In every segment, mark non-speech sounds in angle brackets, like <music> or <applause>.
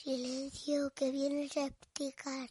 Silencio, que viene el Repticard.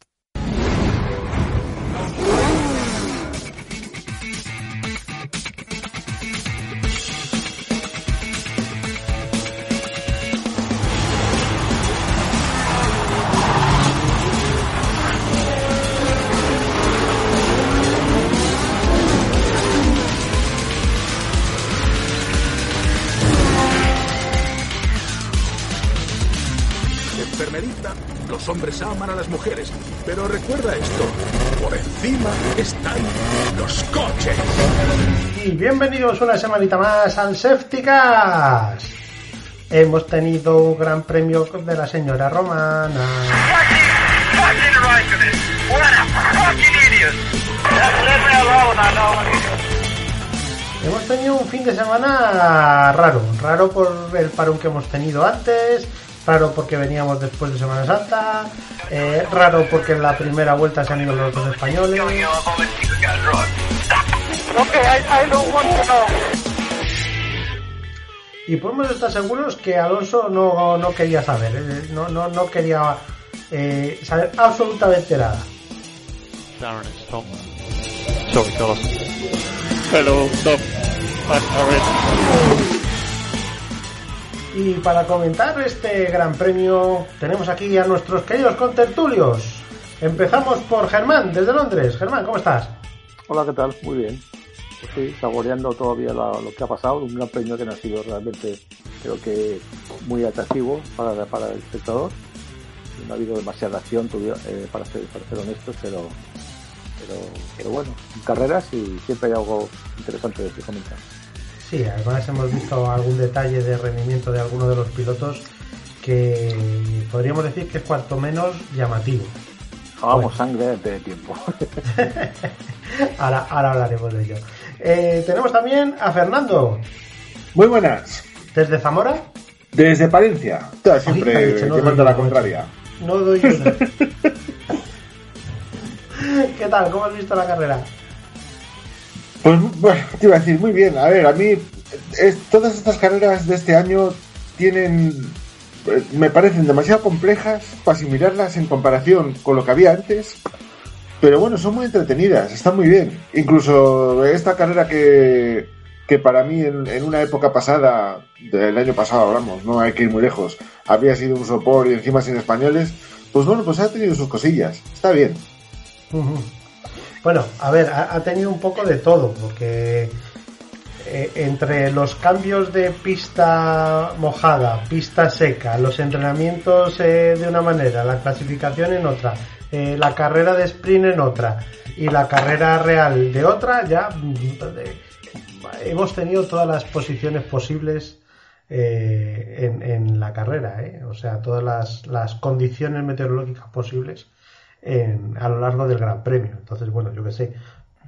Los hombres aman a las mujeres, pero recuerda esto, por encima están los coches. Y bienvenidos una semanita más al Sefticas. Hemos tenido un gran premio de la señora Romana. Hemos tenido un fin de semana raro, raro por el parón que hemos tenido antes, raro porque veníamos después de Semana Santa, eh, raro porque en la primera vuelta se han ido los dos españoles. Y podemos estar seguros que Alonso no, no quería saber, eh, no, no, no quería eh, saber absolutamente nada. Darren, Tom. Sorry, Carlos. Hello, Tom. I'm Aaron. Y para comentar este gran premio tenemos aquí a nuestros queridos contertulios. Empezamos por Germán, desde Londres. Germán, ¿cómo estás? Hola, ¿qué tal? Muy bien. Pues sí, saboreando todavía lo que ha pasado, un gran premio que no ha sido realmente, creo que, muy atractivo para, para el espectador. No ha habido demasiada acción, eh, para, ser, para ser honestos, pero, pero, pero bueno, carreras y siempre hay algo interesante de que comentar. Sí, además hemos visto algún detalle de rendimiento de alguno de los pilotos que podríamos decir que es cuanto menos llamativo. Hagamos Bueno. sangre antes de tiempo. <laughs> Ahora, ahora hablaremos de ello. Eh, tenemos también a Fernando, Muy buenas. desde Zamora. Desde Palencia. Toda siempre Oye, Palencia, no llevando la contraria. No doy una. <laughs> ¿Qué tal? ¿Cómo has visto la carrera? Pues bueno, te iba a decir, muy bien. A ver, a mí todas estas carreras de este año tienen, eh, me parecen demasiado complejas para asimilarlas en comparación con lo que había antes. Pero bueno, son muy entretenidas, están muy bien. Incluso esta carrera que, que para mí en, una época pasada, del año pasado hablamos, no hay que ir muy lejos, había sido un sopor y encima sin españoles, pues bueno, pues ha tenido sus cosillas. Está bien. Bueno, a ver, ha, tenido un poco de todo, porque eh, entre los cambios de pista mojada, pista seca, los entrenamientos eh, de una manera, la clasificación en otra, eh, la carrera de sprint en otra y la carrera real de otra, ya mm, hemos tenido todas las posiciones posibles eh, en, la carrera, ¿eh? o sea, todas las condiciones meteorológicas posibles en- a lo largo del Gran Premio. Entonces, bueno, yo que sé,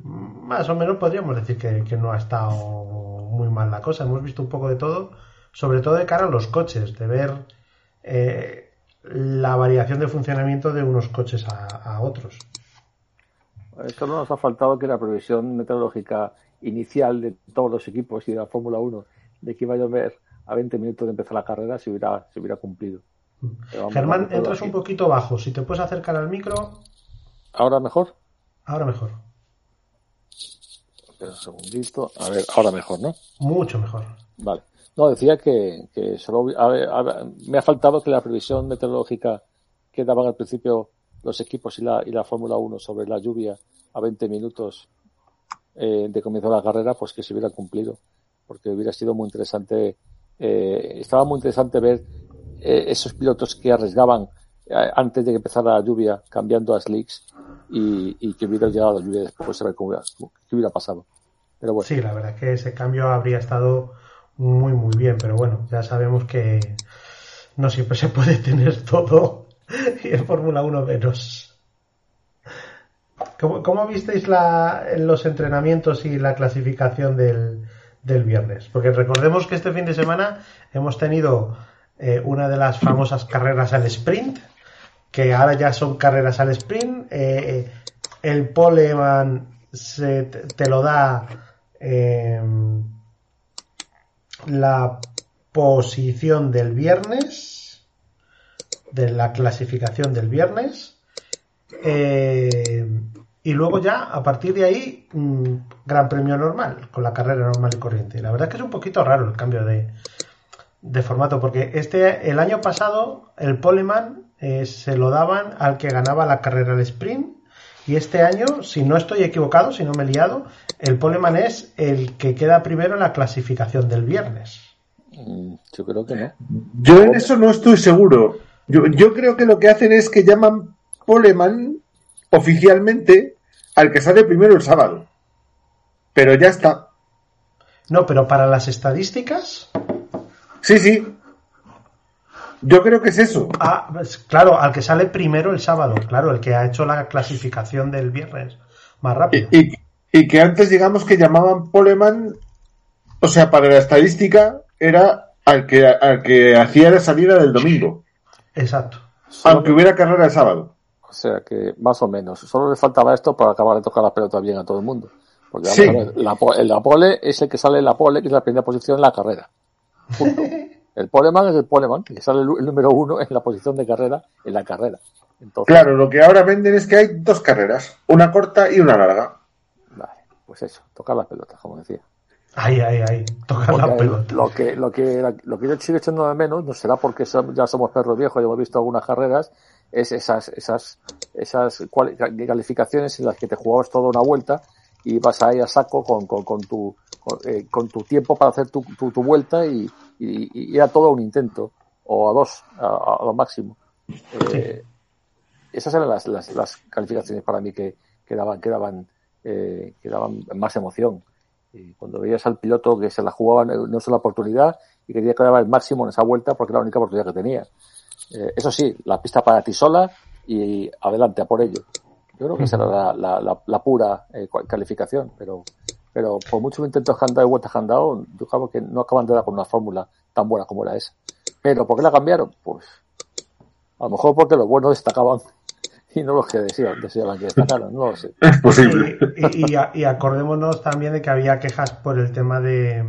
más o menos podríamos decir que, no ha estado muy mal la cosa. Hemos visto un poco de todo, sobre todo de cara a los coches, de ver eh, la variación de funcionamiento de unos coches a, a otros. Solo nos ha faltado que la previsión meteorológica inicial de todos los equipos y de la Fórmula 1 de que iba a llover a 20 minutos de empezar la carrera se hubiera cumplido. Germán, entras un poquito bajo. Si te puedes acercar al micro, ¿Ahora mejor? ahora mejor. Espera un segundito. A ver, ahora mejor, ¿no? Mucho mejor. Vale. No, decía que, que solo a ver, a ver, me ha faltado que la previsión meteorológica que daban al principio los equipos y la, y la Fórmula 1 sobre la lluvia a 20 minutos eh, de comienzo de la carrera, pues que se hubiera cumplido. Porque hubiera sido muy interesante, eh, estaba muy interesante ver eh, esos pilotos que arriesgaban eh, antes de que empezara la lluvia cambiando a slicks y, que hubiera llegado la lluvia después a ver cómo hubiera, qué hubiera pasado. Pero bueno. Sí, la verdad es que ese cambio habría estado muy, muy bien, pero bueno, ya sabemos que no siempre se puede <laughs> tener todo y en Fórmula 1 menos. ¿Cómo, cómo visteis la, los entrenamientos y la clasificación del, del viernes? Porque recordemos que este fin de semana hemos tenido eh, una de las famosas carreras al sprint, que ahora ya son carreras al sprint. eh, el poleman te, lo da eh, la posición del viernes de la clasificación del viernes. Eh, y luego ya, a partir de ahí, un gran premio normal, con la carrera normal y corriente. La verdad es que es un poquito raro el cambio de, de formato, porque este, el año pasado, el Poleman eh, se lo daban al que ganaba la carrera al sprint. Y este año, si no estoy equivocado, si no me he liado, el Poleman es el que queda primero en la clasificación del viernes. Mm, Yo creo que no. Yo en eso no estoy seguro. Yo, yo creo que lo que hacen es que llaman Poleman oficialmente al que sale primero el sábado. Pero ya está. No, pero para las estadísticas, Sí, sí. Yo creo que es eso. ah, pues, claro, al que sale primero el sábado, claro, el que ha hecho la clasificación del viernes más rápido. y- y que antes digamos que llamaban Poleman, o sea, para la estadística era al que, al que hacía la salida del domingo, Exacto. aunque hubiera carrera el sábado. O sea que más o menos. Solo le faltaba esto para acabar de tocar la pelota bien a todo el mundo. Porque vamos Sí. a ver, la, el la pole es el que sale en la pole, que es la primera posición en la carrera. Punto. <laughs> El poleman es el poleman, que sale el, número uno en la posición de carrera en la carrera. Entonces, Claro, lo que ahora venden es que hay dos carreras, una corta y una larga. vale, pues eso, tocar las pelotas, como decía. Ahí, ahí, ahí. Tocar la Porque pelota. lo que lo que lo que yo sigo echando de menos no será porque ya somos perros viejos y hemos visto algunas carreras es esas esas esas calificaciones en las que te jugabas toda una vuelta y vas ahí a saco con, con, con tu eh, con tu tiempo para hacer tu, tu, tu vuelta y, y, y era todo un intento o a dos a, lo máximo Eh, esas eran las, las, las calificaciones para mí que, que daban que daban eh, que daban más emoción y cuando veías al piloto que se la jugaba no solo la oportunidad y quería que daba el máximo en esa vuelta porque era la única oportunidad que tenía. Eh, eso sí, la pista para ti sola y adelante a por ello. Yo creo que esa era la, la, la, la pura eh, calificación, pero pero por muchos intentos que han dado y vueltas que han dado, yo creo que no acaban de dar con una fórmula tan buena como era esa. Pero ¿por qué la cambiaron? Pues a lo mejor porque los buenos destacaban <laughs> y no los que deseaban, deseaban que destacaran, no lo sé. Es posible. Y, y- y a- y acordémonos también de que había quejas por el tema de,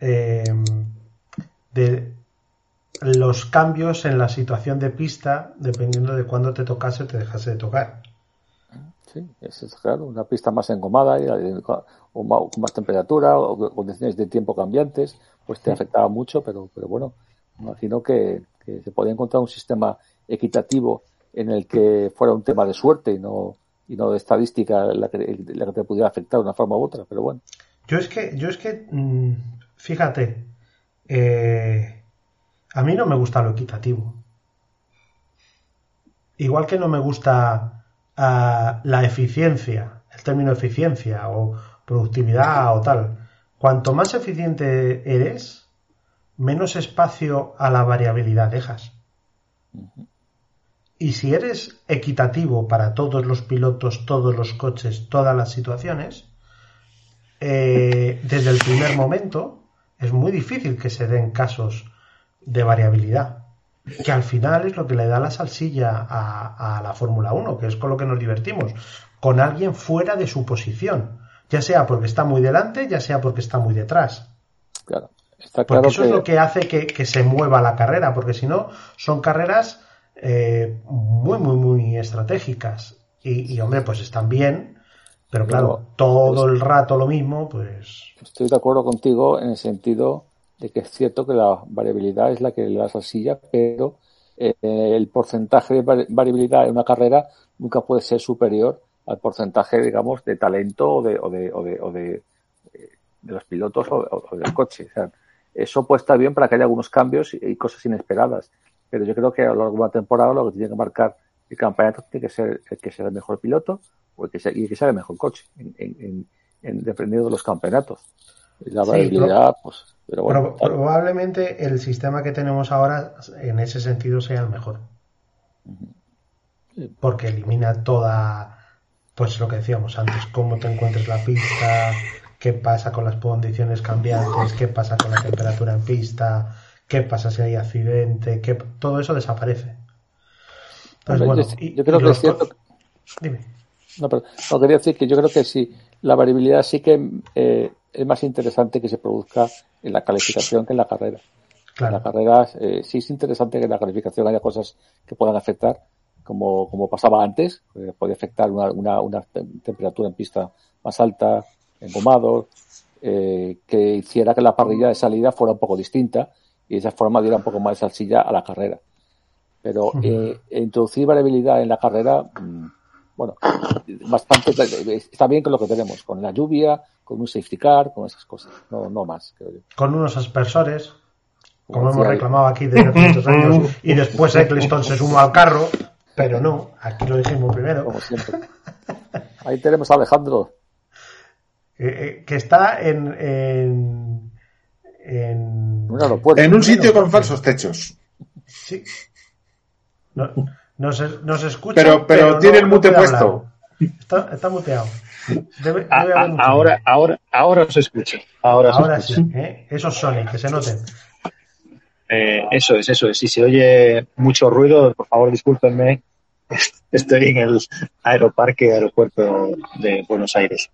eh, de los cambios en la situación de pista dependiendo de cuándo te tocase o te dejase de tocar. Sí, eso es claro, una pista más engomada y, eh, o ma- con más temperatura o con condiciones de tiempo cambiantes, pues te afectaba mucho, pero, pero bueno, imagino que, que se podía encontrar un sistema equitativo en el que fuera un tema de suerte y no y no de estadística la que, la que te pudiera afectar de una forma u otra, pero bueno. Yo es que, yo es que, mm, fíjate, eh, a mí no me gusta lo equitativo. Igual que no me gusta la eficiencia, el término eficiencia o productividad o tal. Cuanto más eficiente eres, menos espacio a la variabilidad dejas. Y si eres equitativo para todos los pilotos, todos los coches, todas las situaciones, eh, desde el primer momento es muy difícil que se den casos de variabilidad. Que al final es lo que le da la salsilla a, a la Fórmula 1, que es con lo que nos divertimos. Con alguien fuera de su posición. Ya sea porque está muy delante, ya sea porque está muy detrás. Claro, está Porque claro eso es lo que hace que, que se mueva la carrera, porque si no, son carreras eh, muy, muy, muy estratégicas. Y, y, hombre, pues están bien, pero claro, todo pues- el rato lo mismo, pues Estoy de acuerdo contigo en el sentido de que es cierto que la variabilidad es la que le da salsilla, pero eh, el porcentaje de vari- variabilidad en una carrera nunca puede ser superior al porcentaje, digamos, de talento o de, o de, o de, o de, eh, de los pilotos o, del coche. O sea, eso puede estar bien para que haya algunos cambios y, y cosas inesperadas, pero yo creo que a lo largo de la temporada lo que tiene que marcar el campeonato tiene que ser el que sea el mejor piloto o el que sea, y el que sea el mejor coche, en, en, en, en- dependiendo de los campeonatos. La Sí, variabilidad, pues, pero bueno, Pro- probablemente el sistema que tenemos ahora en ese sentido sea el mejor. Porque elimina toda, pues lo que decíamos antes, cómo te encuentres la pista, qué pasa con las condiciones cambiantes, qué pasa con la temperatura en pista, qué pasa si hay accidente, qué, todo eso desaparece. Entonces, bueno, yo- y- yo creo y que es cierto Dime. No, pero no, quería decir que yo creo que sí, la variabilidad sí que eh, es más interesante que se produzca en la calificación que en la carrera. Claro. En la carrera eh, sí es interesante que en la calificación haya cosas que puedan afectar, como, como pasaba antes, eh, puede afectar una, una, una tem- temperatura en pista más alta, engomado, eh, que hiciera que la parrilla de salida fuera un poco distinta y de esa forma diera un poco más de salsilla a la carrera. Pero eh, introducir variabilidad en la carrera, mm, bueno, bastante está bien con lo que tenemos, con la lluvia, con un safety car, con esas cosas, no, no más, creo yo. Con unos aspersores, como Como hemos reclamado aquí desde <laughs> hace muchos años, y después Eccleston se sumó al carro, pero no, aquí lo dijimos primero, como siempre. Ahí tenemos a Alejandro. <laughs> eh, eh, que está en, en, en, Un aeropuerto. En un sitio con falsos techos. Sí. No, no se, no se escucha. Pero- pero tiene el mute puesto. está muteado. Debe, debe haber ahora, ahora, ahora os escucho. Ahora, os Ahora sí. ¿eh? Esos Sony, que se noten. Eh, eso es, eso es. Si se oye mucho ruido, por favor, discúlpenme. <laughs> Estoy en el aeroparque, aeropuerto de Buenos Aires.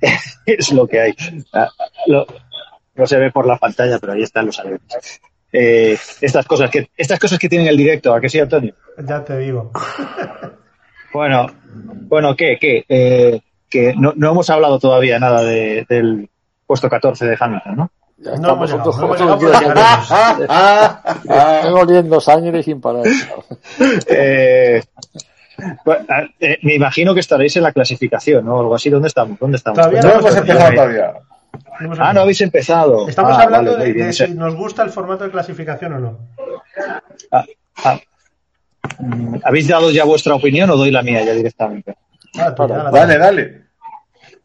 <laughs> es lo que hay. Ah, lo- no se ve por la pantalla, pero ahí están los aviones. Eh, estas cosas que estas cosas que tienen el directo, ¿a que sí, Antonio? Ya te digo. Bueno, bueno, ¿qué? ¿Qué? Eh, que no, no hemos hablado todavía nada de- del puesto 14 de Hamilton, ¿no? Ya No estamos no. Ah, ah, ah. Estoy oliendo sangre sin parar. <laughs> Eh, bueno, eh, me imagino que estaréis en la clasificación, ¿no? Algo así. ¿Dónde estamos? ¿Dónde estamos? Todavía No no hemos empezado todavía. No hemos Ah, no habéis empezado. Estamos Ah, hablando vale, de, bien. si nos gusta el formato de clasificación o no. ah, ah, mm, ¿Habéis dado ya vuestra opinión o doy la mía ya directamente? Ah, ya la- Dale, dale.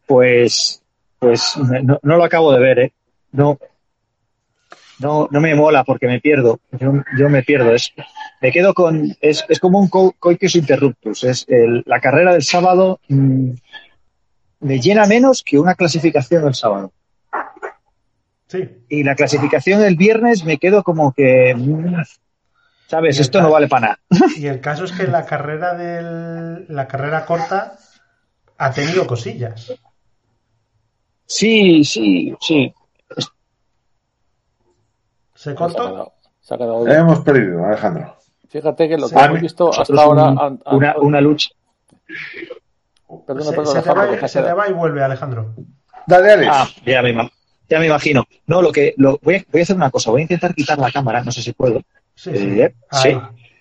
Pues, pues no, no lo acabo de ver, ¿eh? No, no, no me mola porque me pierdo. Yo, yo me pierdo. Es, me quedo con. Es, es como un co- coitus interruptus. Es el- la carrera del sábado mm, me llena menos que una clasificación del sábado. Sí. Y la clasificación del viernes me quedo como que. mm, ¿Sabes? Esto no vale para nada. Y el caso es que la carrera del, la carrera corta ha tenido cosillas. Sí, sí, sí. Se Se ha cortó. quedado- se ha quedado- Hemos perdido, Alejandro. Fíjate que lo que Sí. hemos visto hasta ahora. un- una, una lucha. Perdona, Se, perdona, se te va, deja se te ser- va y vuelve, Alejandro. Dale, Alex. Ah, ya me, ima- ya me imagino. No, lo que lo, voy, a, voy a hacer una cosa. Voy a intentar quitar la cámara. No sé si puedo. Sí, sí. Eh, sí.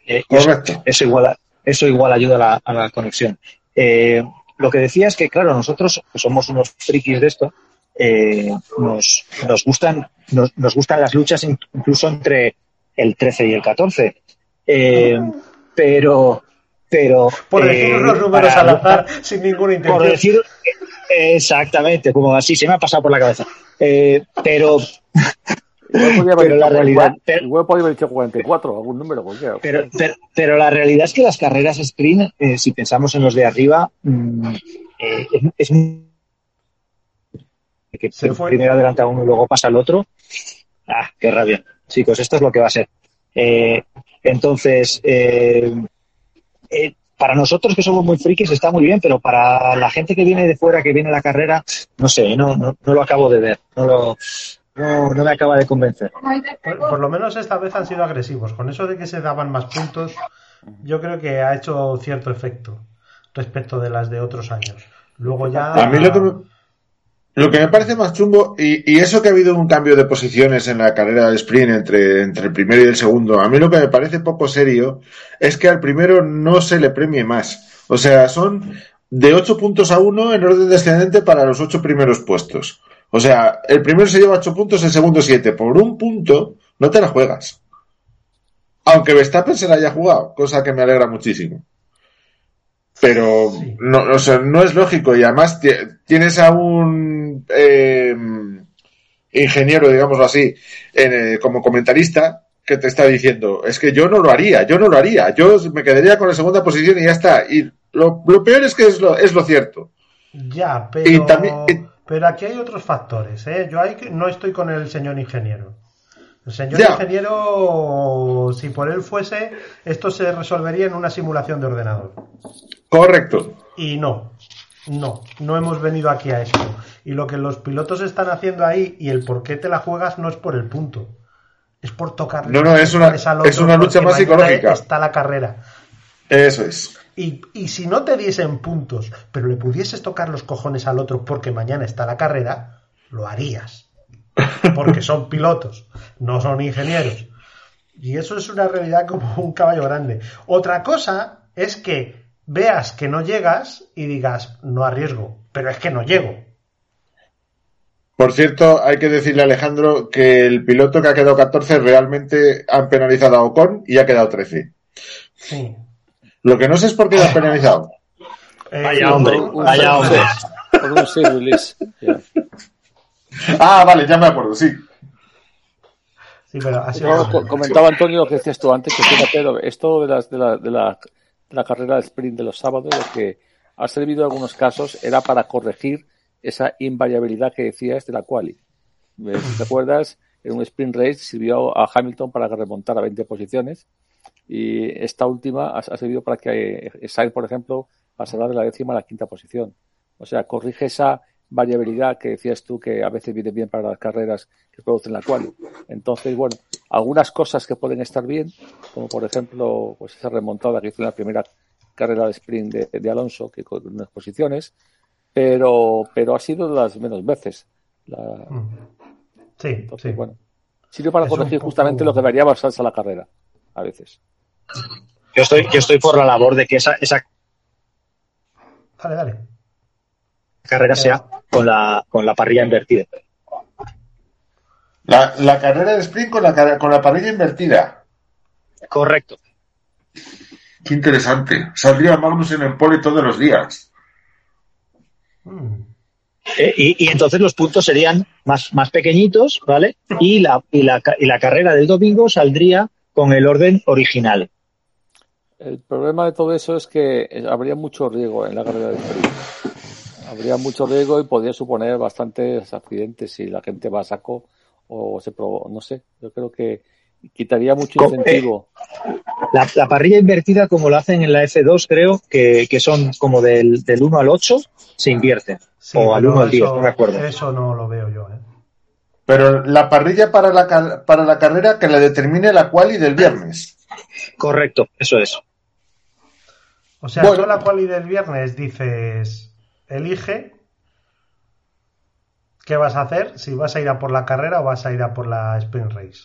Eh, eso, Correcto. eso igual, eso igual ayuda a la, a la conexión. Eh, lo que decía es que, claro, nosotros que somos unos frikis de esto, eh, nos, nos gustan, nos, nos gustan las luchas in- incluso entre el 13 y el 14. Eh, pero, pero. Por eh, decir unos números al azar sin ninguna intención. por decir exactamente, como así se me ha pasado por la cabeza. Eh, pero, Igual podría haber pero la realidad- 40, pero- igual podría haber dicho 44, algún número cualquiera. pero, pero, pero la realidad es que las carreras sprint, eh, si pensamos en los de arriba, mm, eh, es, es que Se fue. primero adelanta uno y luego pasa el otro. Ah, qué rabia. Chicos, esto es lo que va a ser. Eh, entonces, eh, eh, para nosotros que somos muy frikis está muy bien, pero para la gente que viene de fuera, que viene a la carrera, no sé, no, no, no lo acabo de ver. No, lo, no, no me acaba de convencer. Por, por lo menos esta vez han sido agresivos. Con eso de que se daban más puntos, yo creo que ha hecho cierto efecto respecto de las de otros años. Luego ya. A mí lo que me, lo que me parece más chungo, y, y eso que ha habido un cambio de posiciones en la carrera del sprint entre, entre el primero y el segundo, a mí lo que me parece poco serio es que al primero no se le premie más. O sea, son de 8 puntos a 1 en orden descendente para los 8 primeros puestos. O sea, el primero se lleva 8 puntos, el segundo 7. Por un punto no te la juegas. Aunque Verstappen se la haya jugado, cosa que me alegra muchísimo. Pero Sí. no, o sea, no es lógico y además ti- tienes a un eh, ingeniero, digámoslo así, en, eh, como comentarista que te está diciendo, es que yo no lo haría, yo no lo haría, yo me quedaría con la segunda posición y ya está. Y lo, lo peor es que es lo, es lo cierto. Ya, pero. Y también- y- Pero aquí hay otros factores, ¿eh? Yo ahí que- no estoy con el señor ingeniero. El señor ingeniero, si por él fuese, esto se resolvería en una simulación de ordenador. Correcto. Y no, no, no hemos venido aquí a esto. Y lo que los pilotos están haciendo ahí y el por qué te la juegas no es por el punto. Es por tocar. No, no, es una- es una lucha más psicológica. Está la carrera. Eso es. Y, y si no te diesen puntos, pero le pudieses tocar los cojones al otro porque mañana está la carrera, lo harías. Porque son <laughs> pilotos, no son ingenieros. Y eso es una realidad como un caballo grande. Otra cosa es que veas que no llegas y digas, no arriesgo, pero es que no llego. Por cierto, hay que decirle a Alejandro que el piloto que ha quedado 14 realmente han penalizado a Ocon y ha quedado 13. Sí. Lo que no sé es por qué lo han penalizado. Eh, Vaya hombre, un- vaya hombre. Por un release. Ah, vale, ya me acuerdo, sí. Sí, pero No, comentaba Antonio lo que decías tú antes, que fíjate, esto de, las, de, la, de, la, de la carrera de sprint de los sábados, lo que ha servido en algunos casos era para corregir esa invariabilidad que decías de la quali. Si te acuerdas, en un sprint race sirvió a Hamilton para que remontara 20 posiciones y esta última ha, ha servido para que eh, Sainz, por ejemplo, pasara de la décima a la quinta posición. O sea, corrige esa variabilidad que decías tú que a veces viene bien para las carreras que producen la quali. Entonces, bueno, algunas cosas que pueden estar bien, como por ejemplo, pues esa remontada que hizo en la primera carrera de sprint de, de Alonso, que con unas posiciones, pero, pero ha sido las menos veces. La- Mm. Sí, entonces, sí. bueno, sirve para Es corregir poco- justamente lo que basarse a la carrera, a veces. Yo estoy, yo estoy por la labor de que esa, esa Dale, dale. carrera sea con la, con la parrilla invertida. La, la carrera de sprint con la, con la parrilla invertida. Correcto. Qué interesante. Saldría Magnus en el pole todos los días. Mm. Eh, y, y entonces los puntos serían más, más pequeñitos, ¿vale? Y la, y, la, y la carrera del domingo saldría con el orden original. El problema de todo eso es que eh, habría mucho riesgo en la carrera de sprint. Habría mucho riesgo y podría suponer bastantes accidentes si la gente va a saco o se probó, no sé. Yo creo que quitaría mucho Co- incentivo. La, la parrilla invertida, como lo hacen en la F2, creo que, que son como del, del 1 al 8, se invierte. Sí, o al pero 1 al 10, eso- no me acuerdo. Eso no lo veo yo, ¿eh? Pero la parrilla para la, para la carrera que la determine la quali del viernes. Correcto, eso es. O sea, Bueno. tú la quali del viernes dices, elige qué vas a hacer, si vas a ir a por la carrera o vas a ir a por la sprint race.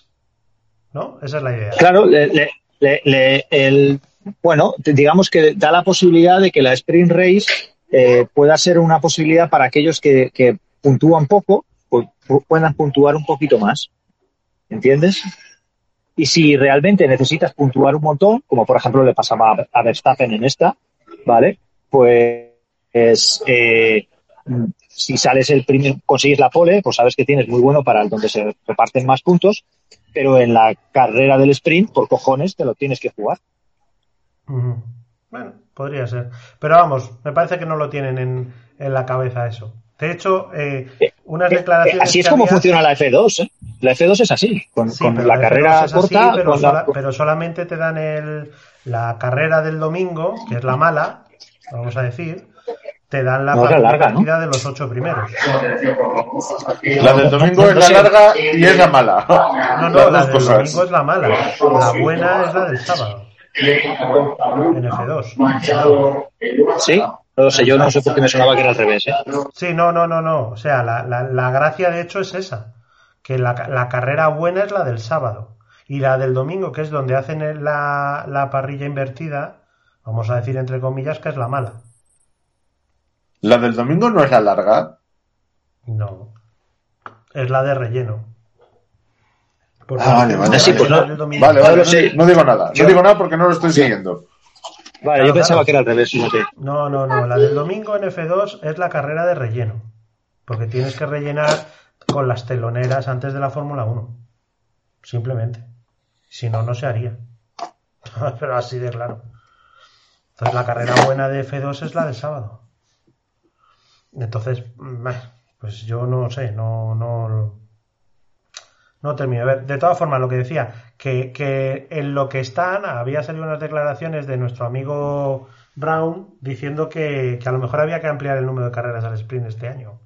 ¿No? Esa es la idea. Claro, le- le- le- le- el, bueno, te- digamos que da la posibilidad de que la sprint race eh, pueda ser una posibilidad para aquellos que, que puntúan poco, pu- pu- puedan puntuar un poquito más. ¿Entiendes? Y si realmente necesitas puntuar un montón, como por ejemplo le pasaba a- Verstappen en esta, ¿vale? Pues eh, si sales el primer, consigues la pole, pues sabes que tienes muy bueno para donde se reparten más puntos, pero en la carrera del sprint, por cojones, te lo tienes que jugar. Bueno, podría ser. Pero vamos, me parece que no lo tienen en, en la cabeza eso. De hecho, eh, unas Eh, eh, declaraciones. así es como había- funciona la F2. ¿eh? La F2 es así, con, Sí, con pero la F2 carrera así, corta. pero, con la- sola- pero solamente te dan el, la carrera del domingo, que es la mala, vamos a decir, te dan la No, partida larga, ¿no? de los ocho primeros. La del domingo es la larga y es la mala. No, no, Las la del cosas. domingo es la mala. La buena es la del sábado. En F2. Sí, no lo sé, yo no sé por qué me sonaba que era al revés. ¿eh? Sí, no, no, no, no. O sea, la, la, la gracia de hecho es esa. Que la, la carrera buena es la del sábado. Y la del domingo, que es donde hacen la, la parrilla invertida, vamos a decir entre comillas que es la mala. La del domingo no es la larga. No. Es la de relleno. Ah, vale, vale. Sí, pues no. Vale, vale, no, digo nada. No digo nada porque no lo estoy siguiendo. Vale, Claro, yo pensaba claro. que era al revés, fíjate. No, no, no. La del domingo en F2 es la carrera de relleno. Porque tienes que rellenar con las teloneras antes de la Fórmula 1. Simplemente. Si no, no se haría. <laughs> Pero así de claro. Entonces la carrera buena de F2 es la del sábado. Entonces, pues yo no sé, no, no, no termino de ver. De todas formas, lo que decía, que, que en lo que están, había salido unas declaraciones de nuestro amigo Brown diciendo que, que a lo mejor había que ampliar el número de carreras al sprint este año.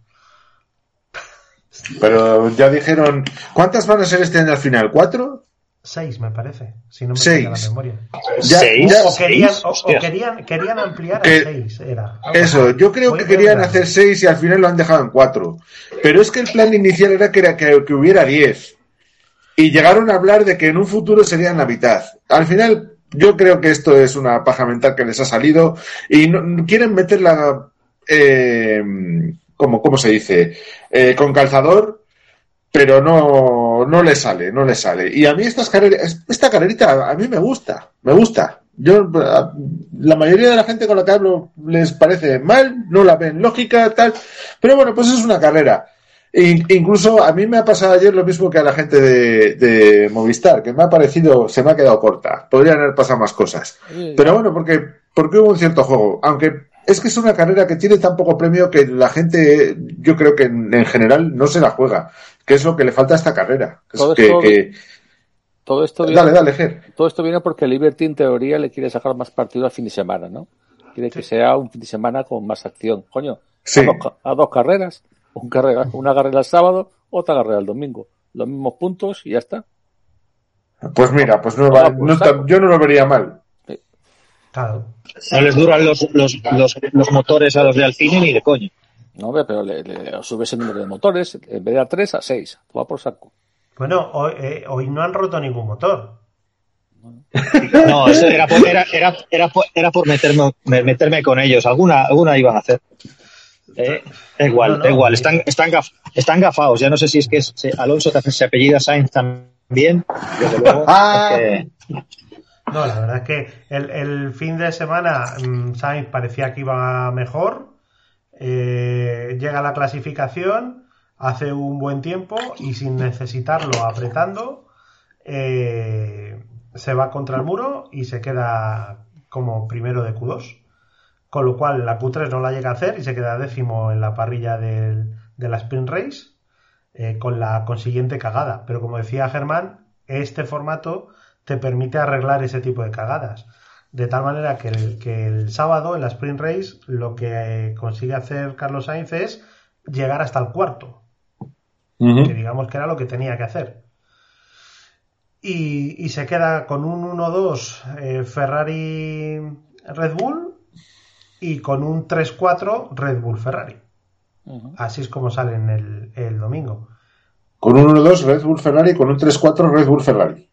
Pero ya dijeron, ¿cuántas van a ser este año al final? ¿Cuatro? 6, me parece, si no me Seis. falla la memoria. Ya- ¿Seis? ya- O querían, ¿Seis? o- o querían, querían ampliar Que- a 6, era. Eso, yo creo Voy que querían hacer 6 y al final lo han dejado en 4. Pero es que el plan inicial era que, era que, que hubiera 10. Y llegaron a hablar de que en un futuro serían la mitad. Al final, yo creo que esto es una paja mental que les ha salido y no- quieren meterla, eh, como, ¿cómo se dice? Eh, con calzador, pero no, no le sale, no le sale. Y a mí estas carreras, esta carrerita a mí me gusta, me gusta. Yo, la mayoría de la gente con la que hablo les parece mal, no la ven lógica, tal. Pero bueno, pues es una carrera. In- incluso a mí me ha pasado ayer lo mismo que a la gente de, de Movistar, que me ha parecido, se me ha quedado corta. Podrían haber pasado más cosas. Pero bueno, porque, porque hubo un cierto juego. Aunque es que es una carrera que tiene tan poco premio que la gente, yo creo que en, en general no se la juega. Que es lo que le falta a esta carrera. Es Todo que, esto- que- todo esto viene, Dale, dale, Ger. todo esto viene porque Liberty en teoría le quiere sacar más partido al fin de semana, ¿no? Quiere que sea un fin de semana con más acción. Coño, Sí. a, dos, ca- a dos carreras. Un carrera, una carrera el sábado, otra carrera el domingo. Los mismos puntos y ya está. Pues mira, pues no, Ah, va- pues no yo no lo vería mal. Claro. No les duran los, los, los, los motores a los de Alpine ni de coño. No, hombre, pero le, le subes el número de motores, en vez de a 3 a 6. Va por saco. Bueno, hoy, eh, hoy no han roto ningún motor. No, eso era por, era, era, era por, era por meterme, me- meterme con ellos. Alguna, alguna iban a hacer. Eh, da igual, No, no, da igual. Están, están, gaf- están gafados. Ya no sé si es que es, Alonso también se apellida Sainz también. Desde luego. <laughs> Ah. es que- No, la verdad es que el, el fin de semana mm, Sainz parecía que iba mejor. eh, llega a la clasificación, hace un buen tiempo y sin necesitarlo apretando, eh, se va contra el muro y se queda como primero de Q2. Con lo cual la Q3 no la llega a hacer y se queda décimo en la parrilla del- de la Sprint Race eh, con la consiguiente cagada. Pero como decía Germán, este formato te permite arreglar ese tipo de cagadas. De tal manera que el, que el sábado en la Sprint Race lo que consigue hacer Carlos Sainz es llegar hasta el cuarto, que digamos que era lo que tenía que hacer. Y, y se queda con un 1-2 eh, Ferrari Red Bull y con un 3-4 Red Bull Ferrari. Ujú. Así es como salen el, el domingo. Con un 1-2 Red Bull Ferrari, con un 3-4 Red Bull Ferrari.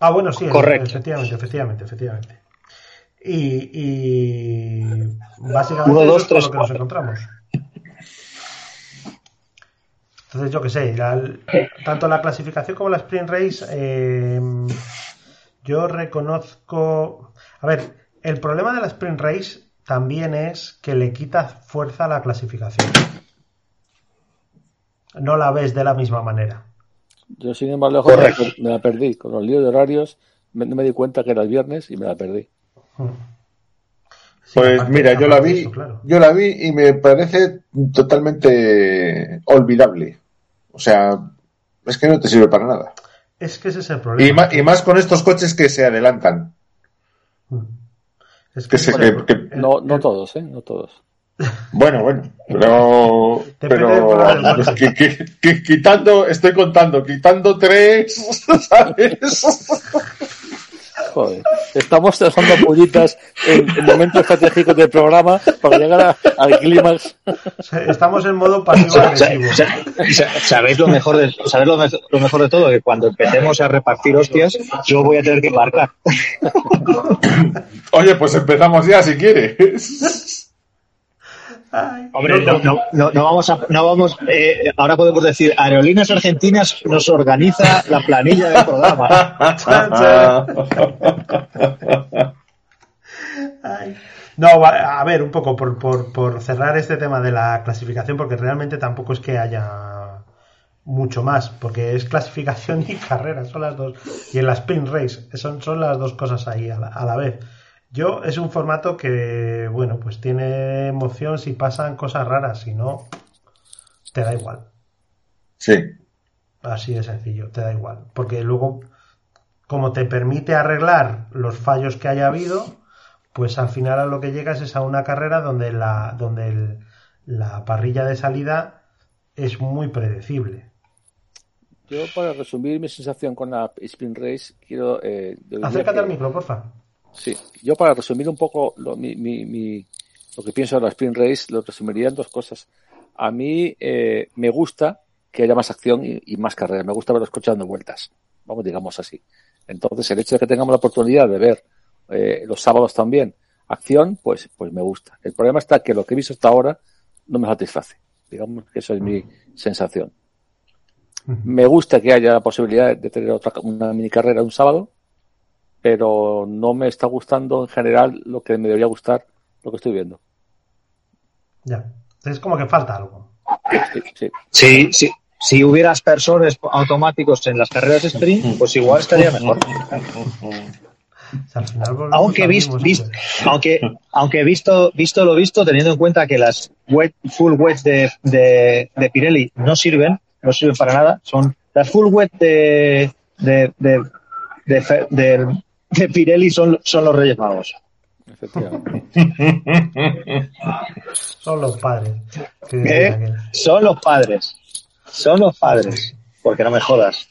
Ah, bueno, sí, Correcto. efectivamente, efectivamente, efectivamente. Y, y básicamente eso es con lo que nos encontramos. Entonces, yo qué sé, la- tanto la clasificación como la sprint race, eh, yo reconozco. A ver, el problema de la sprint race también es que le quita fuerza a la clasificación. No la ves de la misma manera. Yo, sin embargo, me la, Correcto. per- me la perdí. Con los líos de horarios, me- no me di cuenta que era el viernes y me la perdí. Sí, Pues mira, yo la vi, eso, claro. yo la vi y me parece totalmente olvidable. O sea, es que no te sirve para nada. Es que ese es el problema. Y más, y más con estos coches que se adelantan. Es Que que- que- No, no todos, ¿eh? No todos. <laughs> Bueno, bueno, pero, <laughs> pero coche. <laughs> que- que- que quitando, estoy contando, quitando tres, ¿sabes? Joder. Estamos trazando pullitas en, en momentos estratégicos del programa para llegar a- al clímax. Estamos en modo pasivo ¿Sabéis lo mejor de, ¿sabéis lo, me- lo mejor de todo? Que cuando empecemos a repartir hostias, yo voy a tener que marcar. Oye, pues empezamos ya si quieres. Ay, Hombre, no, no, no, no vamos a, no vamos, eh, ahora podemos decir, Aerolíneas Argentinas nos organiza la planilla del programa. ay. No, a ver, un poco por, por, por cerrar este tema de la clasificación, porque realmente tampoco es que haya mucho más, porque es clasificación y <laughs> carrera, son las dos. Y en la sprint race, son, son las dos cosas ahí a la, a la vez. Yo, es un formato que, bueno, pues tiene emoción si pasan cosas raras, si no, te da igual. Sí. Así de sencillo, te da igual. Porque luego, como te permite arreglar los fallos que haya habido, pues al final a lo que llegas es a una carrera donde la, donde el- la parrilla de salida es muy predecible. Yo, para resumir mi sensación con la Spin Race, quiero. Eh, Acércate al micro, porfa. Sí, yo para resumir un poco lo, mi, mi, mi, lo que pienso de la Spin Race, lo resumiría en dos cosas. A mí eh, me gusta que haya más acción y, y más carrera. Me gusta ver los coches dando vueltas. Vamos, digamos así. Entonces, el hecho de que tengamos la oportunidad de ver eh, los sábados también acción, pues, pues me gusta. El problema está que lo que he visto hasta ahora no me satisface. Digamos que eso es mi sensación. Me gusta que haya la posibilidad de tener otra, una mini carrera un sábado, pero no me está gustando en general lo que me debería gustar, lo que estoy viendo. Ya. Es como que falta algo. Sí, sí. Sí, sí. Si hubiera aspersores automáticos en las carreras de sprint, pues igual estaría mejor. Aunque, al vis- mismo vis- sitio. aunque, aunque visto, visto lo visto, teniendo en cuenta que las wet, full wet de, de, de Pirelli no sirven, no sirven para nada, son las full wet de, de, de, de, de- de Pirelli son, son los Reyes Magos. Efectivamente. Son los padres. ¿Eh? Son los padres. Son los padres. Porque no me jodas.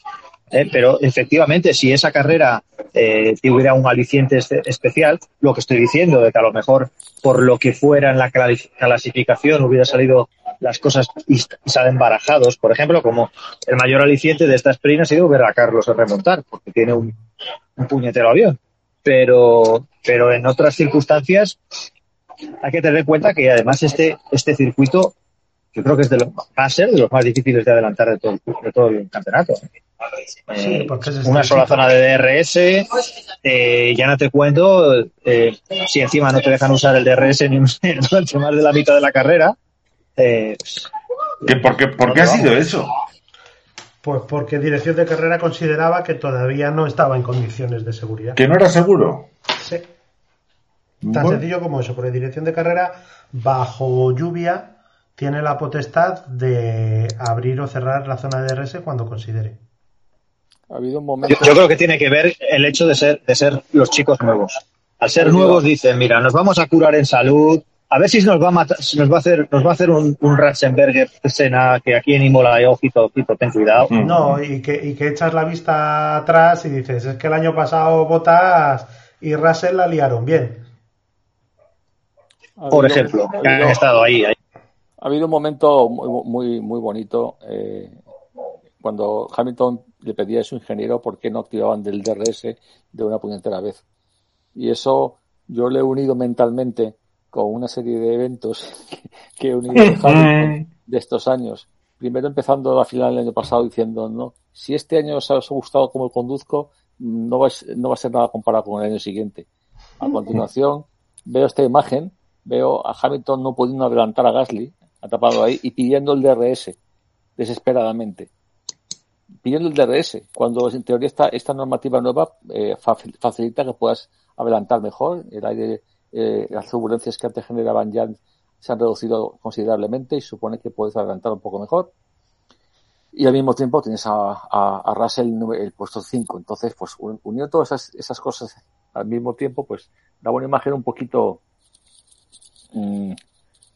Eh, Pero efectivamente, si esa carrera eh, tuviera un aliciente este- especial, lo que estoy diciendo, de que a lo mejor por lo que fuera en la cla- clasificación hubiera salido las cosas y, salen barajados, por ejemplo, como el mayor aliciente de esta sprint ha sido ver a Carlos remontar, porque tiene un, un puñetero avión. Pero, pero en otras circunstancias hay que tener en cuenta que además este, este circuito yo creo que es de los, va a ser de los más difíciles de adelantar de todo, el- de todo el campeonato. Eh, una sola zona de DRS, eh, ya no te cuento eh, si encima no te dejan usar el DRS ni un- <laughs> durante más de la mitad de la carrera. eh, ¿Qué- ¿Por qué, por qué ha sido eso? Pues porque dirección de carrera consideraba que todavía no estaba en condiciones de seguridad. ¿Que no era seguro? Sí. Tan Bueno, sencillo como eso, porque dirección de carrera, bajo lluvia, tiene la potestad de abrir o cerrar la zona de DRS cuando considere. Ha habido un yo, momento. yo creo que tiene que ver el hecho de ser, de ser los chicos nuevos. Al ser nuevos dicen, mira, nos vamos a curar en salud, a ver si nos va a matar, si nos va a hacer, nos va a hacer un, un Ratzenberger escena que aquí en Imola, eh, ojito, ojito, ten cuidado. Mm. No, y que, y que echas la vista atrás y dices, es que el año pasado Botas y Russell la liaron bien. ha Por habido- ejemplo, ha que han estado ahí, ahí. Ha habido un momento muy, muy, muy bonito eh, cuando Hamilton le pedía a su ingeniero por qué no activaban del DRS de una puñetera vez. Y eso yo lo he unido mentalmente con una serie de eventos <laughs> que, he unido de Hamilton de estos años. Primero empezando la final el año pasado diciendo, no, si este año os ha gustado como conduzco, no va, a ser- no va a ser nada comparado con el año siguiente. A continuación, veo esta imagen, veo a Hamilton no pudiendo adelantar a Gasly, atrapado ahí, y pidiendo el DRS, desesperadamente. Pidiendo el DRS, cuando en teoría esta, esta normativa nueva eh, facil- facilita que puedas adelantar mejor, el aire, eh, las turbulencias que antes generaban ya se han reducido considerablemente y supone que puedes adelantar un poco mejor. Y al mismo tiempo tienes a, a, a Russell el, puesto 5. Entonces, pues un- uniendo todas esas, esas cosas al mismo tiempo, pues da una imagen un poquito mm,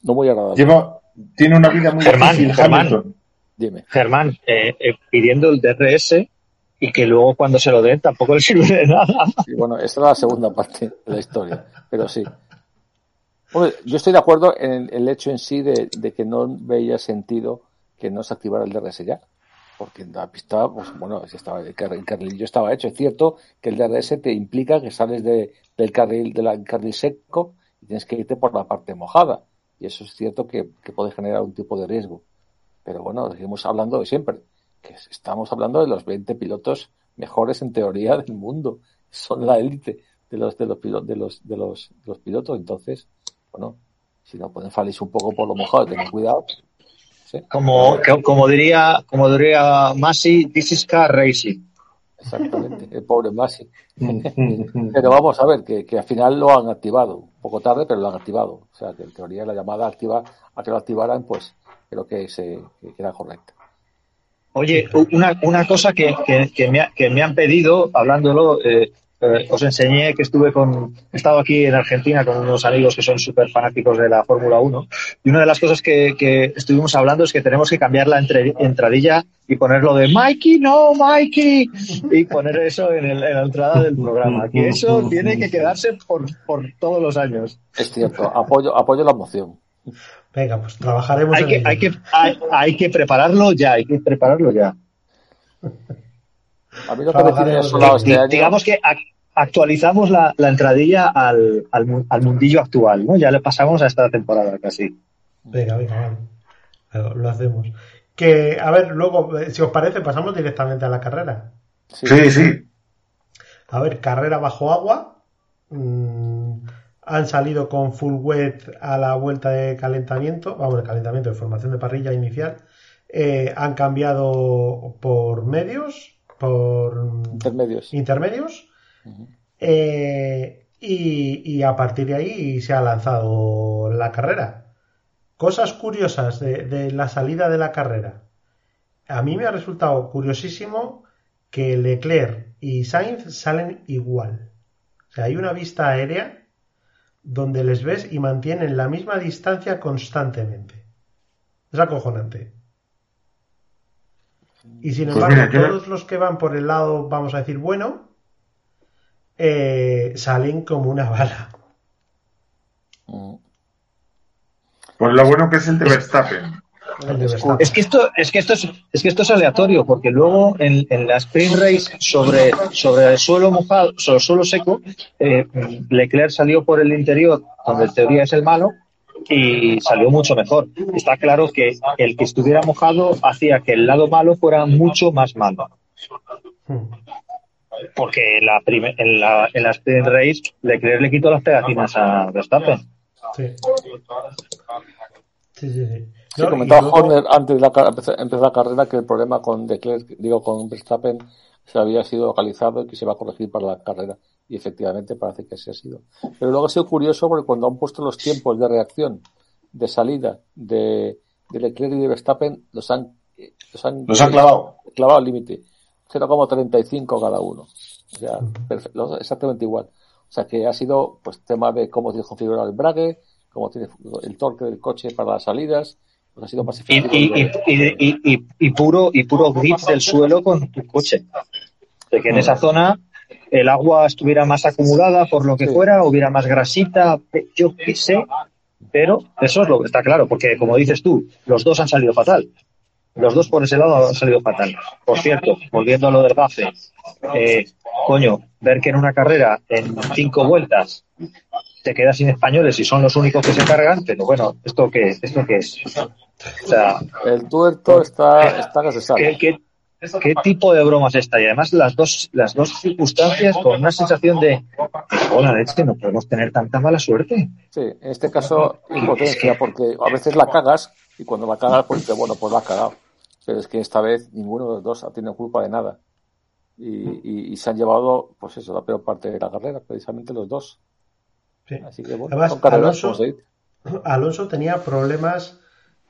no muy agradable. Lleva, tiene una vida muy Germán, difícil, Germán. Hamilton. Dime. Germán, eh, eh, pidiendo el DRS y que luego cuando se lo den tampoco le sirve de nada. Y bueno, esta es la segunda parte de la historia, pero sí. Yo estoy de acuerdo en el hecho en sí de, que no veía sentido que no se activara el DRS ya. Porque en la pista, pues bueno, estaba, el carrilillo estaba hecho. Es cierto que el DRS te implica que sales de, del carril, del carril seco y tienes que irte por la parte mojada. Y eso es cierto que, que puede generar un tipo de riesgo. Pero bueno, seguimos hablando de siempre. Que estamos hablando de los 20 pilotos mejores en teoría del mundo. Son la élite de los, de los, pilo- de los, de los, de los pilotos. Entonces, bueno, si no pueden falirse un poco por lo mojado, tener cuidado. Sí, Como, como diría, como diría Masi, this is car racing. exactamente. El pobre Masi. Pero vamos a ver, que, que al final lo han activado. Un poco tarde, pero lo han activado. O sea, que en teoría la llamada activa, a que lo activaran, pues creo que, se, que era correcta. Oye, una, una cosa que, que, que me, ha- que me han pedido, hablándolo, eh, eh, os enseñé que estuve con, he estado aquí en Argentina con unos amigos que son súper fanáticos de la Fórmula 1 y una de las cosas que, que estuvimos hablando es que tenemos que cambiar la entre- entradilla y ponerlo de Mikey, no, Mikey, y poner eso en, el- en la entrada del programa, que eso tiene que quedarse por, por todos los años. Es cierto, apoyo, apoyo la moción. Venga, pues trabajaremos Hay en que, ello. hay, que, hay, hay que prepararlo ya, hay que prepararlo ya. A mí lo que me este digamos que ac- actualizamos la, la entradilla al, al, al mundillo actual, ¿no? Ya le pasamos a esta temporada casi. Venga, venga, vale. Lo, hacemos. Que, a ver, luego, eh, si os parece, pasamos directamente a la carrera. Sí, Sí, sí. A ver, carrera bajo agua. Mm, han salido con full wet a la vuelta de calentamiento, vamos, de calentamiento de formación de parrilla inicial. Eh, han cambiado por medios, por Intermedios. Eh, y, y a partir de ahí se ha lanzado la carrera. Cosas curiosas de, de la salida de la carrera. A mí me ha resultado curiosísimo que Leclerc y Sainz salen igual. O sea, hay una vista aérea donde les ves y mantienen la misma distancia constantemente. Es acojonante. Y sin Pues embargo, mira, todos los que van por el lado, vamos a decir, bueno, eh, salen como una bala. Mm. Pues lo bueno que es el de Verstappen. Es que esto, es que esto es, es que esto es aleatorio, porque luego en, en la sprint race sobre, sobre el suelo mojado, sobre el suelo seco, eh, Leclerc salió por el interior, donde en teoría es el malo, y salió mucho mejor. Está claro que el que estuviera mojado hacía que el lado malo fuera mucho más malo. Porque en la, en la, en la sprint race Leclerc le quitó las pegatinas a Verstappen. Sí. Sí, sí, sí. Sí, No, comentaba luego- Horner antes de la, empezar la carrera que el problema con Leclerc, digo con Verstappen, se había sido localizado y que se va a corregir para la carrera. Y efectivamente parece que así ha sido. Pero luego ha sido curioso porque cuando han puesto los tiempos de reacción, de salida de, de Leclerc y de Verstappen, los han, los han, Los han clavado. clavado al límite. 0,35 cada uno. O sea, perfe- los- exactamente igual. O sea que ha sido pues tema de cómo tienes configurado el brague, cómo tiene el torque del coche para las salidas, ha sido más Y, puro y puro grip del suelo con tu coche. De que en esa zona el agua estuviera más acumulada por lo que Sí. fuera, hubiera más grasita, yo qué sé, pero eso es lo que está claro, porque como dices tú, los dos han salido fatal. Los dos por ese lado han salido fatal. Por cierto, volviendo a lo del gafe, eh, coño, ver que en una carrera en cinco vueltas te quedas sin españoles y son los únicos que se cargan, pero bueno, ¿esto qué es? ¿Esto qué es? O sea, El tuerto está, está se ¿qué, sale. qué, qué tipo de broma es esta? Y además las dos, las dos circunstancias con una sensación de, hola, leche, no podemos tener tanta mala suerte. Sí, en este caso impotencia, porque a veces la cagas y cuando la cagas, pues bueno, pues la has cagado. Pero es que esta vez ninguno de los dos ha tenido culpa de nada. Y, y- y se han llevado, pues eso, la peor parte de la carrera, precisamente los dos. Sí. Así que bueno, Además, son carreras, <clears throat> Alonso- tenía problemas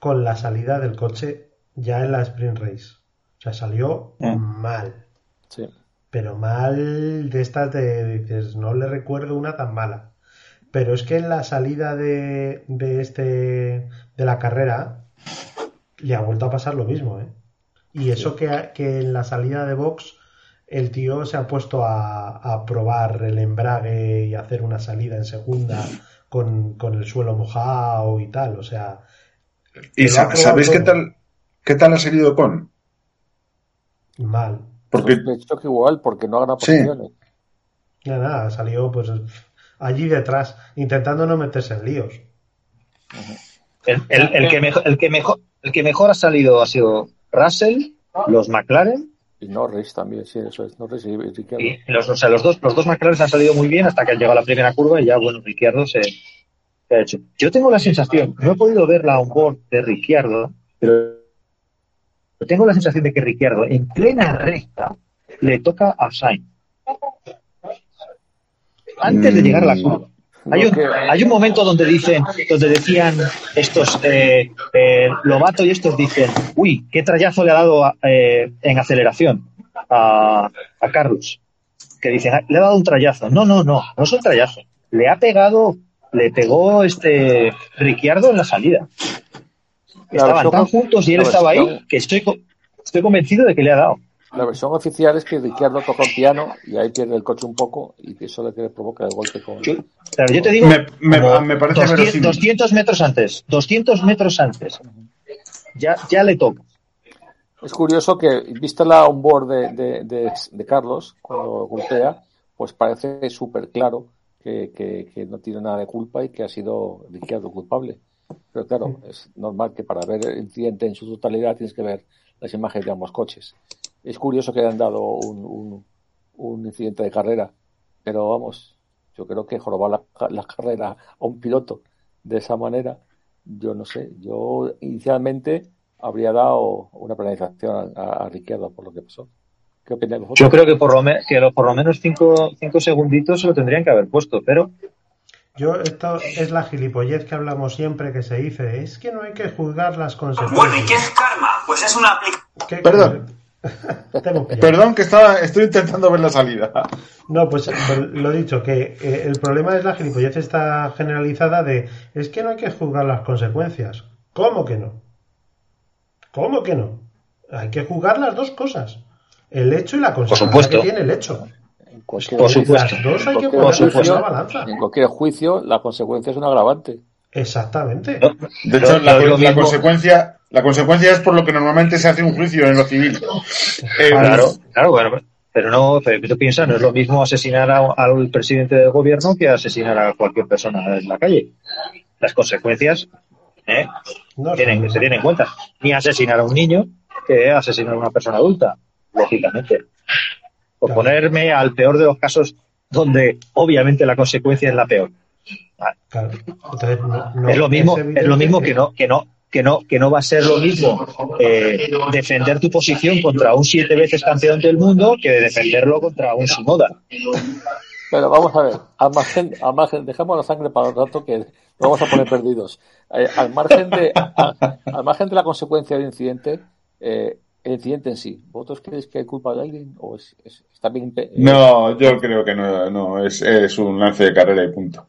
con la salida del coche ya en la sprint race. O sea, salió Mm. mal. Sí. Pero mal de estas de dices, no le recuerdo una tan mala. Pero es que en la salida de, de este de la carrera le ha vuelto a pasar lo mismo, ¿eh? Y eso que, que en la salida de box el tío se ha puesto a, a probar el embrague y hacer una salida en segunda con, con el suelo mojado y tal. O sea, ¿Y sa- sabéis qué tal, qué tal ha salido con? mal. Porque que igual, porque no ha ganado Sí. posiciones. Nada, nada, salió pues allí detrás, intentando no meterse en líos. El, el- el que mejor, el, que mejor, el que mejor ha salido ha sido Russell, los McLaren, Y Norris también, sí, eso es. Norris y Ricciardo. y los, o sea, los dos, los dos McLaren han salido muy bien hasta que han llegado a la primera curva y ya, bueno, Ricciardo se, se ha hecho. Yo tengo la sensación, no he podido ver la onboard de Ricciardo, pero tengo la sensación de que Ricciardo en plena recta le toca a Sainz. Antes de llegar a la curva. Hay un, hay un momento donde dicen, donde decían estos eh, eh, Lobato y estos dicen, uy, qué trayazo le ha dado a- eh, en aceleración a, a Carlos. que dicen, "Ah, le ha dado un trayazo. No, no, no, no es un trayazo. Le ha pegado, le pegó este Ricciardo en la salida. Estaban tan juntos y él estaba ahí que estoy, estoy convencido de que le ha dado. La versión oficial es que Ricciardo toca el piano y ahí pierde el coche un poco y que eso le que le provoca el golpe con. Yo, claro, yo te digo, Me- me- me parece 200, verosímil. 200 metros antes, 200 metros antes, ya, ya le toca. Es curioso que, vista la onboard de, de, de, de Carlos, cuando golpea, pues parece súper claro que, que, que no tiene nada de culpa y que ha sido Ricciardo culpable. Pero claro, es normal que para ver el incidente en su totalidad tienes que ver las imágenes de ambos coches. Es curioso que hayan dado un, un, un incidente de carrera, pero vamos, yo creo que jorobar la, la carrera a un piloto de esa manera, yo no sé, yo inicialmente habría dado una penalización a, a Ricciardo por lo que pasó. ¿Qué opináis vosotros? Yo creo que por lo, me- que lo- por lo menos cinco, cinco segunditos se lo tendrían que haber puesto, pero Yo, esto es la gilipollez que hablamos siempre que se dice, es que no hay que juzgar las Bueno, ¿y qué consecuencias. es karma? Pues es una aplicación. ¿Qué- Perdón. <laughs> Perdón, que estaba, estoy intentando ver la salida. No, pues pues, lo dicho, que eh, el problema es la gilipollez esta generalizada de es que no hay que juzgar las consecuencias. ¿Cómo que no? ¿Cómo que no? Hay que juzgar las dos cosas. El hecho y la consecuencia supuesto. que tiene el hecho. En cualquier, Por supuesto. Las dos hay que ponerlas en balanza. en cualquier juicio, la consecuencia es un agravante. Exactamente. no, De hecho, la, la consecuencia, la consecuencia es por lo que normalmente se hace un juicio en lo civil. Eh, Claro, claro, bueno, pero no, pero tú piensas, no es lo mismo asesinar a- al presidente del gobierno que asesinar a cualquier persona en la calle. Las consecuencias ¿eh? No, tienen, se tienen en cuenta. Ni asesinar a un niño que asesinar a una persona adulta, lógicamente. Por Claro. ponerme al peor de los casos donde obviamente la consecuencia es la peor. Vale. Claro. Entonces, no- no- es lo mismo, es lo mismo que no, que no, que no, que no va a ser lo mismo eh, defender tu posición contra un siete veces campeón del mundo que defenderlo contra un Sunoda. Pero vamos a ver, al margen, al margen, dejamos la sangre para el rato que vamos a poner perdidos. Eh, al margen de, a- al margen de la consecuencia del incidente, eh, el incidente en sí, ¿vosotros creéis que hay culpa de alguien o es, es- está bien? eh, No, yo creo que no, no es, es un lance de carrera y punto.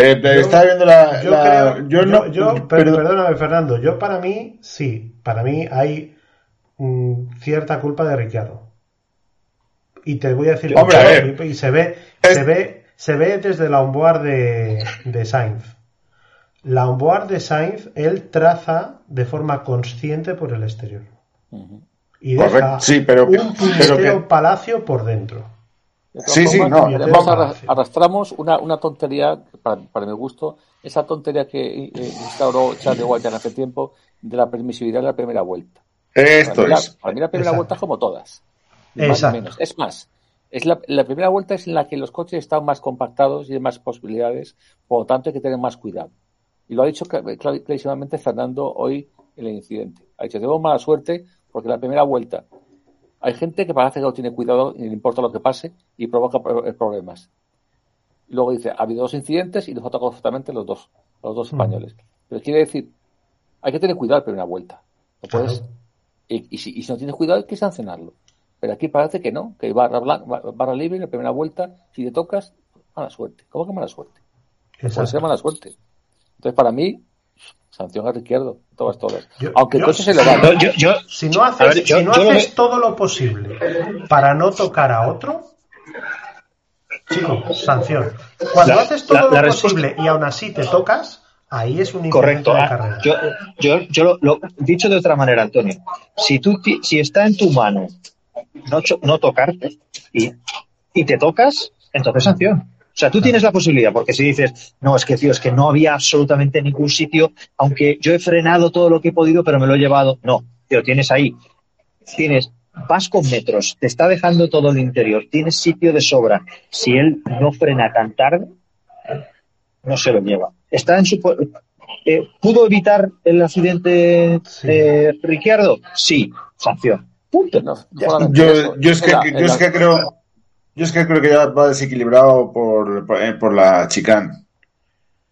Eh, Yo- estaba viendo la. Yo la- creo, yo no. yo- per- perdón. perdóname Fernando, yo para mí sí, para mí hay mm, cierta culpa de Ricciardo. Y te voy a decir Hombre, a ver. y, y se ve, Es- se ve, se ve desde la onboard de, de Sainz. La onboard de Sainz, él traza de forma consciente por el exterior. Ujú. Y Correcto, deja sí, pero que- un pero que- palacio por dentro. Sí, sí, no, arra- arrastramos una, una tontería, para, para mi gusto, esa tontería que eh, instauró Charlie White hace tiempo de la permisividad de la primera vuelta. Esto para, mí la, es. para mí la primera Exacto. vuelta es como todas. Más Exacto. menos. Es más, es la, la primera vuelta es en la que los coches están más compactados y hay más posibilidades, por lo tanto hay que tener más cuidado. Y lo ha dicho cla- cla- clarísimamente Fernando hoy en el incidente. Ha dicho, tenemos mala suerte porque la primera vuelta hay gente que parece que no tiene cuidado y le importa lo que pase y provoca pro- eh, problemas. Luego dice, ha habido dos incidentes y nos ha tocado justamente los dos, los dos españoles. Pero quiere decir, hay que tener cuidado en la primera vuelta. No puedes, Claro. y, y si, y si no tienes cuidado hay que sancionarlo. Pero aquí parece que no, que barra, barra libre en la primera vuelta, si te tocas, mala suerte. ¿Cómo que mala suerte? Puede ser mala suerte. Entonces, para mí, sanción a Izquierdo, todas, todas. Yo- Aunque el yo- coche se le va. Yo, yo, yo- Si no haces, ver, si no todo lo posible para no tocar a otro, chico, sanción. Cuando La- haces todo la- lo la posible y aún así te tocas, ahí es un incidente correcto. de ah, carrera. Yo, yo, yo lo, lo- dicho de otra manera, Antonio, si tú, ti- si está en tu mano no, cho- no tocarte y, y te tocas, entonces sanción. O sea, tú tienes la posibilidad, porque si dices, no, es que, tío, es que no había absolutamente ningún sitio, aunque yo he frenado todo lo que he podido, pero me lo he llevado. No, tío, tienes ahí. Tienes, vas con metros, te está dejando todo el interior, tienes sitio de sobra. Si él no frena tan tarde, no se lo lleva. Está en su. eh, ¿Pudo evitar el accidente Sí. eh, Ricciardo? Sí, sanción. Punto. No, Yo, es que, yo es que creo. Yo es que creo que ya va desequilibrado por, por, eh, por la chicane.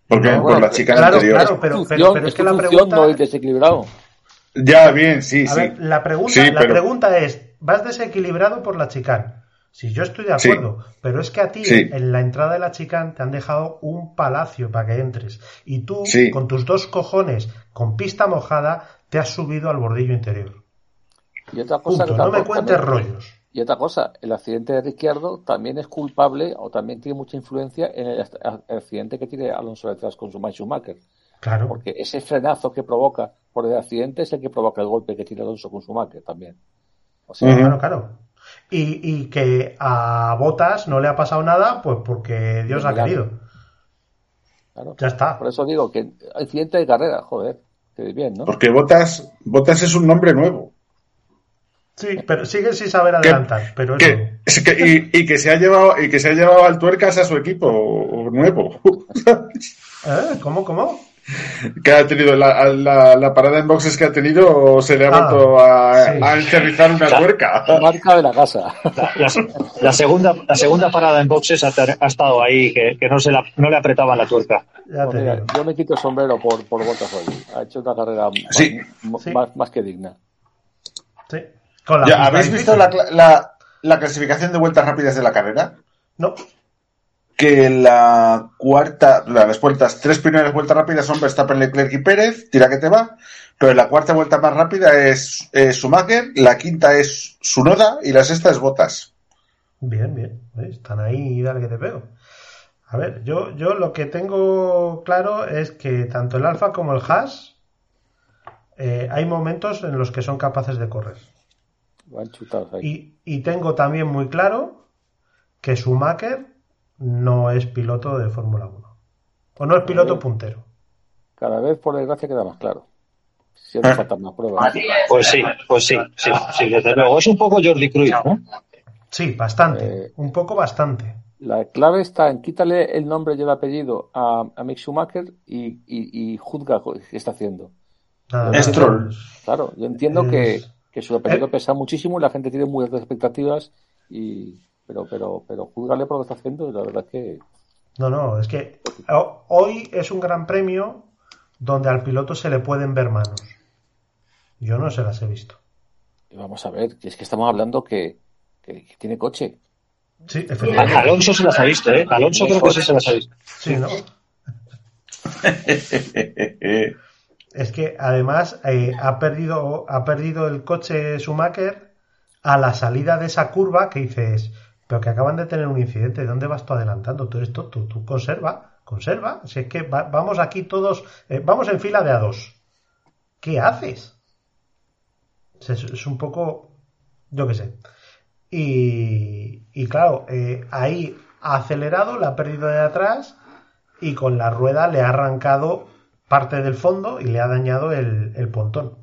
Porque No, por la chicane claro, anterior. claro, pero- pero- pero es que la pregunta- no es desequilibrado. Ya, bien, sí, A sí. ver, la pregunta, Sí, la pero- pregunta es, ¿vas desequilibrado por la chicane? Si yo estoy de Sí. acuerdo, pero es que a ti Sí. en la entrada de la chicane te han dejado un palacio para que entres. Y tú, Sí. con tus dos cojones, con pista mojada, te has subido al bordillo interior. Y otra cosa Punto. que No me cuentes también- rollos. Y otra cosa, el accidente de Ricciardo también es culpable o también tiene mucha influencia en el ac- accidente que tiene Alonso detrás con su Mike Schumacher. Claro. Porque ese frenazo que provoca por el accidente es el que provoca el golpe que tiene Alonso con Schumacher también. O sea, Ujú. Claro, claro. Y, y que a Botas no le ha pasado nada, pues porque Dios ha querido. claro. Ya está. Por eso digo que accidente de carrera, joder, que bien, ¿no? Porque Botas, Botas es un nombre nuevo. Sí, pero sigue sin saber adelantar. Pero eso. Que, es que- y, y que se ha llevado y que se ha llevado al tuercas a su equipo nuevo <laughs> ¿Eh? ¿Cómo, cómo? que ha tenido la, la, la parada en boxes que ha tenido se le ha Ah, vuelto a, sí. a encerrizar una tuerca Marca de la casa. La, la- la segunda, la segunda parada en boxes ha, estado ahí, que, que no, se la, no le apretaban la tuerca. Pues mira, yo me quito el sombrero por, por Bottas hoy. Ha hecho una carrera Sí. más, Sí. más- más que digna. Sí. Con la Ya, ¿Habéis visto la, cla- la, la clasificación de vueltas rápidas de la carrera? No. Que la cuarta, las vueltas, tres primeras vueltas rápidas son Verstappen, Leclerc y Pérez, tira que te va, pero la cuarta vuelta más rápida es, es Schumacher, la quinta es Sunoda y la sexta es Botas. Bien, bien. ¿Ves? Están ahí, dale que te pego. A ver, yo, yo lo que tengo claro es que tanto el Alfa como el Haas eh, hay momentos en los que son capaces de correr. Van chutados ahí. Y, y tengo también muy claro que Schumacher no es piloto de Fórmula 1. O no es piloto puntero. Cada vez, por desgracia, queda más claro. Siempre faltan más pruebas. Pues sí, pues sí, sí, sí, desde luego. Es un poco Jordi Cruz, ¿no? Sí, bastante. Eh, Un poco bastante. La clave está en quítale el nombre y el apellido a, a Mick Schumacher y, y, y juzga qué está haciendo. Es troll. Claro, yo entiendo Es- que, que su apellido Eh. pesa muchísimo y la gente tiene muy altas expectativas, y, pero, pero, pero juzgarle por lo que está haciendo, y la verdad es que No, no, es que ho- hoy es un gran premio donde al piloto se le pueden ver manos. Yo no se las he visto. vamos a ver, que es que estamos hablando que, que- que tiene coche. Sí, A-. Alonso se las ha visto, ¿eh? Alonso creo que sí se las ha visto. Sí, ¿no? <laughs> Es que además eh, ha, perdido, ha perdido el coche Schumacher a la salida de esa curva que dices, pero que acaban de tener un incidente, ¿de dónde vas tú adelantando? Tú eres tonto, tú conserva, conserva. Si es que va- vamos aquí todos, eh, vamos en fila de a dos. ¿Qué haces? Es, es un poco, yo qué sé. Y, y claro, eh, ahí ha acelerado, le ha perdido de atrás y con la rueda le ha arrancado parte del fondo y le ha dañado el, el pontón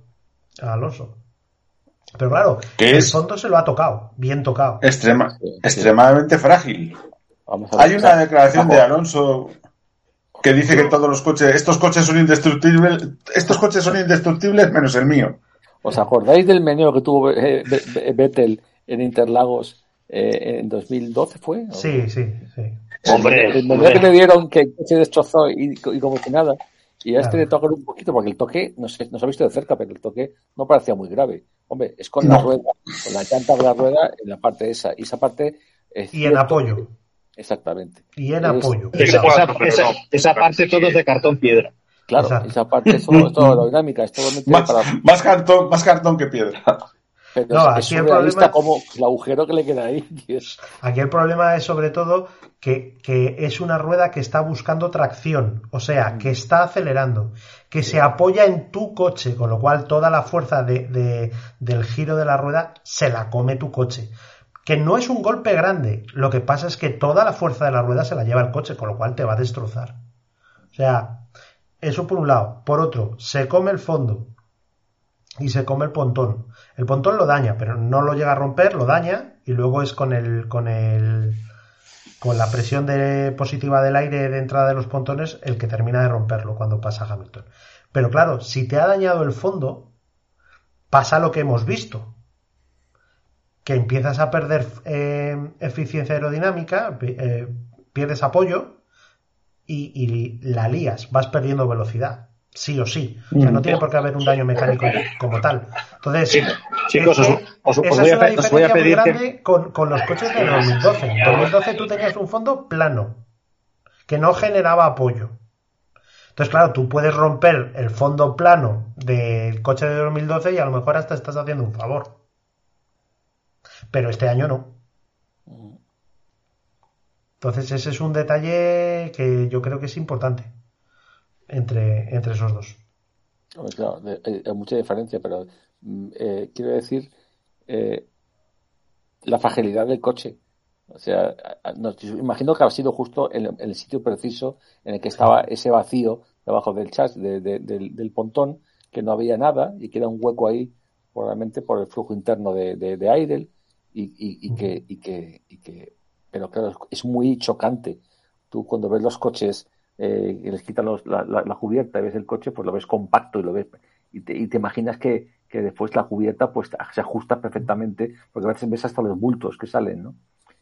a Alonso. Pero claro, ¿Qué el es? fondo se lo ha tocado, bien tocado. Extrema, Sí, sí. extremadamente frágil. Vamos a ver, Hay una declaración de Alonso que dice que todos los coches, estos coches son indestructibles, estos coches son indestructibles menos el mío. ¿Os acordáis del meneo que tuvo eh, Vettel en Interlagos eh, en 2012 fue? ¿O- Sí, sí, sí. Hombre, El meneo que le dieron que el coche destrozó y, y como que nada. Y a este le tocan un poquito, porque el toque, no sé, no se ha visto de cerca, pero el toque no parecía muy grave. Hombre, es con la rueda, con la llanta de la rueda en la parte esa. Y esa parte es Y en apoyo. que- Exactamente. Y en Es- apoyo. esa, esa- esa- esa parte todo es de cartón piedra. Claro, Exacto. esa parte es todo, es todo aerodinámica, es totalmente Más, para. más cartón, más cartón que piedra. Pero No, es, es aquí el problema- como el agujero que le queda ahí. <laughs> Aquí el problema es sobre todo que, que es una rueda que está buscando tracción, o sea, que está acelerando, que se apoya en tu coche, con lo cual toda la fuerza de, de- del giro de la rueda se la come tu coche. Que no es un golpe grande, lo que pasa es que toda la fuerza de la rueda se la lleva el coche, con lo cual te va a destrozar. O sea, eso por un lado. Por otro, se come el fondo y se come el pontón. El pontón lo daña, pero no lo llega a romper, lo daña y luego es con el con el con la presión de, positiva del aire de entrada de los pontones el que termina de romperlo cuando pasa Hamilton. Pero claro, si te ha dañado el fondo, pasa lo que hemos visto. Que empiezas a perder eh, eficiencia aerodinámica, eh, pierdes apoyo y, y la lías, vas perdiendo velocidad. Sí o sí. O sea, no tiene por qué haber un daño mecánico como tal. Entonces, Sí, chicos, es os, que- os, os Esa voy es una os voy a diferencia muy pedir que... con, con los coches de 2012. En 2012 tú tenías un fondo plano, que no generaba apoyo. Entonces, claro, tú puedes romper el fondo plano del coche de 2012 y a lo mejor hasta estás haciendo un favor. Pero este año no. Entonces, ese es un detalle que yo creo que es importante entre, entre esos dos. Claro, eh, hay mucha diferencia, pero mm, eh, quiero decir eh, la fragilidad del coche. O sea, no, imagino que ha sido justo en, en el sitio preciso en el que estaba ese vacío debajo del chas, de- de- del, del pontón, que no había nada y queda un hueco ahí, probablemente por el flujo interno de, de- de aire y, y- y que, y que, y que, pero claro, es muy chocante. Tú cuando ves los coches eh, y les quitan los- la, la- la cubierta y ves el coche, pues lo ves compacto y lo ves y te, y te imaginas que, que después la cubierta pues se ajusta perfectamente, porque a veces ves hasta los bultos que salen, ¿no?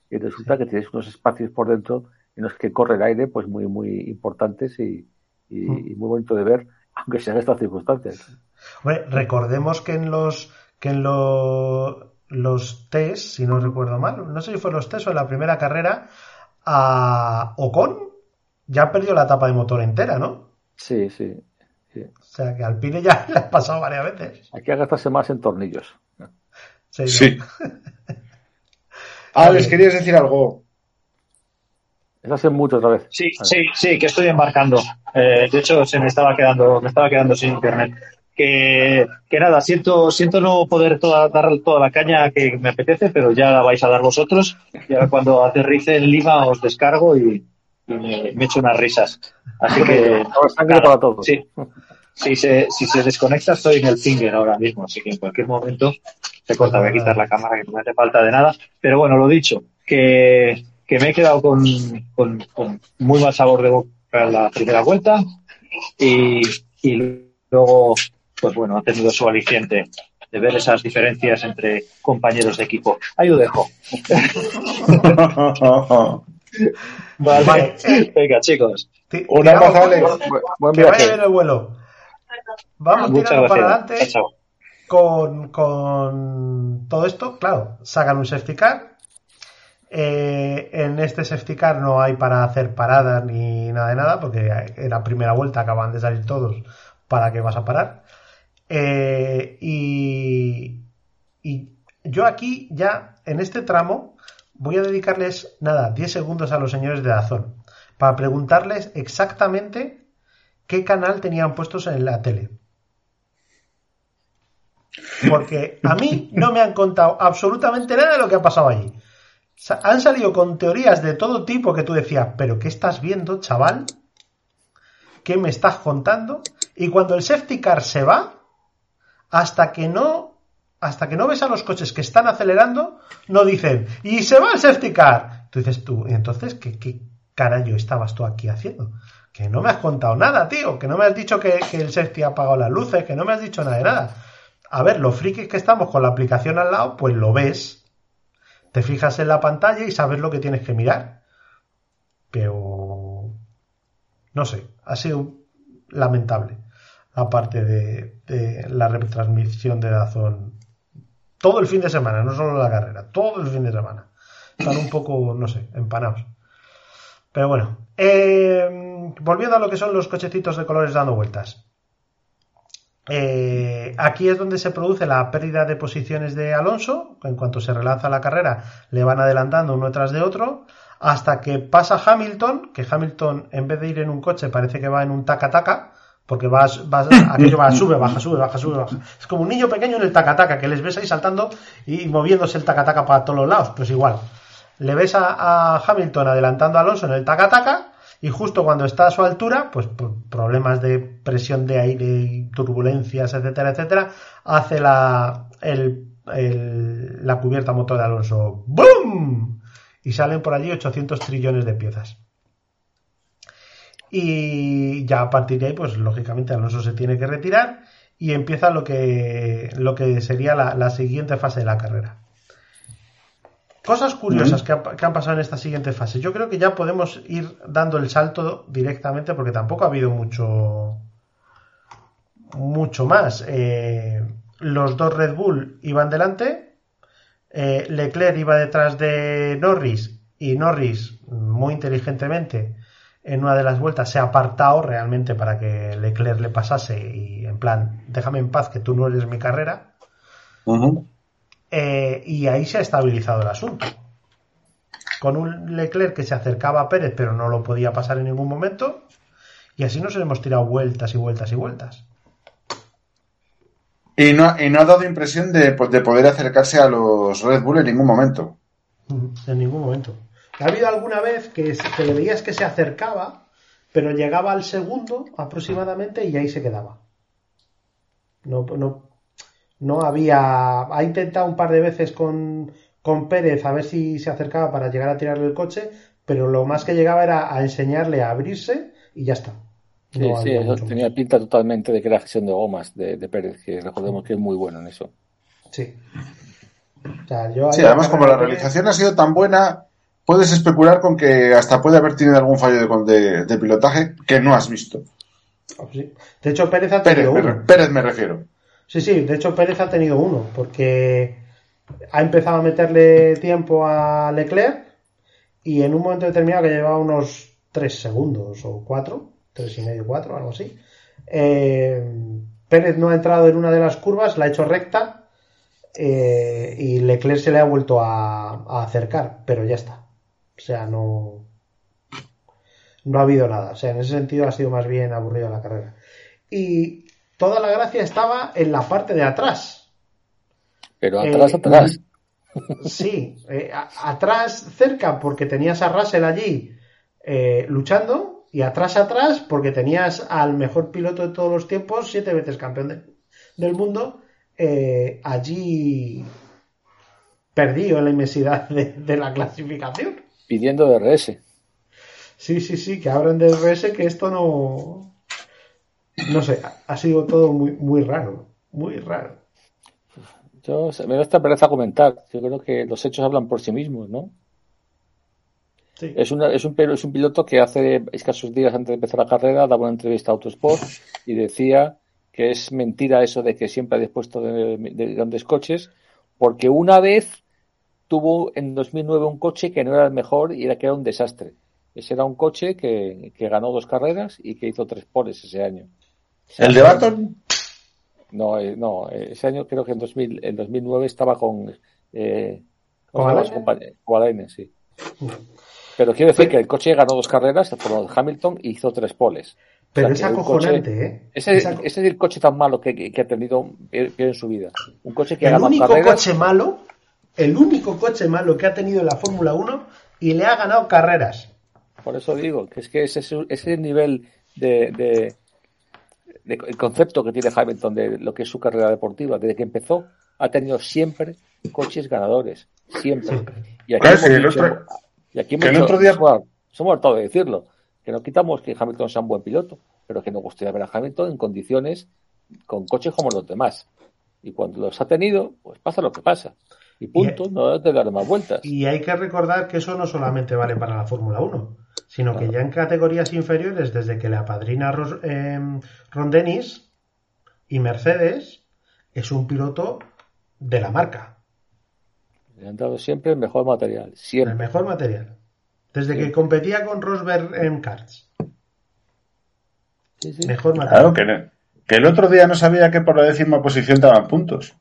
Y resulta que tienes unos espacios por dentro en los que corre el aire pues muy muy importantes y, y- y muy bonito de ver, aunque sean estas circunstancias. Hombre, recordemos que en los que en lo- los test, si no recuerdo mal, no sé si fue los test o en la primera carrera, a Ocon ya perdió la tapa de motor entera, ¿no? Sí, sí. sí. O sea que al Pine ya <laughs> le ha pasado varias veces. Hay que gastarse más en tornillos. Sí. Sí. <laughs> Alex, querías decir algo. Eso hace mucho otra vez. Sí, sí, sí, que estoy embarcando. Eh, de hecho, se me estaba quedando, me estaba quedando sin internet. Que, que nada, siento, siento no poder toda- dar toda la caña que me apetece, pero ya la vais a dar vosotros. Y ahora cuando aterrice en Lima os descargo y, y me, me echo unas risas. Así que nada, para todos. sí. Si se, si se desconecta estoy en el finger ahora mismo, así que en cualquier momento se corta, voy a quitar la cámara que no me hace falta de nada. Pero bueno, lo dicho, que, que me he quedado con, con, con muy mal sabor de boca en la primera vuelta y, y luego, pues bueno, ha tenido su aliciente de ver esas diferencias entre compañeros de equipo. Ahí lo dejo. <laughs> Vale. Vale. <laughs> Venga, chicos. Un abrazo, Alex. Buen que vaya viaje. bien el vuelo. Vamos Muchas tirando para adelante Chao, chao. con, con todo esto. Claro, sacan un safety car. Eh, en este safety car no hay para hacer paradas ni nada de nada, porque en la primera vuelta acaban de salir todos. ¿Para qué vas a parar? Eh, y, y yo aquí ya, en este tramo, voy a dedicarles, nada, 10 segundos a los señores de Dazón para preguntarles exactamente qué canal tenían puestos en la tele. Porque a mí no me han contado absolutamente nada de lo que ha pasado allí. Han salido con teorías de todo tipo que tú decías, pero ¿qué estás viendo, chaval? ¿Qué me estás contando? Y cuando el safety car se va, hasta que no, hasta que no ves a los coches que están acelerando, no dicen, y se va el safety car. Tú dices tú, "¿Y entonces, ¿qué, qué carajo estabas tú aquí haciendo? Que no me has contado nada, tío, que no me has dicho que, el safety ha apagado las luces, que no me has dicho nada de nada. A ver, los frikis que estamos con la aplicación al lado, pues lo ves, te fijas en la pantalla y sabes lo que tienes que mirar. Pero no sé, ha sido lamentable aparte de, de la retransmisión de Dazón todo el fin de semana, no solo la carrera, todo el fin de semana. Están un poco, no sé, empanados. Pero bueno, eh, volviendo a lo que son los cochecitos de colores dando vueltas. Eh, aquí es donde se produce la pérdida de posiciones de Alonso. En cuanto se relanza la carrera, le van adelantando uno tras de otro. Hasta que pasa Hamilton, que Hamilton, en vez de ir en un coche, parece que va en un taca-taca. Porque va, va, <laughs> aquello va, sube, baja, sube, baja, sube, baja. Es como un niño pequeño en el taca-taca, que les ves ahí saltando y moviéndose el taca-taca para todos los lados. Pues igual. Le ves a, a Hamilton adelantando a Alonso en el taca-taca y justo cuando está a su altura, pues por problemas de presión de aire y turbulencias, etcétera, etcétera, hace la, el, el- la cubierta motor de Alonso. ¡Bum! Y salen por allí 800 trillones de piezas. Y ya a partir de ahí, pues lógicamente Alonso se tiene que retirar y empieza lo que, lo que sería la, la siguiente fase de la carrera. Cosas curiosas que, ha- que han pasado en esta siguiente fase. Yo creo que ya podemos ir dando el salto directamente porque tampoco ha habido mucho mucho más. Eh, los dos Red Bull iban delante, eh, Leclerc iba detrás de Norris y Norris, muy inteligentemente, en una de las vueltas se ha apartado realmente para que Leclerc le pasase y en plan, déjame en paz que tú no eres mi carrera. Eh, y ahí se ha estabilizado el asunto. Con un Leclerc que se acercaba a Pérez pero no lo podía pasar en ningún momento. Y así nos hemos tirado vueltas y vueltas y vueltas. Y no, y no ha dado impresión de, pues, de poder acercarse a los Red Bull en ningún momento. En ningún momento. Ha habido alguna vez que, que le veías que se acercaba, pero llegaba al segundo aproximadamente y ahí se quedaba. No, no, no había. Ha intentado un par de veces con, con Pérez a ver si se acercaba para llegar a tirarle el coche, pero lo más que llegaba era a enseñarle a abrirse y ya está. Sí, sí, eso tenía pinta totalmente de que era gestión de gomas de, de Pérez, que recordemos que es muy bueno en eso. Sí. sí, además como la realización ha sido tan buena, puedes especular con que hasta puede haber tenido algún fallo de, de, pilotaje que no has visto. Oh, sí. De hecho, Pérez ha tenido Pérez, uno. Pérez me refiero. Sí, sí, de hecho Pérez ha tenido uno, porque ha empezado a meterle tiempo a Leclerc y en un momento determinado que llevaba unos 3 segundos o 4, tres y medio, cuatro, algo así. Eh, Pérez no ha entrado en una de las curvas, la ha hecho recta eh, y Leclerc se le ha vuelto a, a, acercar, pero ya está. O sea, no, no ha habido nada. O sea, en ese sentido ha sido más bien aburrida la carrera. Y toda la gracia estaba en la parte de atrás. Pero atrás, eh, atrás. <laughs> Sí, eh, atrás cerca porque tenías a Russell allí eh, luchando y atrás atrás porque tenías al mejor piloto de todos los tiempos, siete veces campeón de, del mundo, allí perdido en la inmensidad de, de, la clasificación. Pidiendo DRS. Sí, sí, sí, que abran DRS, que esto no... No sé, ha sido todo muy, muy raro, muy raro. Yo me da esta pereza comentar. Yo creo que los hechos hablan por sí mismos, ¿no? Sí. Es, una, es, un, es un piloto que hace escasos días antes de empezar la carrera daba una entrevista a Autosport y decía que es mentira eso de que siempre ha dispuesto de, de grandes coches, porque una vez tuvo en 2009 un coche que no era el mejor y era que era un desastre. Ese era un coche que, que ganó dos carreras y que hizo tres poles ese año. ¿El de Baton? No, eh, no, ese año creo que en, 2000, en 2009 estaba con... Eh, ¿Con Alaine? sí. Pero quiero decir que el coche ganó dos carreras por Hamilton y hizo tres poles. Pero o sea, es acojonante, coche, ¿eh? Ese, ese, es el coche tan malo que, que, que ha tenido en su vida. Un coche que el ha ganado único carreras. coche malo, el único coche malo que ha tenido en la Fórmula 1 y le ha ganado carreras. Por eso digo, que es que ese, es el nivel de, de, de, el concepto que tiene Hamilton de lo que es su carrera deportiva. Desde que empezó, ha tenido siempre coches ganadores. Siempre. Y aquí Claro, hemos sí, el dicho- otro- y aquí hemos que el dicho- otro día- bueno, somos hartados de decirlo, que no quitamos que Hamilton sea un buen piloto, pero que nos gustaría ver a Hamilton en condiciones con coches como los demás. Y cuando los ha tenido, pues pasa lo que pasa. Y punto, no hay que darle más vueltas. Y hay que recordar que eso no solamente vale para la Fórmula 1, sino que ya en categorías inferiores, desde que le apadrina Ros, eh, Ron Dennis y Mercedes, es un piloto de la marca, Le han dado siempre el mejor material. Siempre. el mejor material. Desde que competía con Rosberg en karts, Sí, sí. mejor material. Claro, que, no- que el otro día no sabía que por la décima posición daban puntos.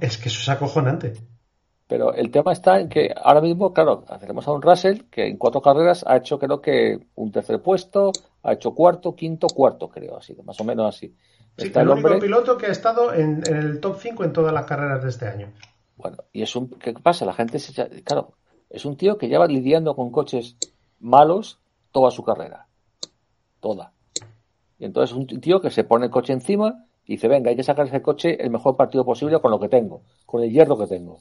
Es que eso es acojonante. Pero el tema está en que ahora mismo, claro, tenemos a un Russell que en cuatro carreras ha hecho, creo que, un tercer puesto, ha hecho cuarto, quinto, cuarto, creo, ha sido, más o menos así. Sí, Está el el único hombre, piloto que ha estado en, en el top 5 en todas las carreras de este año. bueno, y es un, ¿qué pasa? La gente se, claro, es un tío que lleva lidiando con coches malos toda su carrera. Toda. Y entonces un tío que se pone el coche encima y dice, venga, hay que sacar ese coche el mejor partido posible con lo que tengo, con el hierro que tengo.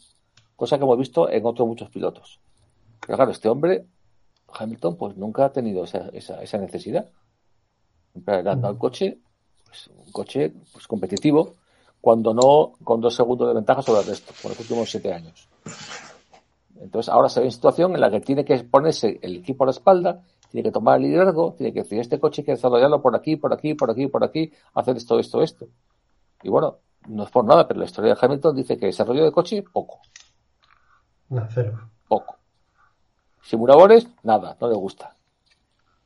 Cosa que hemos visto en otros muchos pilotos. Pero claro, este hombre, Hamilton, pues nunca ha tenido esa, esa, esa necesidad. Siempre coche, pues un coche pues, competitivo, cuando no con dos segundos de ventaja sobre el resto, por los últimos siete años. Entonces ahora se ve en situación en la que tiene que ponerse el equipo a la espalda, tiene que tomar el liderazgo, tiene que decir, este coche hay que desarrollarlo por aquí, por aquí, por aquí, por aquí, hacer esto, esto, esto. Y bueno, no es por nada, pero la historia de Hamilton dice que desarrollo de coche, poco. No, cero. Poco. Simuladores, nada, no le gusta.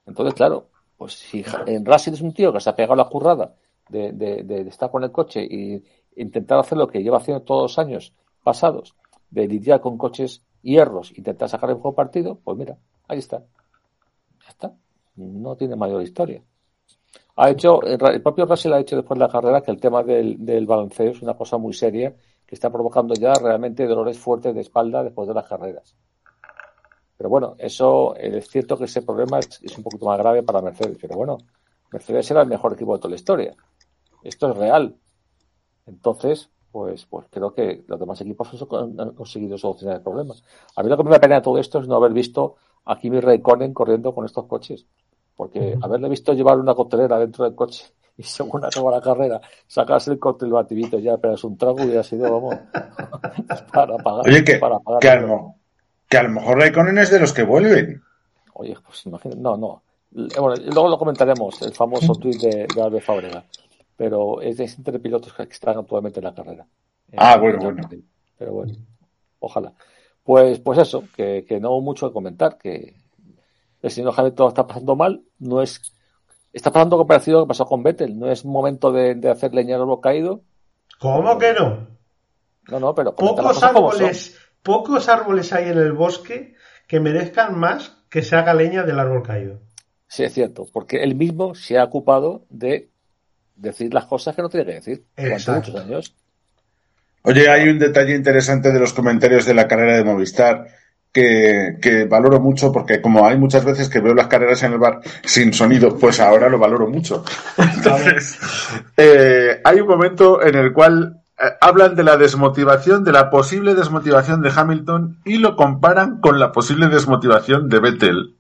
Entonces, claro, pues si en Racing es un tío que se ha pegado la currada de, de- de- estar con el coche y intentar hacer lo que lleva haciendo todos los años pasados, de lidiar con coches hierros, intentar sacar el juego partido, pues mira, ahí está. Ya está. No tiene mayor historia. Ha hecho, el propio Russell ha hecho después de la carrera que el tema del, del balanceo es una cosa muy seria que está provocando ya realmente dolores fuertes de espalda después de las carreras. Pero bueno, eso eh, es cierto que ese problema es, es un poquito más grave para Mercedes. Pero bueno, Mercedes era el mejor equipo de toda la historia. Esto es real. Entonces, pues, pues creo que los demás equipos han han conseguido solucionar el problema. A mí lo que me da pena de todo esto es no haber visto a Kimi Raikkonen corriendo con estos coches. Porque haberle visto llevar una coctelera dentro del coche <laughs> y según acaba la carrera, sacarse el cóctel batidito ya, pero es un trago y ha sido, vamos, <laughs> para pagar. Oye, que, para pagar que, a lo, que a lo mejor Raikkonen es de los que vuelven. Oye, pues imagina, no, no. Eh, Bueno, luego lo comentaremos, el famoso tuit de, de Albert Fábrega. Pero es de entre pilotos que están actualmente en la carrera. Ah, Eh, bueno, bueno. Pero bueno, ojalá. Pues, pues eso, que, que no mucho que comentar, que el señor Hamilton lo está pasando mal, no es, está pasando algo parecido a lo que pasó con Vettel, no es momento de, de hacer leña al árbol caído, ¿Cómo que no? no, no, pero Pocos árboles, pocos árboles hay en el bosque que merezcan más que se haga leña del árbol caído. Sí, es cierto, porque él mismo se ha ocupado de decir las cosas que no tiene que decir durante muchos años. Oye, hay un detalle interesante de los comentarios de la carrera de Movistar que, que valoro mucho porque como hay muchas veces que veo las carreras en el bar sin sonido, pues ahora lo valoro mucho. Entonces, <laughs> eh, hay un momento en el cual eh, hablan de la desmotivación, de la posible desmotivación de Hamilton y lo comparan con la posible desmotivación de Vettel.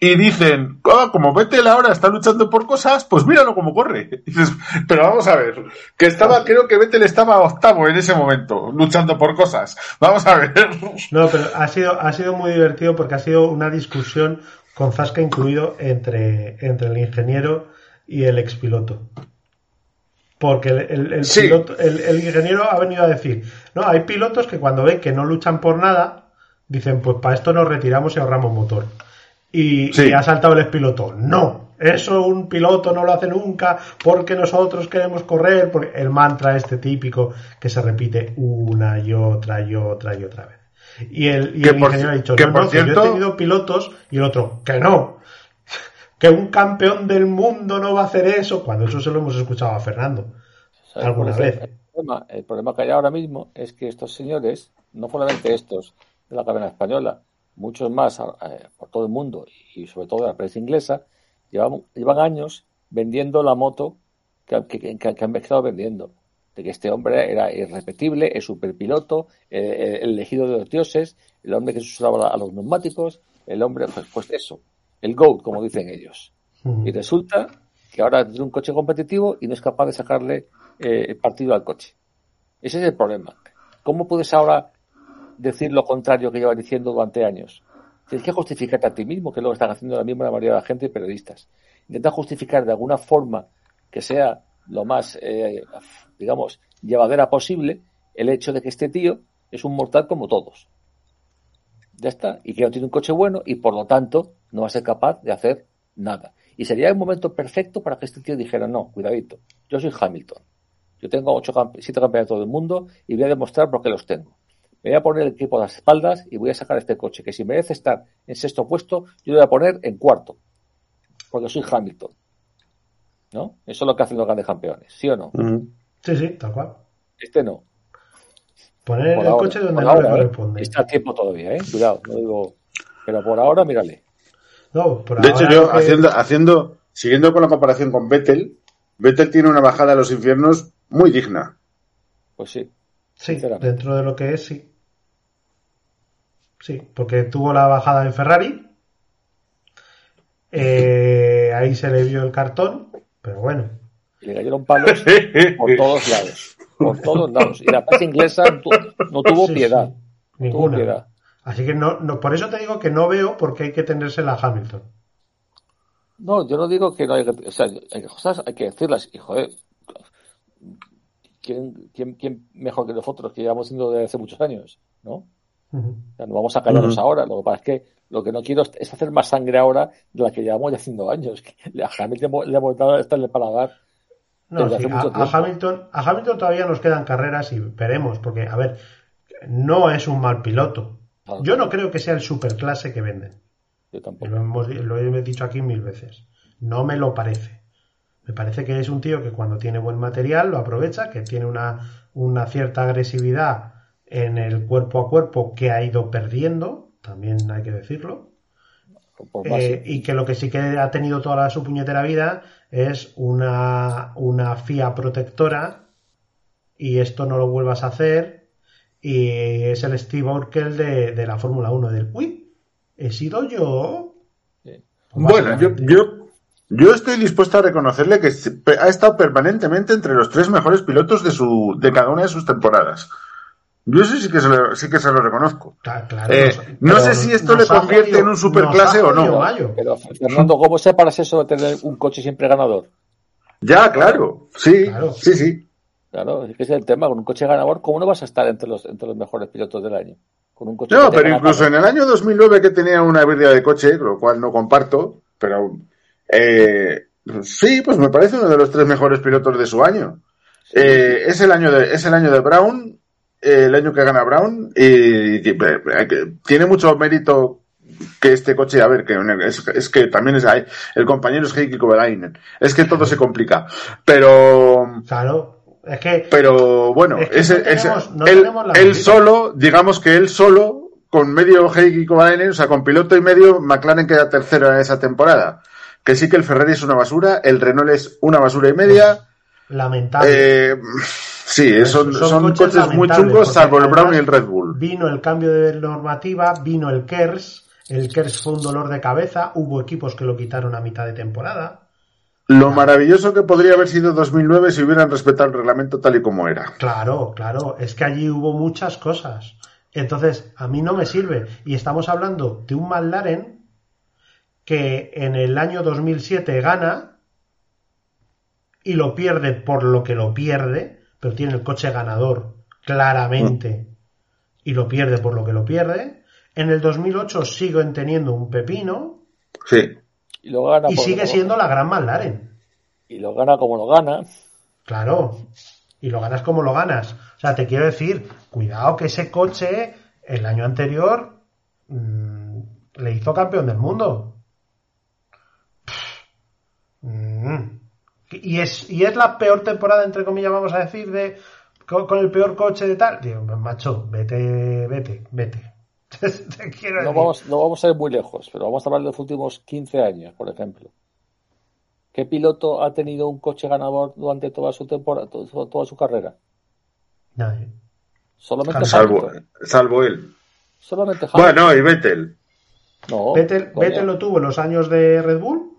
Y dicen, "Ah, como Vettel ahora está luchando por cosas, pues míralo cómo corre. <laughs> Y dices, pero vamos a ver, que estaba, creo que Vettel estaba octavo en ese momento, luchando por cosas. <laughs> Vamos a ver. No, pero ha sido, ha sido muy divertido porque ha sido una discusión con Zasca incluido entre, entre el ingeniero y el expiloto. Porque el, el- el Sí. piloto- el- el ingeniero ha venido a decir, no, hay pilotos que cuando ven que no luchan por nada, dicen, pues para esto nos retiramos y ahorramos motor. Y, Sí. y ha saltado el expiloto, no, eso un piloto no lo hace nunca porque nosotros queremos correr, porque el mantra este típico que se repite una y otra y otra y otra vez. Y el, y el por ingeniero ha dicho, que no, por no, que yo cierto- he tenido pilotos y el otro, que no, <laughs> que un campeón del mundo no va a hacer eso, cuando eso se lo hemos escuchado a Fernando alguna vez. El problema, el problema que hay ahora mismo es que estos señores, no solamente estos de la cadena española, muchos más eh, por todo el mundo y sobre todo de la prensa inglesa, llevan, llevan años vendiendo la moto que, que, que- que han estado vendiendo. De que este hombre era irrepetible, el superpiloto, eh, el elegido de los dioses, el hombre que se usaba a los neumáticos, el hombre, pues, pues eso, el GOAT, como dicen ellos. Y resulta que ahora tiene un coche competitivo y no es capaz de sacarle eh, partido al coche. Ese es el problema. ¿Cómo puedes ahora decir lo contrario que llevas diciendo durante años? Tienes que justificarte a ti mismo, que es lo que están haciendo la misma la mayoría de la gente y periodistas. Intenta justificar de alguna forma que sea lo más, eh, digamos, llevadera posible el hecho de que este tío es un mortal como todos. Ya está. Y que no tiene un coche bueno y por lo tanto no va a ser capaz de hacer nada. Y sería el momento perfecto para que este tío dijera, no, cuidadito, yo soy Hamilton. Yo tengo ocho, siete campeonatos del mundo y voy a demostrar por qué los tengo. Me voy a poner el equipo a las espaldas y voy a sacar este coche, que si merece estar en sexto puesto, yo lo voy a poner en cuarto. Porque soy Hamilton. ¿No? Eso es lo que hacen los grandes campeones, ¿sí o no? Sí, sí, tal cual. Este no. Poner Por el ahora, coche donde no ahora, le ¿eh? corresponde. Está a tiempo todavía, ¿eh? Cuidado, no digo. Pero por ahora, mírale. No, por De hecho, yo que- haciendo, haciendo, siguiendo con la comparación con Vettel, Vettel tiene una bajada a los infiernos muy digna. Pues sí. Sí, dentro de lo que es, sí. Sí, porque tuvo la bajada en Ferrari. Eh, ahí se le vio el cartón, pero bueno. Y le cayeron palos por todos lados. Por todos lados. Y la prensa inglesa no tuvo Sí, piedad. sí, No tuvo ninguna. piedad. Así que no, no, por eso te digo que no veo por qué hay que tenérsela a Hamilton. No, yo no digo que no hay que. O sea, hay cosas hay que decirlas. Y joder. ¿Quién, quién, quién mejor que nosotros que llevamos siendo desde hace muchos años? ¿No? Ujú. O sea, no vamos a callarnos ahora. Lo que pasa es que lo que no quiero es- hacer más sangre ahora de la que llevamos ya haciendo años. A Hamilton le hemos- hemos dado esta en el paladar. No, sí, hace a, mucho a tiempo. Hamilton, a Hamilton todavía nos quedan carreras y veremos, porque, a ver, no es un mal piloto. Claro. Yo no creo que sea el superclase que venden. Yo tampoco. Lo, hemos, lo he dicho aquí mil veces. No me lo parece. Me parece que es un tío que cuando tiene buen material lo aprovecha, que tiene una, una cierta agresividad en el cuerpo a cuerpo que ha ido perdiendo, también hay que decirlo. Eh, y que lo que sí que ha tenido toda la- su puñetera vida es una, una FIA protectora y esto no lo vuelvas a hacer y es el Steve Urkel de, de la Fórmula 1 del uy, he sido yo Sí. Bueno, yo, yo, yo estoy dispuesto a reconocerle que se- ha estado permanentemente entre los tres mejores pilotos de su de cada una de sus temporadas. Yo sí, sí que se lo, sí que se lo reconozco. Claro, Eh, no sé si esto le convierte jodido- en un superclase o no. Pero, Fernando, ¿cómo separas eso de tener un coche siempre ganador? Ya, claro. Sí, Claro. sí, sí. Claro, es que ese es el tema. Con un coche ganador, ¿cómo no vas a estar entre los, entre los mejores pilotos del año? Con un coche No, pero incluso en el año 2009 que tenía una birria de coche, lo cual no comparto, pero eh, sí, pues me parece uno de los tres mejores pilotos de su año. Eh, es el año de es el año de Brown, eh, el año que gana Brown y, que tiene mucho mérito que este coche, a ver, que es, es que también es ahí, el compañero es Heikki Kovalainen. Es que todo se complica, pero Claro, es que pero bueno, Es que ese, no tenemos- ese- no él, él solo, digamos que él solo, con medio Heikki Kovalainen, o sea, con piloto y medio, McLaren queda tercero en esa temporada. Que sí que el Ferrari es una basura, el Renault es una basura y media. lamentable. Eh, sí, son, Son son coches coches, muy chungos, salvo el Brown y el Red Bull. Vino el cambio de normativa, vino el KERS, el KERS fue un dolor de cabeza, hubo equipos que lo quitaron a mitad de temporada. Lo maravilloso que podría haber sido 2009 si hubieran respetado el reglamento tal y como era. Claro, claro, es que allí hubo muchas cosas. Entonces, a mí no me sirve. Y estamos hablando de un McLaren que en el año 2007 gana y lo pierde por lo que lo pierde, pero tiene el coche ganador claramente y lo pierde por lo que lo pierde. En el 2008 siguen teniendo un pepino Sí. Y lo gana y por- sigue siendo la gran McLaren. Y lo gana como lo gana. Claro. Y lo ganas como lo ganas. O sea, te quiero decir, cuidado que ese coche el año anterior mm, le hizo campeón del mundo. Mm. Y es, y es la peor temporada, entre comillas, vamos a decir, de con, con el peor coche de tal. Digo, macho, vete, vete, vete. <laughs> te quiero No vamos, no vamos a ir muy lejos, pero vamos a hablar de los últimos 15 años, por ejemplo. ¿Qué piloto ha tenido un coche ganador durante toda su temporada, to- toda su carrera? Nadie. Solamente Salvo, salvo él. Solamente Hamilton. Bueno, y Vettel. no, Vettel. Vettel lo tuvo en los años de Red Bull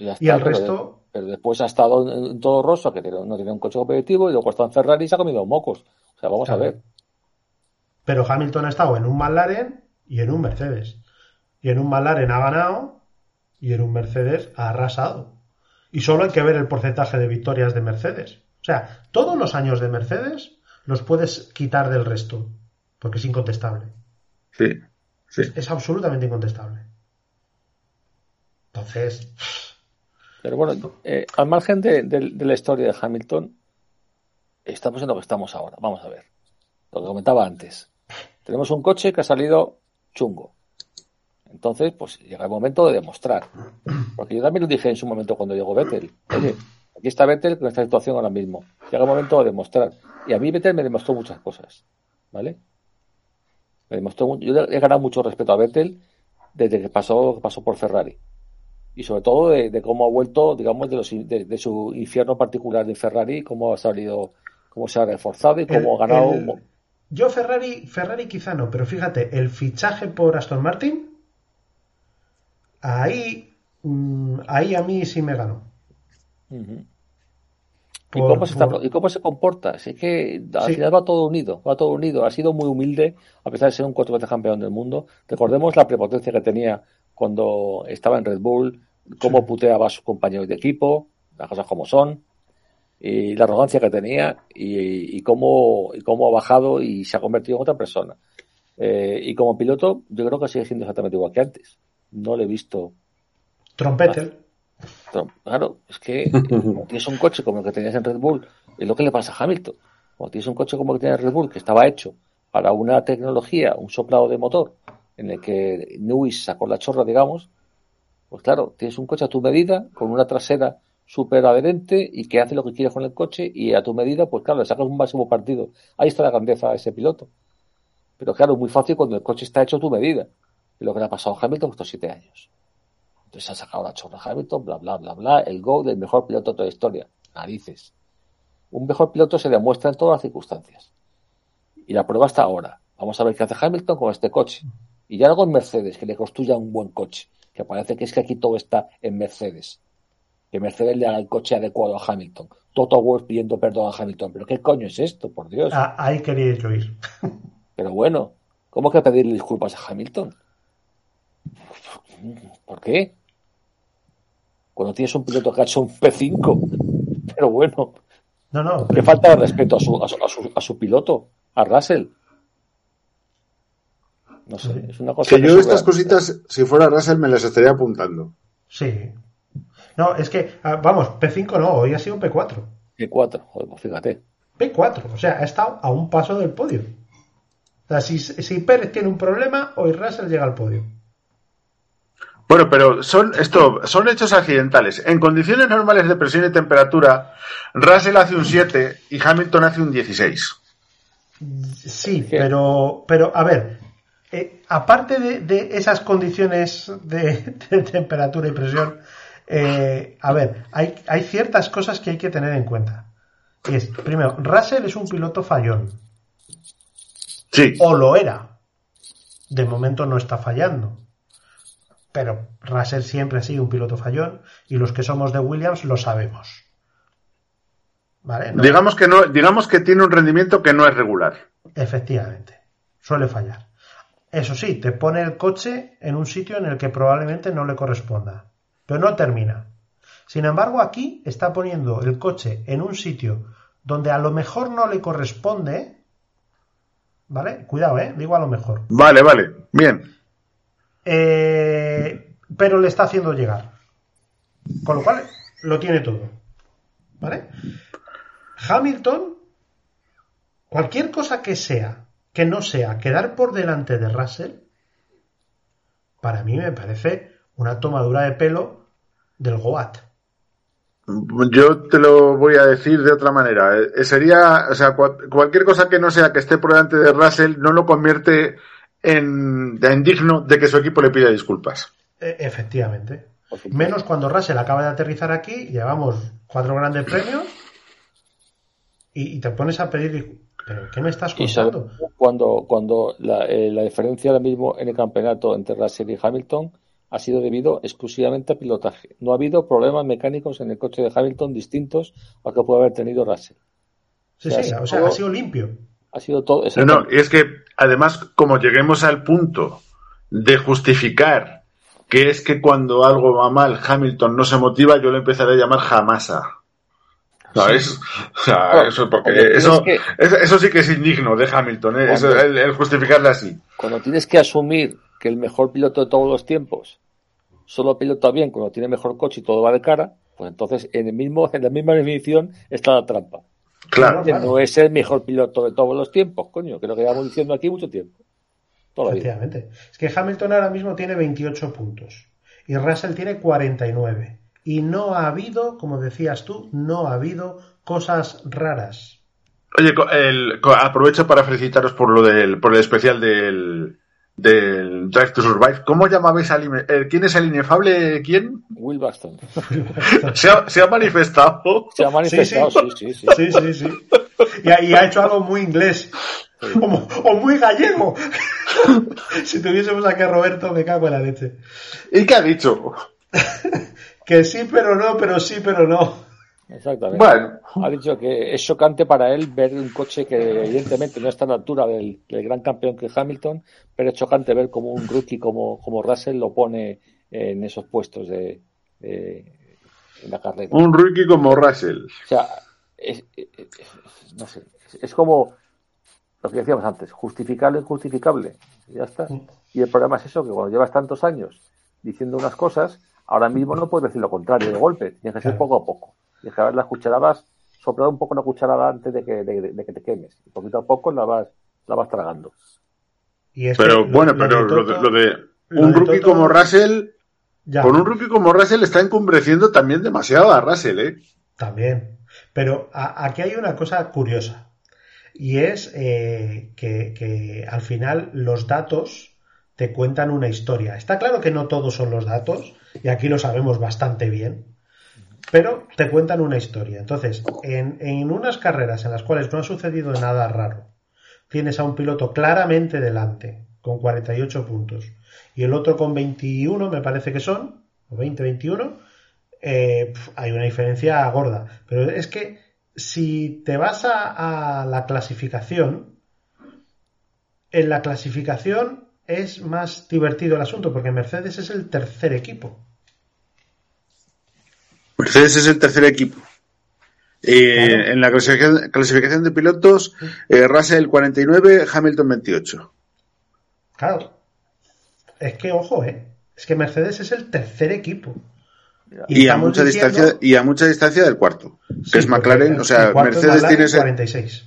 Y, el pero- resto- Pero después ha estado en, todo rosa, que tiene- no tiene un coche competitivo, y luego está en Ferrari y se ha comido mocos. O sea, vamos Claro. a ver. Pero Hamilton ha estado en un McLaren y en un Mercedes. Y en un McLaren ha ganado y en un Mercedes ha arrasado. Y solo hay que ver el porcentaje de victorias de Mercedes. O sea, todos los años de Mercedes los puedes quitar del resto, porque es incontestable. Sí, sí. Es absolutamente incontestable. Entonces, Pero bueno, eh, al margen de, de- de la historia de Hamilton, estamos en lo que estamos ahora. Vamos a ver. Lo que comentaba antes. Tenemos un coche que ha salido chungo. Entonces, pues llega el momento de demostrar. Porque yo también lo dije en su momento cuando llegó Vettel. Oye, aquí está Vettel con esta situación ahora mismo. Llega el momento de demostrar. Y a mí Vettel me demostró muchas cosas. ¿Vale? Me demostró, yo he ganado mucho respeto a Vettel desde que pasó, que pasó por Ferrari y sobre todo de, de cómo ha vuelto, digamos, de, los, de, de su infierno particular de Ferrari, cómo ha salido, cómo se ha reforzado y cómo el- ha ganado. el- yo Ferrari, Ferrari quizá no, pero fíjate, el fichaje por Aston Martin, ahí, mm, ahí a mí sí me ganó. ¿Y, Por- cómo se está- ¿Y cómo se comporta? Si es que al Sí. final va todo unido, va todo unido. Ha sido muy humilde, a pesar de ser un cuatro veces campeón del mundo. Recordemos la prepotencia que tenía cuando estaba en Red Bull, cómo Sí. puteaba a sus compañeros de equipo, las cosas como son, y la arrogancia que tenía, y, y cómo, y cómo ha bajado y se ha convertido en otra persona. Eh, y como piloto, yo creo que sigue siendo exactamente igual que antes. No le he visto. Trompeter. Trom- Claro, es que <laughs> como tienes un coche como el que tenías en Red Bull, es lo que le pasa a Hamilton. Cuando tienes un coche como el que tenías en Red Bull, que estaba hecho para una tecnología, un soplado de motor, en el que Newey sacó la chorra, digamos, pues claro, tienes un coche a tu medida, con una trasera súper adherente y que hace lo que quieres con el coche y a tu medida, pues claro, le sacas un máximo partido. Ahí está la grandeza a ese piloto. Pero claro, es muy fácil cuando el coche está hecho a tu medida. Y lo que le ha pasado a Hamilton estos siete años. Entonces ha sacado la chorra Hamilton, bla, bla, bla, bla, el go del mejor piloto de toda la historia. Narices. Un mejor piloto se demuestra en todas las circunstancias. Y la prueba está ahora. Vamos a ver qué hace Hamilton con este coche. Y ya no con Mercedes, que le construya un buen coche. Que parece que es que aquí todo está en Mercedes. Que Mercedes le haga el coche adecuado a Hamilton. Toto Wolff pidiendo perdón a Hamilton. ¿Pero qué coño es esto, por Dios? Ah, ahí quería yo ir. <laughs> Pero bueno, ¿cómo que pedirle disculpas a Hamilton? ¿Por qué? Cuando tienes un piloto que ha hecho un P5. Pero bueno, No, no. qué falta de respeto a su, a su, a su, a su piloto, a Russell. No sé, es una cosa Que que yo estas cositas, si fuera Russell, me las estaría apuntando. Sí. No, es que, ah, vamos, P5 no, hoy ha sido un P4. P4, joder, pues fíjate. P4, o sea, ha estado a un paso del podio. O sea, si, si Pérez tiene un problema, hoy Russell llega al podio. Bueno, pero son esto, son hechos accidentales. En condiciones normales de presión y temperatura, Russell hace un 7 y Hamilton hace un 16. Sí, pero, pero a ver, eh, aparte de, de esas condiciones de, de temperatura y presión, eh, a ver, hay, hay ciertas cosas que hay que tener en cuenta. Y es, primero, Russell es un piloto fallón, Sí. o lo era. De momento no está fallando. Pero Russell siempre ha sido un piloto fallón y los que somos de Williams lo sabemos. ¿Vale? No- Digamos que no, digamos que tiene un rendimiento que no es regular. Efectivamente, suele fallar. Eso sí, te pone el coche en un sitio en el que probablemente no le corresponda, pero no termina. Sin embargo, aquí está poniendo el coche en un sitio donde a lo mejor no le corresponde, ¿vale? Cuidado, ¿eh? Digo a lo mejor. Vale, vale. Bien. Eh, pero le está haciendo llegar. Con lo cual, lo tiene todo. ¿Vale? Hamilton, cualquier cosa que sea, que no sea quedar por delante de Russell, para mí me parece una tomadura de pelo del Goat. Yo te lo voy a decir de otra manera. Eh, Sería, o sea, cua- cualquier cosa que no sea que esté por delante de Russell no lo convierte en, en digno de que su equipo le pida disculpas. E- efectivamente. Menos cuando Russell acaba de aterrizar aquí, llevamos cuatro grandes premios y, y te pones a pedir. ¿Pero qué me estás Y contando? cuando, cuando la, eh, la diferencia ahora mismo en el campeonato entre Russell y Hamilton ha sido debido exclusivamente a pilotaje. No ha habido problemas mecánicos en el coche de Hamilton distintos a que puede haber tenido Russell. Sí, o sea, sí, o sea, ha sido limpio. Ha sido todo. No, no, y es que además, como lleguemos al punto de justificar que es que cuando algo va mal Hamilton no se motiva, yo le empezaré a llamar jamasa. ¿Sabes? <laughs> O sea, Claro, eso, porque hombre, eso, eso sí que es indigno de Hamilton, ¿eh? Eso, el, el justificarle así. Cuando tienes que asumir que el mejor piloto de todos los tiempos solo pilota bien cuando tiene mejor coche y todo va de cara, pues entonces en el mismo en la misma definición está la trampa. Claro. Que no es el mejor piloto de todos los tiempos, coño, que lo que llevamos diciendo aquí mucho tiempo. Efectivamente. Es que Hamilton ahora mismo tiene 28 puntos y Russell tiene 49. Y no ha habido, como decías tú, no ha habido cosas raras. Oye, el- aprovecho para felicitaros por lo del, por el especial del, del Drive to Survive. ¿Cómo llamabais al eh, ¿Quién es el inefable? ¿Quién? Will Buxton. <laughs> Se ha, se ha manifestado. Se ha manifestado, Sí, sí, sí, sí. Sí, sí, sí. Y ha, y ha hecho algo muy inglés. Como- o muy gallego. <laughs> si tuviésemos aquí a Roberto, me cago en la leche. ¿Y qué ha dicho? <laughs> Que sí, pero no, pero sí, pero no. Exactamente. Bueno, Ha dicho que es chocante para él ver un coche que evidentemente no está a la altura del, del gran campeón que es Hamilton, pero es chocante ver como un rookie como, como Russell lo pone en esos puestos de, de- en la carrera. un rookie como Russell. O sea, es, es- es- no sé, es como lo que decíamos antes, justificable, injustificable. Y ya está. Y el problema es eso, que cuando llevas tantos años diciendo unas cosas, ahora mismo no puedes decir lo contrario de golpe, tienes que ser poco a poco. Tienes que ver las cucharadas, soplar un poco una cucharada antes de que, de, de que te quemes. Y poquito a poco la vas, la vas tragando. Y es Pero que bueno, lo pero lo de, Toto- lo de lo un de rookie Toto- como Russell, ya, con un rookie como Russell está encumbreciendo también demasiado a Russell, ¿eh? También. Pero a- aquí hay una cosa curiosa. Y es eh, que, que al final los datos te cuentan una historia. Está claro que no todos son los datos, y aquí lo sabemos bastante bien, pero te cuentan una historia. Entonces, en, en unas carreras en las cuales no ha sucedido nada raro, tienes a un piloto claramente delante, con 48 puntos, y el otro con 21, me parece que son, o 20, 21, eh, hay una diferencia gorda. Pero es que si te vas a la clasificación, en la clasificación es más divertido el asunto, porque Mercedes es el tercer equipo. Mercedes es el tercer equipo. Eh, Claro. En la clasificación, clasificación de pilotos, eh, Russell 49, Hamilton 28. Claro. Es que, ojo, ¿eh? Es que Mercedes es el tercer equipo. Y, a mucha diciendo- distancia y a mucha distancia del cuarto, que Sí, es McLaren, o sea, el cuarto es Mercedes tiene ese- 46.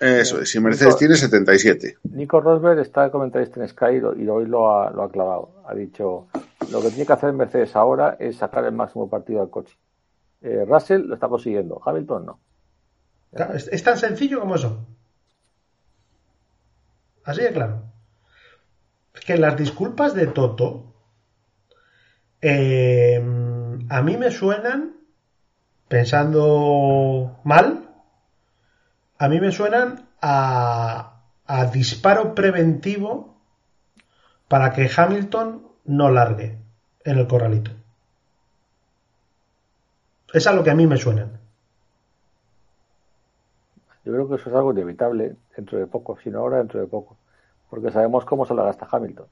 Eso es, y Mercedes tiene 77. Nico Rosberg está de comentarista en Sky y hoy lo ha, lo ha clavado. Ha dicho, lo que tiene que hacer Mercedes ahora es sacar el máximo partido al coche. Eh, Russell lo está consiguiendo, Hamilton no. Claro, Es, es tan sencillo como eso. Así de claro. Es que las disculpas de Toto eh, a mí me suenan, pensando mal, a mí me suenan a, a disparo preventivo para que Hamilton no largue en el corralito. Es a lo que a mí me suenan. Yo creo que eso es algo inevitable dentro de poco, si no ahora dentro de poco. Porque sabemos cómo se la gasta Hamilton.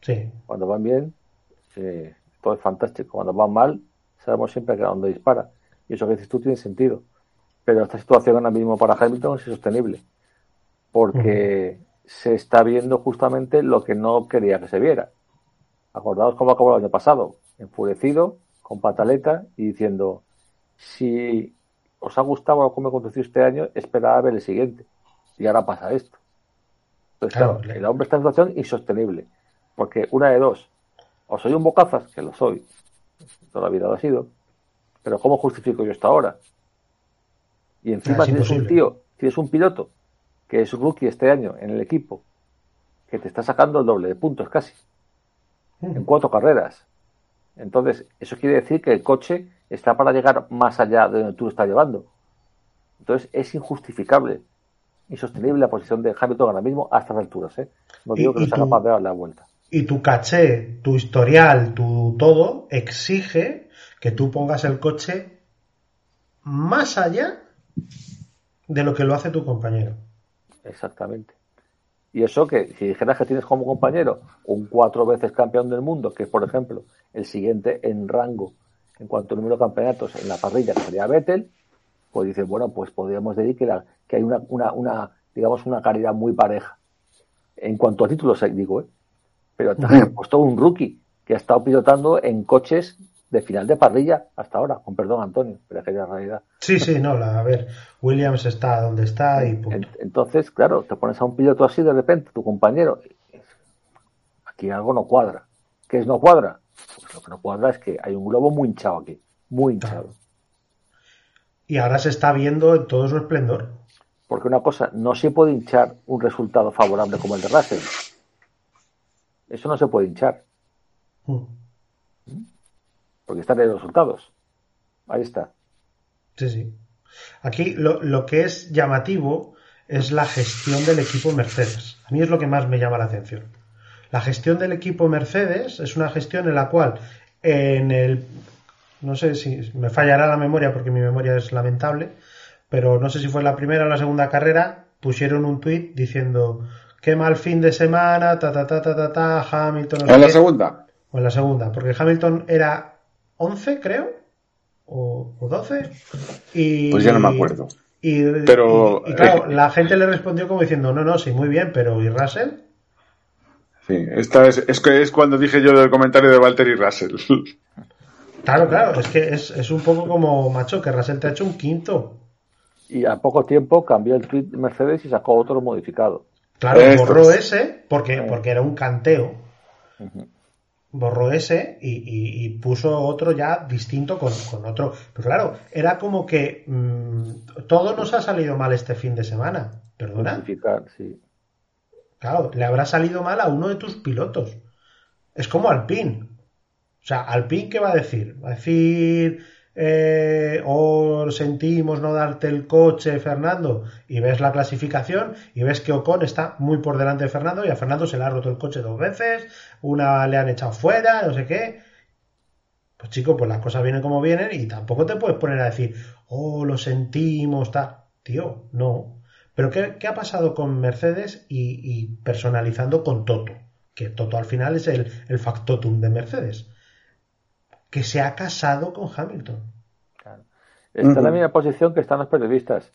Sí. Cuando van bien, eh, todo es fantástico. Cuando van mal, sabemos siempre que a dónde dispara. Y eso que dices tú tiene sentido. Pero esta situación ahora mismo para Hamilton es insostenible. Porque se está viendo justamente lo que no quería que se viera. Acordaos cómo acabó el año pasado. Enfurecido, con pataleta y diciendo, si os ha gustado cómo he conducido este año, esperad a ver el siguiente. Y ahora pasa esto. Entonces, Claro, claro, el hombre está en una situación insostenible. Porque una de dos, o soy un bocazas, que lo soy, toda la vida lo ha sido, pero ¿cómo justifico yo esto ahora? Y encima es tienes un tío, tienes un piloto que es rookie este año en el equipo, que te está sacando el doble de puntos casi, en cuatro carreras. Entonces, eso quiere decir que el coche está para llegar más allá de donde tú lo estás llevando. Entonces, es injustificable, insostenible la posición de Hamilton ahora mismo a estas alturas. ¿eh? No digo que no sea tú- capaz de dar la vuelta. y tu caché, tu historial, tu todo, exige que tú pongas el coche más allá de lo que lo hace tu compañero. Exactamente. Y eso que, si dijeras que tienes como compañero un cuatro veces campeón del mundo, que es, por ejemplo, el siguiente en rango en cuanto al número de campeonatos en la parrilla, que sería Vettel, pues dices, bueno, pues podríamos decir que, la- que hay una, una, una, digamos, una calidad muy pareja. En cuanto a títulos, eh, digo, ¿eh? Pero también he puesto un rookie que ha estado pilotando en coches de final de parrilla hasta ahora, con perdón, Antonio, pero es que es realidad. Sí, sí, no, la- a ver, Williams está donde está y punto. Entonces, claro, te pones a un piloto así de repente, tu compañero, aquí algo no cuadra. ¿Qué es no cuadra? Pues lo que no cuadra es que hay un globo muy hinchado aquí, muy hinchado. Y ahora se está viendo en todo su esplendor. Porque una cosa, no se puede hinchar un resultado favorable como el de Russell. Eso no se puede hinchar, Mm. Porque están en los resultados. Ahí está. Sí, sí. Aquí lo, lo que es llamativo es la gestión del equipo Mercedes. A mí es lo que más me llama la atención. La gestión del equipo Mercedes es una gestión en la cual en el no sé si me fallará la memoria porque mi memoria es lamentable, pero no sé si fue la primera o la segunda carrera, pusieron un tuit diciendo qué mal fin de semana, ta ta ta ta ta, ta Hamilton. no sé ¿O en la qué". segunda? O en la segunda, porque Hamilton era 11, creo, o, o 12. Y, Pues ya no me acuerdo. Y, Pero, y- y claro, eh, la gente le respondió como diciendo, no, no, sí, muy bien, pero ¿y Russell? Sí, esta es, es que es cuando dije yo del comentario de Walter y Russell. <laughs> Claro, claro, es que es, es un poco como, macho, que Russell te ha hecho un quinto. Y a poco tiempo cambió el tweet Mercedes y sacó otro modificado. Claro, borró es. ese porque, porque era un canteo. Borró ese y, y- y puso otro ya distinto con, con otro. Pero claro, era como que mm, todo nos ha salido mal este fin de semana. ¿Perdona? Sí. Claro, le habrá salido mal a uno de tus pilotos. Es como Alpine. O sea, Alpine, ¿qué va a decir? Va a decir, eh, o sentimos no darte el coche, Fernando, y ves la clasificación y ves que Ocon está muy por delante de Fernando y a Fernando se le ha roto el coche dos veces, una le han echado fuera, no sé qué. Pues chico, pues las cosas vienen como vienen y tampoco te puedes poner a decir, oh, lo sentimos, tal. Tío, no. Pero ¿qué, qué ha pasado con Mercedes y, y personalizando con Toto? Que Toto al final es el, el factotum de Mercedes. Que se ha casado con Hamilton. Está en la misma posición que están los periodistas,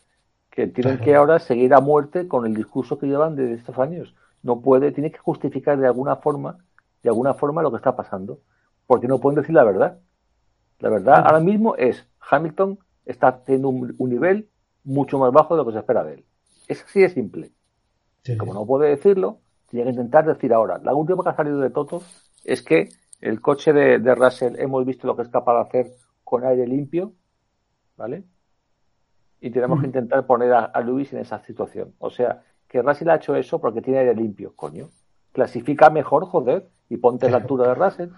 que tienen Claro. que ahora seguir a muerte con el discurso que llevan desde estos años. No puede, tiene que justificar de alguna forma, de alguna forma lo que está pasando, porque no pueden decir la verdad. La verdad ahora mismo es Hamilton está teniendo un, un nivel mucho más bajo de lo que se espera de él. Es así de simple. Sí, Como sí. no puede decirlo, tiene que intentar decir ahora. La última que ha salido de Toto es que el coche de, de Russell hemos visto lo que es capaz de hacer con aire limpio, ¿vale? Y tenemos que intentar poner a, a Lewis en esa situación. O sea, que Russell ha hecho eso porque tiene aire limpio, coño. Clasifica mejor, joder, y ponte a la altura de Russell.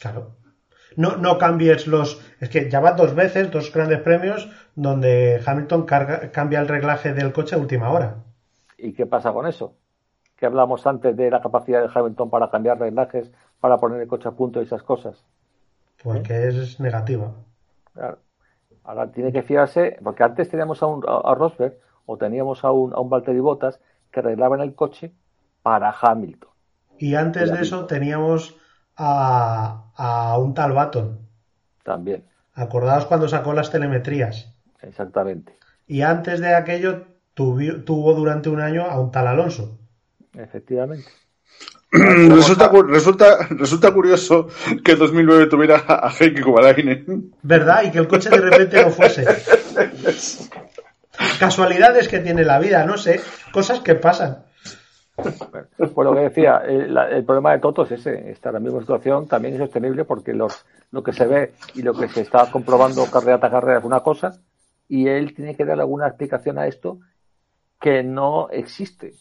Claro. No, no cambies los. Es que ya van dos veces, dos grandes premios, donde Hamilton carga- cambia el reglaje del coche a última hora. ¿Y qué pasa con eso? Que hablamos antes de la capacidad de Hamilton para cambiar reglajes, para poner el coche a punto y esas cosas. Porque es negativa. Claro. Ahora tiene que fiarse, porque antes teníamos a, un, a, a Rosberg o teníamos a un, a un Valtteri Bottas que arreglaban el coche para Hamilton. Y antes de eso teníamos a, a un tal Baton. También, Acordaos cuando sacó las telemetrías. exactamente. Y antes de aquello tuvi- tuvo durante un año a un tal Alonso. Efectivamente. <clears throat> resulta, resulta, resulta curioso que en 2009 tuviera a Heikki Kovalainen. ¿Verdad? Y que el coche de repente no fuese. <laughs> Casualidades que tiene la vida, no sé. Cosas que pasan. Bueno, pues lo que decía, el, la- el problema de Toto es ese. Está en la misma situación, también es sostenible porque los, lo que se ve y lo que se está comprobando carrera tras carrera es una cosa y él tiene que dar alguna explicación a esto que no existe.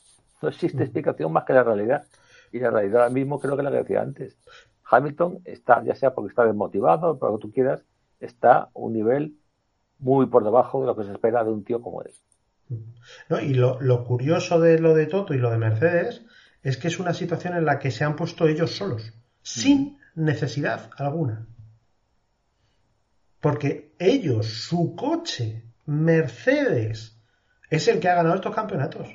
No existe explicación más que la realidad. Y la realidad ahora mismo creo que la que decía antes. Hamilton está, ya sea porque está desmotivado, por lo que tú quieras, está a un nivel muy por debajo de lo que se espera de un tío como él. ¿no? Y lo, lo curioso de lo de Toto y lo de Mercedes es que es una situación en la que se han puesto ellos solos, sin necesidad alguna. Porque ellos, su coche, Mercedes, es el que ha ganado estos campeonatos.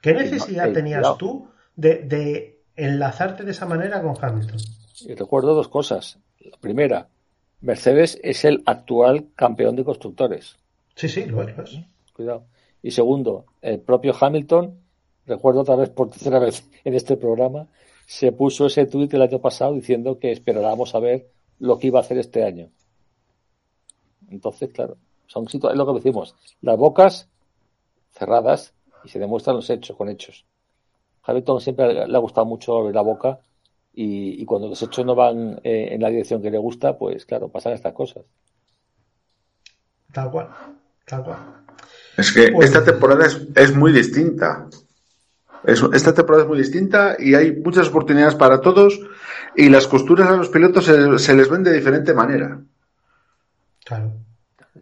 ¿Qué necesidad eh, tenías cuidado. tú de, de enlazarte de esa manera con Hamilton? Y recuerdo dos cosas. La primera, Mercedes es el actual campeón de constructores. Sí, sí, lo es. lo es. Cuidado. Y segundo, el propio Hamilton, recuerdo otra vez por tercera vez en este programa, se puso ese tuit el año pasado diciendo que esperábamos a ver lo que iba a hacer este año. Entonces, claro, son situa- es lo que decimos, las bocas cerradas y se demuestran los hechos con hechos. Hamilton siempre le ha gustado mucho abrir la boca y, y cuando los hechos no van eh, en la dirección que le gusta, pues claro, pasan estas cosas. Tal cual. Tal cual. Es que Pues- esta temporada es, es muy distinta. Es- esta temporada es muy distinta y hay muchas oportunidades para todos y las costuras a los pilotos se, se les ven de diferente manera. Claro.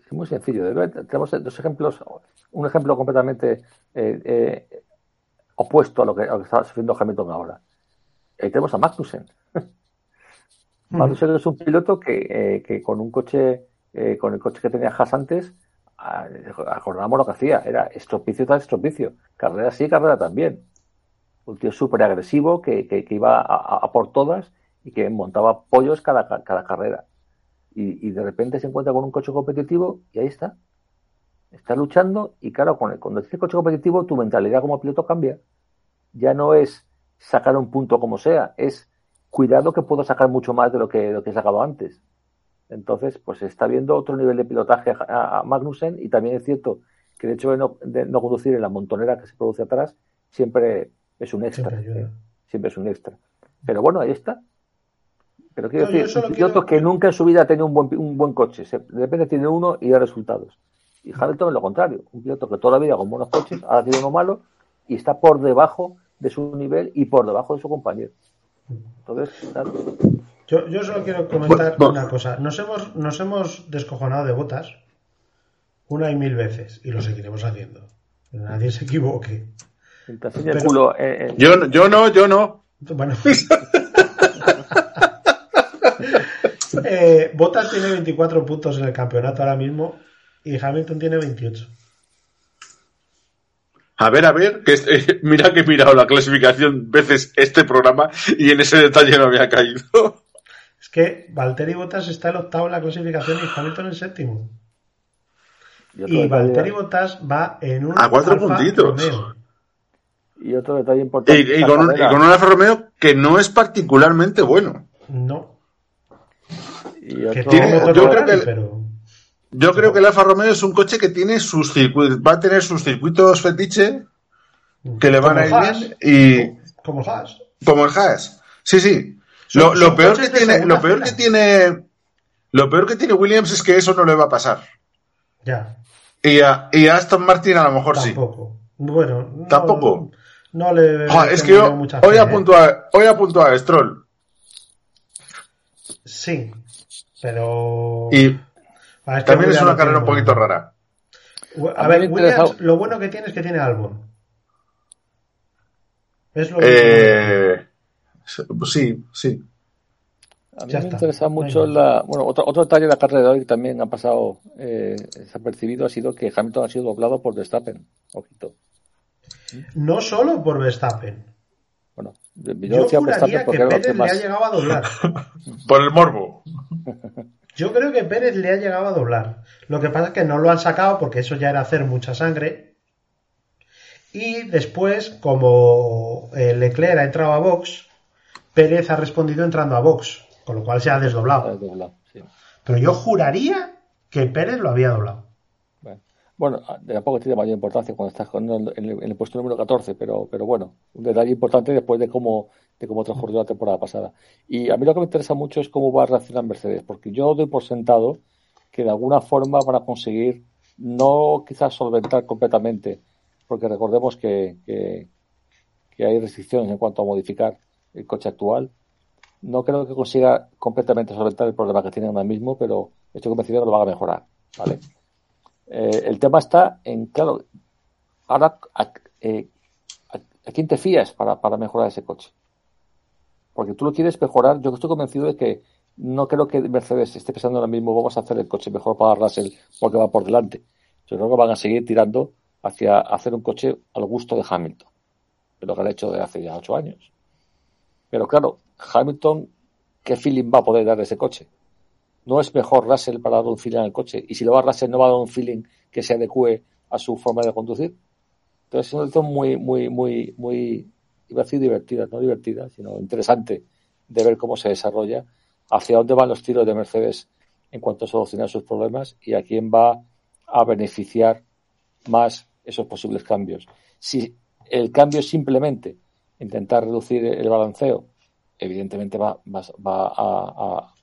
Es muy sencillo. de ver, Tenemos dos ejemplos. Un ejemplo completamente eh, eh, opuesto a lo, que, a lo que está sufriendo Hamilton ahora. Eh, tenemos a Magnussen. <laughs> Magnussen es un piloto que, eh, que con un coche, con el coche que tenía Haas antes, ah, acordábamos lo que hacía. Era estropicio tras estropicio. Carrera sí, carrera también. Un tío súper agresivo que, que- que iba a, a- a por todas y que montaba pollos cada, cada carrera y, y de repente se encuentra con un coche competitivo y ahí está. Estás luchando y claro, cuando, cuando tienes coche competitivo, tu mentalidad como piloto cambia. Ya no es sacar un punto como sea, es cuidado que puedo sacar mucho más de lo que, lo que he sacado antes. Entonces, pues está viendo otro nivel de pilotaje a, a Magnussen y también es cierto que el hecho de no, de no conducir en la montonera que se produce atrás siempre es un extra. Siempre. ¿eh? Siempre es un extra. Pero bueno, ahí está. Pero quiero No, yo decir, solo un piloto quiero- que nunca en su vida ha tenido un buen, un buen coche. Se- de repente tiene uno y da resultados. Y Hamilton es lo contrario. Un piloto que toda la vida con buenos coches, ahora tiene uno malo y está por debajo de su nivel y por debajo de su compañero. Entonces, claro, Yo, yo solo quiero comentar Bueno, una cosa. Nos hemos, nos hemos descojonado de botas una y mil veces y lo seguiremos haciendo. Nadie se equivoque. Pero- culo. eh, eh, Yo, no- yo no, yo no. Bueno. <laughs> eh, Bottas tiene 24 puntos en el campeonato ahora mismo y Hamilton tiene 28. A ver, a ver, que este- <laughs> mira que he mirado la clasificación veces este programa y en ese detalle no había caído. <laughs> Es que Valtteri Bottas está el octavo en la clasificación y Hamilton el séptimo. y, Valtteri Bottas va en un A cuatro Alfa puntitos. Romeo. y otro detalle importante. Y, con un, y con un Alfa Romeo que no es particularmente bueno. No, y que otro- tiene motor yo creo que- pero Yo creo que el Alfa Romeo es un coche que tiene sus circuitos, va a tener sus circuitos fetiche que le van a ir Haas. bien y como Haas. como el Haas. Sí, sí. Son- Lo, lo peor que tiene, lo peor fila. que tiene, lo peor que tiene Williams es que eso no le va a pasar. Ya, Y a, y a Aston Martin a lo mejor sí. tampoco. Bueno, no- ¿Tampoco? No le. Joder, es que yo hoy ¿eh? apunto a, hoy apunto a Stroll. Sí, pero. Y es que también es una carrera un poquito rara. A, A ver, Williams, lo bueno que tiene es que tiene Albon. Es lo Eh, sí, sí. A mí Ya me está. interesa mucho Venga. la. Bueno, otro, otro detalle de la carrera de hoy que también ha pasado eh, desapercibido ha sido que Hamilton ha sido doblado por Verstappen. Ojito. No solo por Verstappen. Yo, juraría que Pérez le ha llegado a doblar. <laughs> Por el morbo. Yo creo que Pérez le ha llegado a doblar. Lo que pasa es que no lo han sacado porque eso ya era hacer mucha sangre. Y después, como eh, Leclerc ha entrado a box, Pérez ha respondido entrando a box, con lo cual se ha desdoblado. sí. Pero yo juraría que Pérez lo había doblado. Bueno, tampoco tiene mayor importancia cuando estás en, el, puesto número 14, pero, pero bueno, un detalle importante después de cómo, de cómo transcurrió la temporada pasada. Y a mí lo que me interesa mucho es cómo va a reaccionar Mercedes, porque yo doy por sentado que de alguna forma van a conseguir no quizás solventar completamente, porque recordemos que, que, que hay restricciones en cuanto a modificar el coche actual. No creo que consiga completamente solventar el problema que tiene ahora mismo, pero estoy convencido que lo van a mejorar. ¿vale? Eh, el tema está en, claro, ahora, a, eh, a- quién te fías para, para mejorar ese coche? Porque tú lo quieres mejorar. Yo estoy convencido de que no creo que Mercedes esté pensando ahora mismo, vamos a hacer el coche mejor para Russell porque va por delante. Yo creo que van a seguir tirando hacia hacer un coche al gusto de Hamilton, de lo que han hecho de hace ya ocho años. Pero claro, Hamilton, ¿qué feeling va a poder dar ese coche? No es mejor Russell para dar un feeling al coche. Y si lo va Russell, no va a dar un feeling que se adecue a su forma de conducir. Entonces es una situación muy, muy, muy, muy, iba a decir divertida, no divertida, sino interesante de ver cómo se desarrolla, hacia dónde van los tiros de Mercedes en cuanto a solucionar sus problemas y a quién va a beneficiar más esos posibles cambios. Si el cambio es simplemente intentar reducir el balanceo, evidentemente va, va, va a, a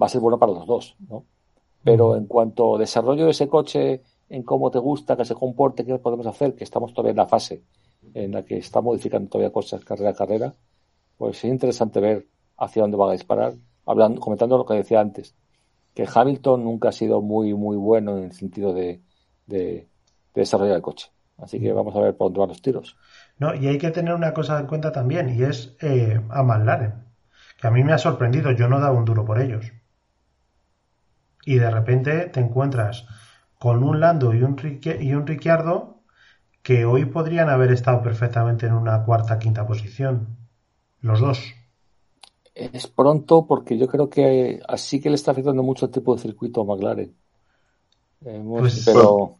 va a ser bueno para los dos, ¿no? Pero en cuanto a desarrollo de ese coche, en cómo te gusta, que se comporte, qué podemos hacer, que estamos todavía en la fase en la que está modificando todavía cosas carrera a carrera, pues es interesante ver hacia dónde van a disparar. Hablando, comentando lo que decía antes, que Hamilton nunca ha sido muy, muy bueno en el sentido de, de, de desarrollar el coche. Así que vamos a ver por dónde van los tiros. No, y hay que tener una cosa en cuenta también, y es eh, a McLaren, que a mí me ha sorprendido, yo no daba un duro por ellos. Y de repente te encuentras con un Lando y un, Rique- y un Ricciardo que hoy podrían haber estado perfectamente en una cuarta, quinta posición. Los dos. Es pronto porque yo creo que así que le está afectando mucho el tipo de circuito a McLaren. Eh, Pues- pero,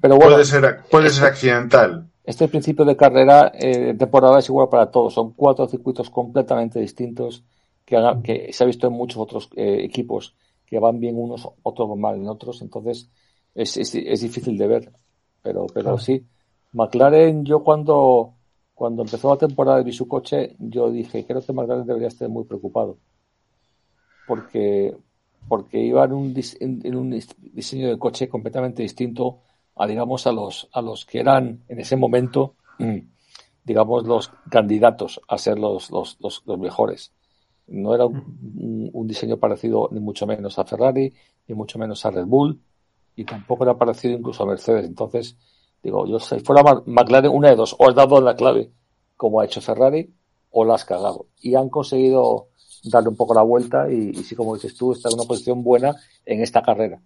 pero bueno, puede ser, puede ser accidental. este principio de carrera eh, de temporada es igual para todos. Son cuatro circuitos completamente distintos que, haga- que se ha visto en muchos otros eh, equipos que van bien unos, otros van mal en otros. Entonces es, es, es difícil de ver. Pero, pero Claro. sí. McLaren, yo cuando, cuando empezó la temporada de vi su coche, yo dije, creo que McLaren debería estar muy preocupado. Porque, porque iba en un, en, en un dis- diseño de coche completamente distinto a, digamos, a los, a los que eran en ese momento, mm, digamos, los candidatos a ser los, los, los, los mejores. No era un, un- diseño parecido ni mucho menos a Ferrari, ni mucho menos a Red Bull, y tampoco era parecido incluso a Mercedes. Entonces, digo, yo si fuera McLaren, una de dos, o has dado la clave, como ha hecho Ferrari, o la has cagado. Y han conseguido darle un poco la vuelta y, y sí, como dices tú, está en una posición buena en esta carrera.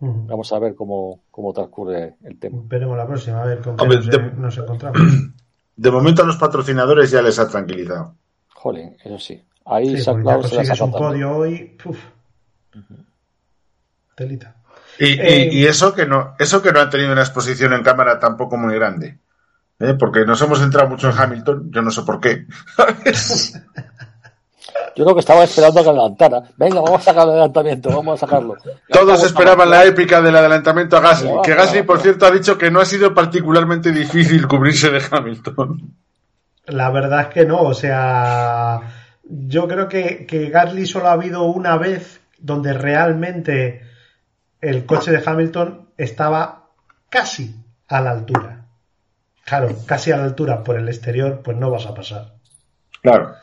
Vamos a ver cómo, cómo transcurre el tema. Veremos la próxima, a ver con qué Hombre, nos, de- nos encontramos. <clears throat> De momento a los patrocinadores ya les ha tranquilizado. Jolín, eso sí. Ahí Sí, ya consigues un también. podio hoy. uf. Telita. Y, Eh, y eso que no, eso que no han tenido una exposición en cámara tampoco muy grande. ¿eh? Porque nos hemos centrado mucho en Hamilton, yo no sé por qué. Yo creo que estaba esperando a que adelantara. Venga, vamos a sacar el adelantamiento, vamos a sacarlo. Todos esperaban la épica del adelantamiento a Gasly, va, que Gasly, por cierto, ha dicho que no ha sido particularmente difícil cubrirse de Hamilton. La verdad es que no, o sea, yo creo que, que Gasly solo ha habido una vez donde realmente el coche de Hamilton estaba casi a la altura. Claro, casi a la altura por el exterior, pues no vas a pasar. Claro.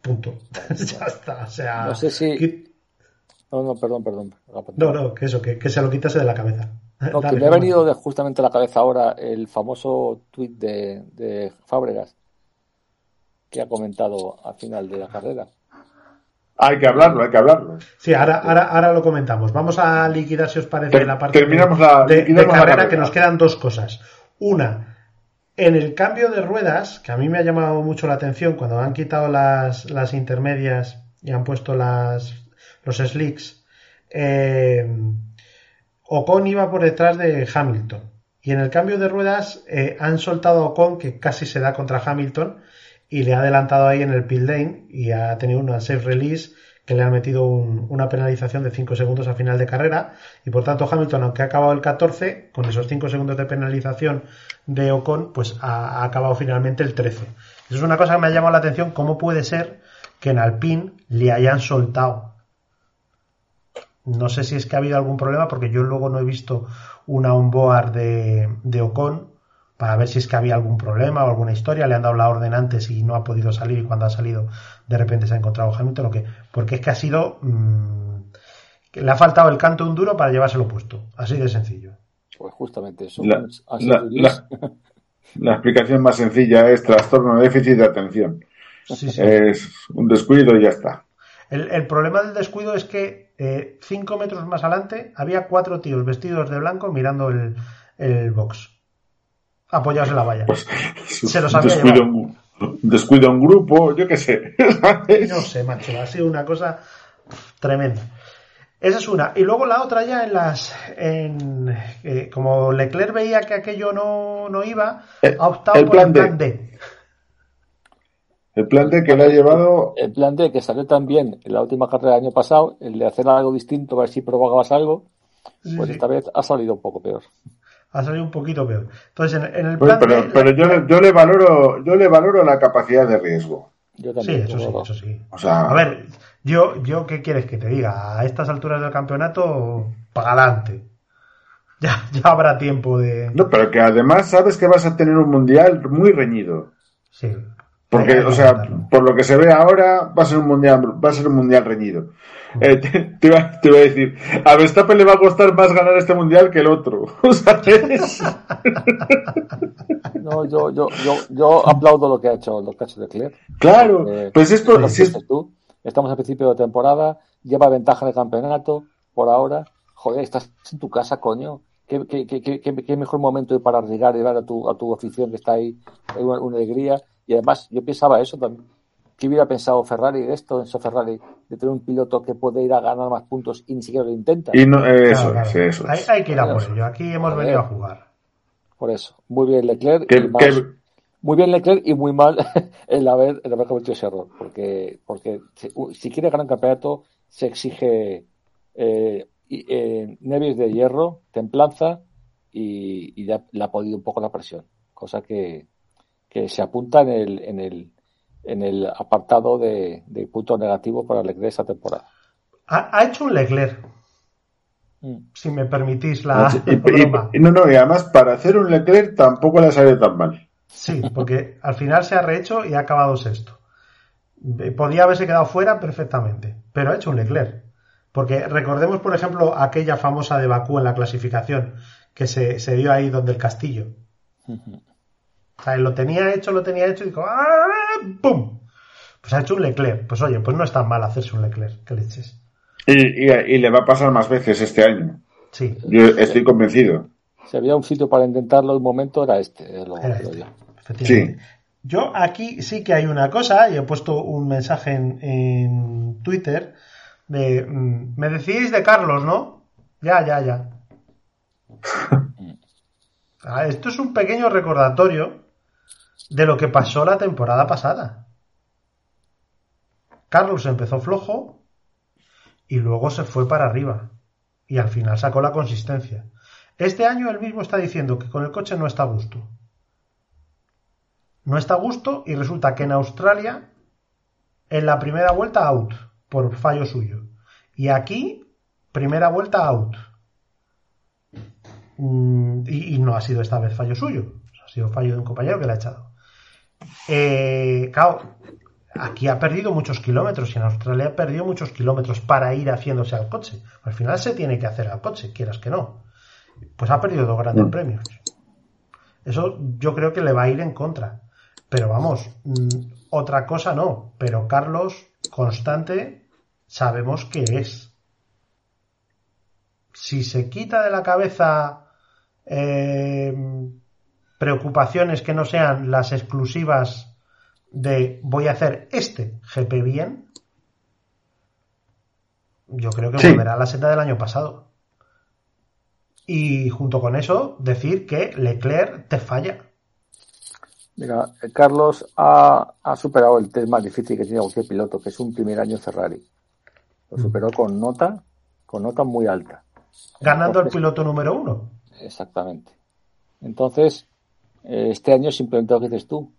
Punto. <laughs> ya está, o sea. No sé si- No, no, perdón, perdón. No, no, que eso, que, que se lo quitase de la cabeza. No, que <laughs> Dale, me ha venido de justamente a la cabeza ahora el famoso tuit de, de Fábregas que ha comentado al final de la carrera. Hay que hablarlo, hay que hablarlo. Sí, ahora, ahora, ahora lo comentamos. Vamos a liquidar, si os parece, la parte terminamos de, la- de- de liquidamos la carrera, carrera. que nos quedan dos cosas. Una, en el cambio de ruedas, que a mí me ha llamado mucho la atención cuando han quitado las, las intermedias y han puesto las, los slicks, eh, Ocon iba por detrás de Hamilton. Y en el cambio de ruedas eh, han soltado a Ocon, que casi se da contra Hamilton, y le ha adelantado ahí en el pit lane y ha tenido una safe release que le ha metido un- una penalización de 5 segundos a final de carrera. Y por tanto Hamilton aunque ha acabado el 14 con esos 5 segundos de penalización de Ocon pues ha, ha acabado finalmente el 13 eso es una cosa que me ha llamado la atención cómo puede ser que en Alpine le hayan soltado no sé si es que ha habido algún problema porque yo luego no he visto una onboard de, de Ocon para ver si es que había algún problema o alguna historia, le han dado la orden antes y no ha podido salir y cuando ha salido de repente se ha encontrado Hamilton o qué, porque es que ha sido mm, que le ha faltado el canto un duro para llevárselo puesto, así de sencillo. Pues justamente eso. La, <laughs> la explicación más sencilla es trastorno de déficit de atención. Sí, sí. Es un descuido y ya está. El, el problema del descuido es que eh, cinco metros más adelante había cuatro tíos vestidos de blanco mirando el, el box, apoyados en la valla. Se los había descuido, llevado. un, descuido un grupo, yo qué sé. <laughs> ¿sabes? No sé, macho, ha sido una cosa tremenda. Esa es una. Y luego la otra ya en las... En, eh, como Leclerc veía que aquello no, no iba, Eh, ha optado el por plan el D. plan D. El plan de que le ha llevado El plan D que salió también en la última carrera del año pasado, el de hacer algo distinto, a ver si provocabas algo, Sí, pues sí. esta vez ha salido un poco peor. Ha salido un poquito peor. Entonces, en, en el Pues, plan pero, D... pero yo, le- yo le valoro, yo le valoro la capacidad de riesgo. Yo Sí, también. eso sí, yo- eso sí. O sea, A ver, yo, yo, ¿qué quieres que te diga? A estas alturas del campeonato, para adelante. <laughs> Ya, ya habrá tiempo de... no, pero que además sabes que vas a tener un mundial muy reñido. Sí. Porque, o sea, por lo que se ve ahora, va a ser un mundial, va a ser un mundial reñido. <laughs> Eh, te, te iba, te iba a decir, a Verstappen le va a costar más ganar este mundial que el otro. <laughs> ¿Sabes? <laughs> No, yo, yo, yo, yo aplaudo lo que ha hecho, lo que ha hecho Leclerc. Claro, Eh, pues esto, si es- tú, estamos a principio de temporada, lleva ventaja en el campeonato por ahora. Joder, estás en tu casa, coño. ¿Qué, qué, qué, qué, qué- qué mejor momento para arriesgar y dar a tu, a tu afición que está ahí una, una alegría? Y además, yo pensaba eso también. ¿Qué hubiera pensado Ferrari de esto, Enzo Ferrari, de tener un piloto que puede ir a ganar más puntos y ni siquiera lo intenta? Y no, eh, eso, Claro, es, claro. eso Hay, que ir a por ello. Aquí hemos venido a jugar. Por eso. Muy bien Leclerc. Y más- Muy bien Leclerc y muy mal <laughs> el haber, el haber cometido ese error. Porque, porque si, si quiere ganar un campeonato, se exige eh, eh, nervios de hierro, templanza y, y ya le ha podido un poco la presión. Cosa que, que se apunta en el, en el, en el apartado de, de punto negativo para Leclerc esta temporada. Ha, ha hecho un Leclerc, Mm. si me permitís la, <laughs> Y- y- broma. y- no, no, y además para hacer un Leclerc tampoco le ha salido tan mal. Sí, porque al final se ha rehecho y ha acabado sexto. Podía haberse quedado fuera perfectamente, pero ha hecho un Leclerc. Porque recordemos, por ejemplo, aquella famosa de Bakú en la clasificación, que se, se dio ahí donde el castillo. O sea, él lo tenía hecho, lo tenía hecho y dijo ¡ah! ¡pum! Pues ha hecho un Leclerc. Pues oye, pues no es tan mal hacerse un Leclerc, que leches. Y, y- y le va a pasar más veces este año. Sí, Yo estoy convencido. Si había un sitio para intentarlo un momento, era este. desde luego, era este, yo. efectivamente. Yo aquí sí que hay una cosa, y he puesto un mensaje en, en Twitter de mm, me decís de Carlos, ¿no? Ya, ya, ya. <laughs> Ah, esto es un pequeño recordatorio de lo que pasó la temporada pasada. Carlos empezó flojo y luego se fue para arriba y al final sacó la consistencia. Este año él mismo está diciendo que con el coche no está a gusto. No está a gusto y resulta que en Australia en la primera vuelta out por fallo suyo y aquí primera vuelta out. Mm, y, y no ha sido esta vez fallo suyo, ha sido fallo de un compañero que le ha echado. Eh, claro, aquí ha perdido muchos kilómetros y en Australia ha perdido muchos kilómetros para ir haciéndose al coche. Al final se tiene que hacer al coche, quieras que no. Pues ha perdido dos grandes Mm. premios. Eso yo creo que le va a ir en contra. Pero vamos, mm, otra cosa no. Pero Carlos, constante, sabemos que es. Si se quita de la cabeza eh, preocupaciones que no sean las exclusivas de voy a hacer este GP bien, yo creo que Sí. volverá a la senda del año pasado. Y junto con eso, decir que Leclerc te falla. Mira, eh, Carlos ha, ha superado el test más difícil que tiene cualquier piloto, que es un primer año Ferrari. Lo Mm. superó con nota, con nota muy alta. Ganando Entonces, piloto número uno. Exactamente. Entonces, este año simplemente lo que dices tú.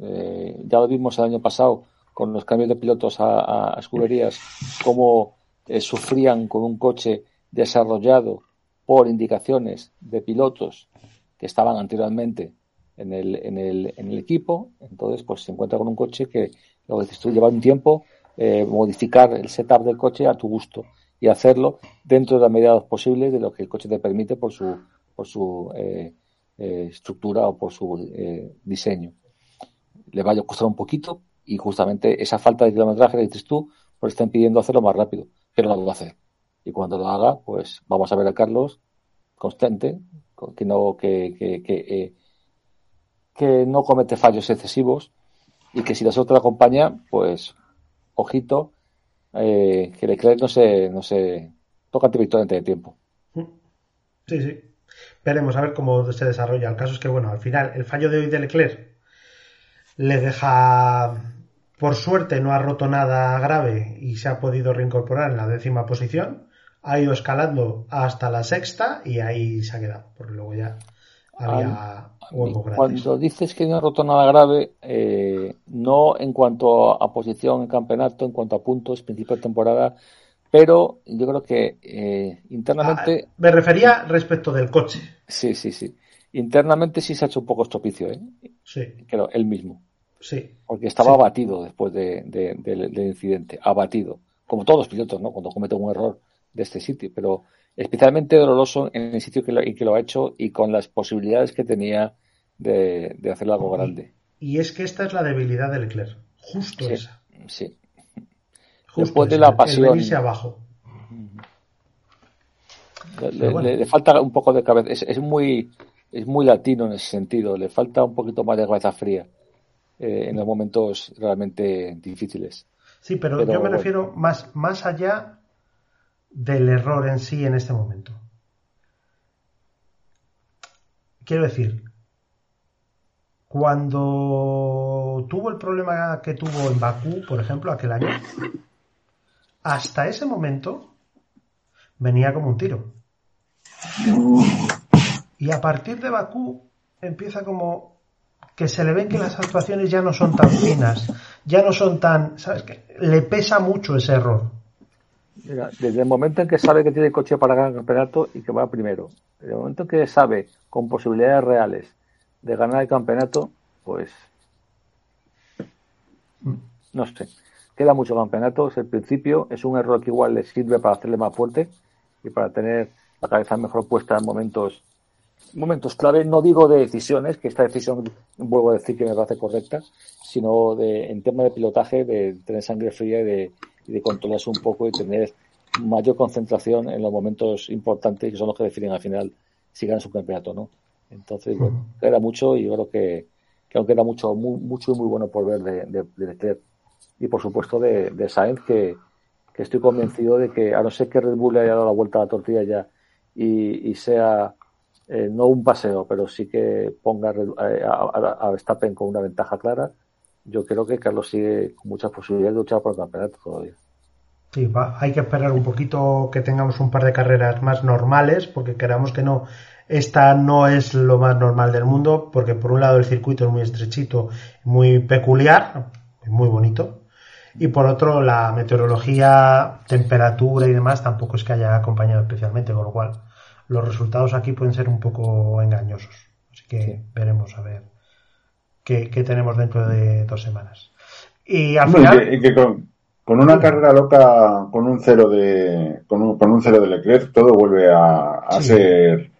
Eh, ya lo vimos el año pasado con los cambios de pilotos a, escuderías, cómo eh, sufrían con un coche desarrollado por indicaciones de pilotos que estaban anteriormente en el, en el, en el equipo. Entonces, pues se encuentra con un coche que, lo que dices tú, lleva un tiempo eh, modificar el setup del coche a tu gusto y hacerlo dentro de las medidas posibles de lo que el coche te permite por su, por su eh, estructura o por su eh, diseño. Le va a costar un poquito y justamente esa falta de kilometraje que dices tú, pues está impidiendo hacerlo más rápido, pero lo va a hacer. Y cuando lo haga, pues vamos a ver a Carlos constante, con- que no, que, que, que, eh, que no comete fallos excesivos y que si la suerte le acompaña, pues ojito, eh, que Leclerc no se, no se toca ante victoria antes de tiempo. Sí, sí. Veremos a ver cómo se desarrolla. El caso es que, bueno, al final, el fallo de hoy de Leclerc le deja, por suerte, no ha roto nada grave y se ha podido reincorporar en la décima posición. Ha ido escalando hasta la sexta y ahí se ha quedado, porque luego ya había huecos grandes. Cuando dices que no ha roto nada grave, eh, no en cuanto a posición en campeonato, en cuanto a puntos, principio de temporada, pero yo creo que eh, internamente, Ah, me refería respecto del coche. sí, sí, sí. Internamente sí se ha hecho un poco estropicio, ¿eh? Sí, Creo, él mismo. sí. Porque estaba Sí. abatido después de- de- del, del incidente, abatido. Como todos los pilotos, ¿no? Cuando cometen un error de este sitio, pero especialmente doloroso en el sitio que lo, en que lo ha hecho y con las posibilidades que tenía de, de hacer algo grande. Y es que esta es la debilidad de Leclerc. Justo Sí, esa. sí. Justo Después de la el pasión. venirse abajo. Le, le- Pero bueno. le- le falta un poco de cabeza. Es, es muy es muy latino en ese sentido. Le falta un poquito más de cabeza fría. eh, en los momentos realmente difíciles. Sí, pero, yo me refiero más, más allá del error en sí en este momento. Quiero decir, cuando tuvo el problema que tuvo en Bakú, por ejemplo, aquel año, hasta ese momento venía como un tiro. Y a partir de Bakú empieza como que se le ven que las actuaciones ya no son tan finas, ya no son tan, ¿sabes qué? Le pesa mucho ese error. desde el momento en que sabe que tiene coche para ganar el campeonato y que va primero, desde el momento en que sabe con posibilidades reales de ganar el campeonato, pues no sé. Queda mucho campeonato, es el principio, es un error que igual le sirve para hacerle más fuerte y para tener la cabeza mejor puesta en momentos momentos clave, no digo de decisiones, que esta decisión vuelvo a decir que me parece correcta, sino de, en tema de pilotaje, de tener sangre fría y de, y de controlarse un poco y tener mayor concentración en los momentos importantes que son los que definen al final si ganan su campeonato, ¿no? Entonces, bueno, queda mucho y yo creo que, que aún queda mucho, muy, mucho y muy bueno por ver de, de, Leclerc. Y por supuesto de, de Sainz, que, que, estoy convencido de que, a no ser que Red Bull le haya dado la vuelta a la tortilla ya y, sea eh, no un paseo, pero sí que ponga eh, a, a, Verstappen con una ventaja clara, yo creo que Carlos sigue con muchas posibilidades de luchar por el campeonato todavía. Sí, va, hay que esperar un poquito que tengamos un par de carreras más normales, porque queramos que no, esta no es lo más normal del mundo, porque por un lado el circuito es muy estrechito, muy peculiar, muy bonito, y por otro la meteorología, temperatura y demás tampoco es que haya acompañado especialmente, con lo cual los resultados aquí pueden ser un poco engañosos. Así que veremos a ver qué, tenemos dentro de dos semanas. Y al final con una carrera loca con un cero de con un, con un cero de Leclerc todo vuelve a, ser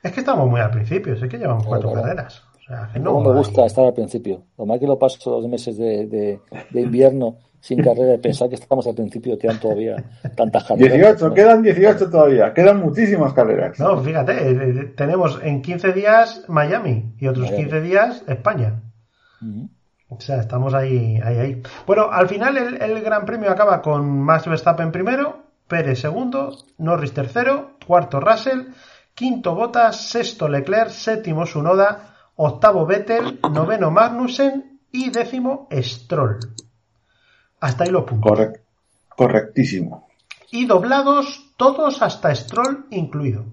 es que estamos muy al principio sé que llevamos cuatro carreras sea, que no, me gusta estar al principio. Lo más que lo paso los meses de, de, invierno sin carrera y pensar que estamos al principio quedan todavía tantas carreras. 18 quedan 18 todavía. Quedan muchísimas carreras. No fíjate eh, eh, tenemos en 15 días Miami y otros 15 días España. O sea, estamos ahí, ahí, ahí. Bueno, al final el, Gran Premio acaba con Max Verstappen primero, Pérez segundo, Norris tercero, cuarto Russell, quinto Bottas, sexto Leclerc, séptimo Sunoda, octavo Vettel, noveno Magnussen y décimo Stroll. Hasta ahí los puntos. correctísimo. Y doblados todos hasta Stroll incluido.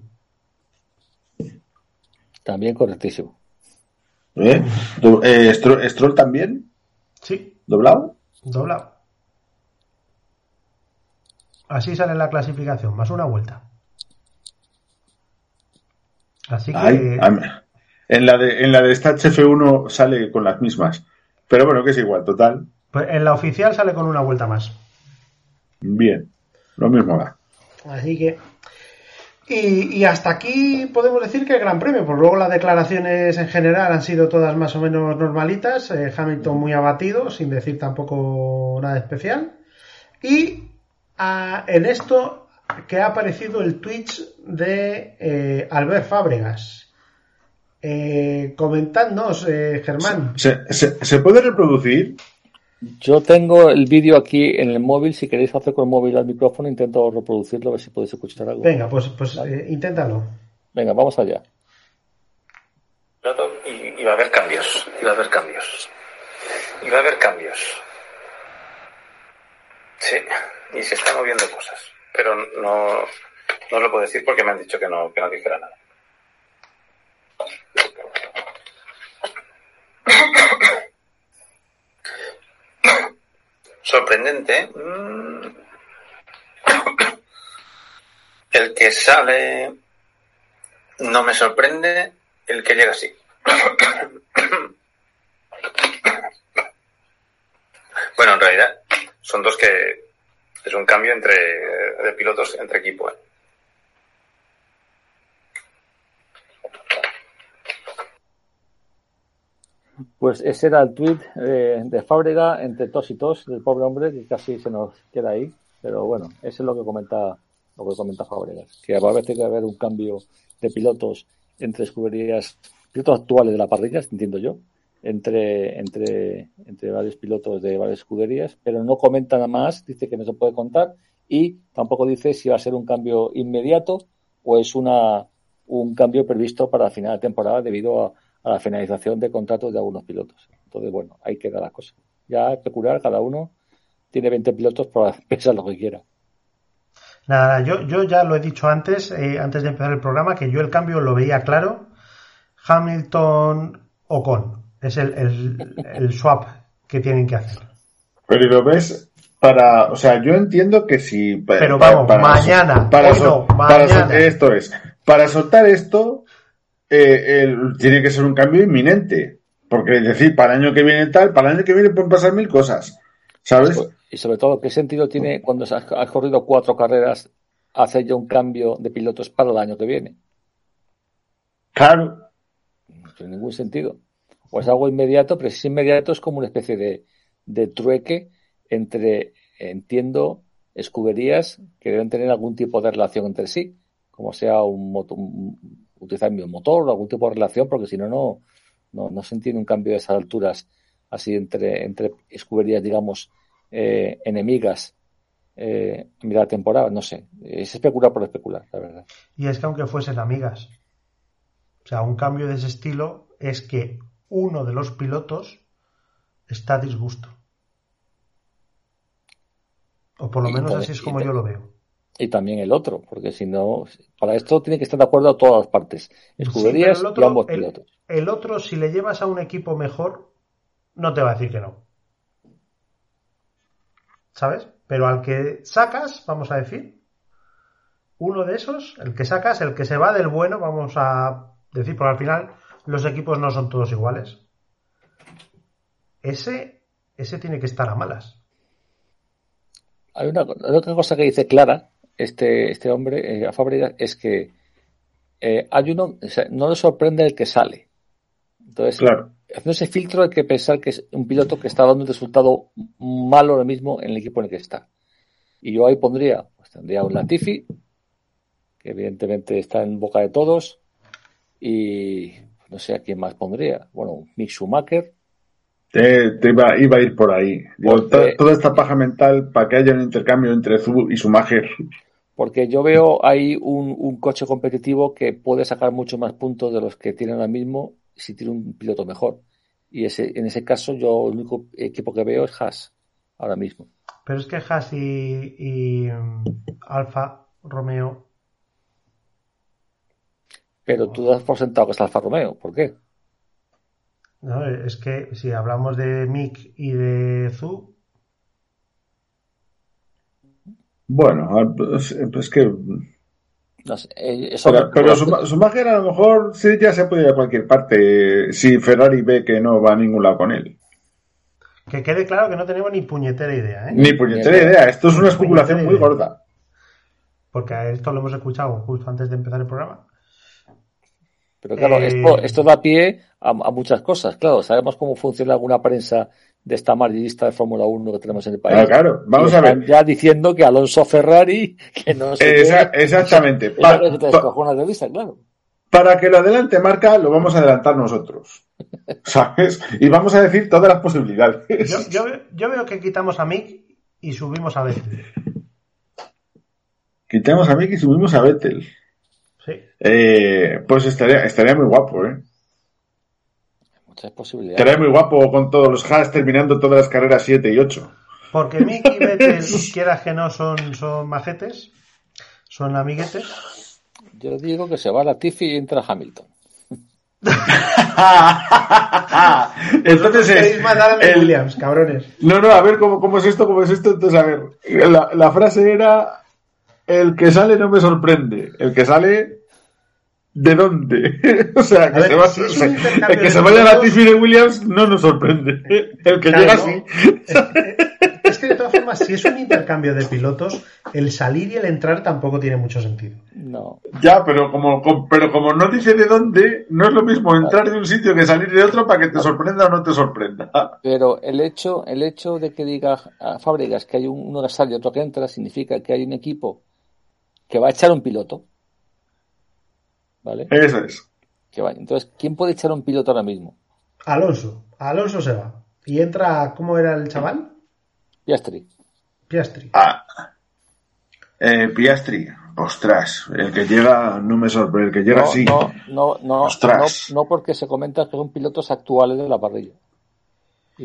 También correctísimo. ¿Eh? eh Stroll, también? Sí. ¿Doblado? Doblado. Así sale la clasificación, más una vuelta. Así que. En la de, en la de Stats F1 sale con las mismas. Pero bueno, que es igual, total. Pues en la oficial sale con una vuelta más. Bien, lo mismo va. Así que y, hasta aquí podemos decir que el Gran Premio, pues luego las declaraciones en general han sido todas más o menos normalitas, eh, Hamilton muy abatido, sin decir tampoco nada especial. Y en esto que ha aparecido el Twitch de eh, Albert Fábregas. Eh, comentadnos, eh, Germán. ¿Se, puede reproducir? Yo tengo el vídeo aquí en el móvil. Si queréis hacer con el móvil al micrófono, intento reproducirlo a ver si podéis escuchar algo. Venga, pues, pues eh, inténtalo. Venga, vamos allá. Y, va a haber cambios. Y va a haber cambios. Y va a haber cambios. Sí, y se están moviendo cosas. Pero no, no lo puedo decir porque me han dicho que no, que no dijera nada. Sorprendente. Mm. El que sale no me sorprende, el que llega así. Bueno, en realidad son dos que es un cambio entre de pilotos entre equipos. ¿eh? Pues ese era el tweet eh, de Fábrega entre tos y tos del pobre hombre que casi se nos queda ahí. Pero bueno, eso es lo que comenta lo que comenta Fábregas, que a veces que haber un cambio de pilotos entre escuderías, pilotos actuales de la parrilla, entiendo yo, entre, entre, entre varios pilotos de varias escuderías, pero no comenta nada más, dice que no se puede contar y tampoco dice si va a ser un cambio inmediato o es una, un cambio previsto para final de temporada debido a, a la finalización de contratos de algunos pilotos. Entonces, bueno, ahí queda la cosa. Ya especular, cada uno tiene 20 pilotos para <laughs> pensar lo que quiera. Nada, yo, yo ya lo he dicho antes, eh, antes de empezar el programa, que yo el cambio lo veía claro. Hamilton o con Es el, el, el swap que tienen que hacer. Pero ¿y lo ves para, o sea, yo entiendo que si Pero vamos, mañana, para, hoy no, para mañana. esto es, para soltar esto eh, el- tiene que ser un cambio inminente, porque es decir, para el año que viene tal, para el año que viene pueden pasar mil cosas, ¿sabes? Y sobre todo, ¿qué sentido tiene cuando has, has corrido cuatro carreras hacer ya un cambio de pilotos para el año que viene? Claro. No tiene ningún sentido. O es algo inmediato, pero si es inmediato es como una especie de, de trueque entre, entiendo, escuderías que deben tener algún tipo de relación entre sí, como sea un, moto- un- utilizar el mismo motor o algún tipo de relación, porque si no, no, no, no se entiende un cambio de esas alturas así entre, entre escuderías, digamos, eh, enemigas eh, en mitad de temporada, no sé. Es especular por especular, la verdad. Y es que aunque fuesen amigas, o sea, un cambio de ese estilo es que uno de los pilotos está a disgusto. O por lo menos así es como yo lo veo. Y también el otro, porque si no, para esto tiene que estar de acuerdo todas las partes, escuderías Sí, y ambos el- pilotos. el otro, si le llevas a un equipo mejor, no te va a decir que no. ¿Sabes? Pero al que sacas, vamos a decir, uno de esos, el que sacas, el que se va del bueno, vamos a decir, porque al final los equipos no son todos iguales. Ese, ese tiene que estar a malas. Hay una, otra cosa que dice Clara, este, este hombre, eh, a Fábrica, es que eh, hay uno, o sea, no le sorprende el que sale. Entonces, Claro. haciendo ese filtro hay que pensar que es un piloto que está dando un resultado malo ahora mismo en el equipo en el que está. Y yo ahí pondría, pues tendría un Latifi, que evidentemente está en boca de todos, y no sé a quién más pondría. Bueno, un Mick Schumacher, Te, te iba, iba a ir por ahí. Porque- to- toda esta paja mental para que haya un intercambio entre Zu y Schumacher. Porque yo veo ahí un, un coche competitivo que puede sacar mucho más puntos de los que tiene ahora mismo si tiene un piloto mejor. Y ese, en ese caso, yo el único equipo que veo es Haas, ahora mismo. Pero es que Haas y, y, mm, Alfa Romeo Pero tú das por sentado que es Alfa Romeo. ¿Por qué? No, es que si hablamos de Mick y de Zu, Bueno, pues, pues que. No sé, eh, eso Pero, me- pero Schuma- Schumacher a lo mejor sí ya se puede ir a cualquier parte si Ferrari ve que no va a ningún lado con él. que quede claro que no tenemos ni puñetera idea, ¿eh? Ni puñetera idea, esto es una especulación muy gorda. Porque a esto lo hemos escuchado justo antes de empezar el programa. Pero claro, Eh, esto, esto da pie a, a muchas cosas. Claro, sabemos cómo funciona alguna prensa de esta amarillista de Fórmula 1 que tenemos en el país. Ah, claro, vamos Y a ver. Ya diciendo que Alonso Ferrari, que no qué. exactamente. Eso Pa- es lo que te pa- descojonas de vista, claro. Para que lo adelante marca, lo vamos a adelantar nosotros. <laughs> ¿Sabes? Y vamos a decir todas las posibilidades. Yo, yo, veo- yo veo que quitamos a Mick y subimos a Vettel. Quitamos a Mick y subimos a Vettel. Sí. Eh, pues estaría, estaría muy guapo, ¿eh? Muchas posibilidades. Muy guapo con todos los Haas terminando todas las carreras 7 y 8. Porque Mick y Vettel, <laughs> quieras que no, son, son majetes, son amiguetes. Yo digo que se va a la Tiffy y entra Hamilton. <laughs> Entonces es. matar a Mick el- Williams, cabrones. No, no, a ver cómo, cómo es esto, cómo es esto. Entonces, a ver, la, la frase era: El que sale no me sorprende. El que sale. ¿De dónde? <laughs> o sea, que ver, se, va, si el que se vaya a la pilotos- Tiffy de Williams no nos sorprende. <laughs> El que Claro, llega así. Es que de todas formas, si es un intercambio de pilotos, el salir y el entrar tampoco tiene mucho sentido. No. Ya, pero como, com- pero como no dice de dónde, no es lo mismo entrar de un sitio que salir de otro para que te sorprenda o no te sorprenda. <laughs> Pero el hecho, el hecho de que diga a Fábricas que hay un- uno que sale y otro que entra significa que hay un equipo que va a echar un piloto. ¿Vale? Eso es. Que. Entonces, ¿quién puede echar un piloto ahora mismo? Alonso. Alonso se va. Y entra, ¿cómo era el chaval? Piastri. Piastri. Ah. Eh, Piastri. Ostras, el que llega no me sorprende, el que llega no, sí. No, no, no, Ostras. no, no porque se comenta que son pilotos actuales de la parrilla.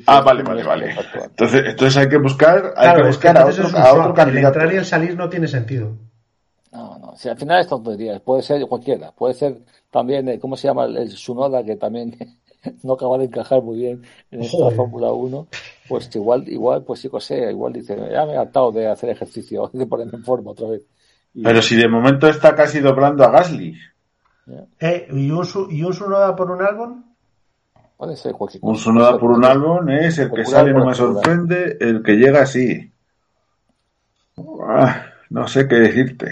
Ah, Piastri vale, vale, vale. Entonces, entonces hay que buscar, hay Claro, que es buscar a otro, es a otro El candidato. entrar y el salir no tiene sentido. Si al final es tontería, puede ser cualquiera, puede ser también, eh, ¿cómo se llama? El, el Sunoda, que también <laughs> no acaba de encajar muy bien en esta. Fórmula 1, pues igual, igual, pues sí que sé, igual dice, ya me he hartado de hacer ejercicio, <laughs> de ponerme en forma otra vez. Y- Pero si de momento está casi doblando a Gasly. Eh, ¿y, un, Su- ¿Y un Sunoda por un álbum? Puede ser cualquier Un cosa. Puede por un álbum es el que sale no me sorprende, el que llega sí. Ah, no sé qué decirte.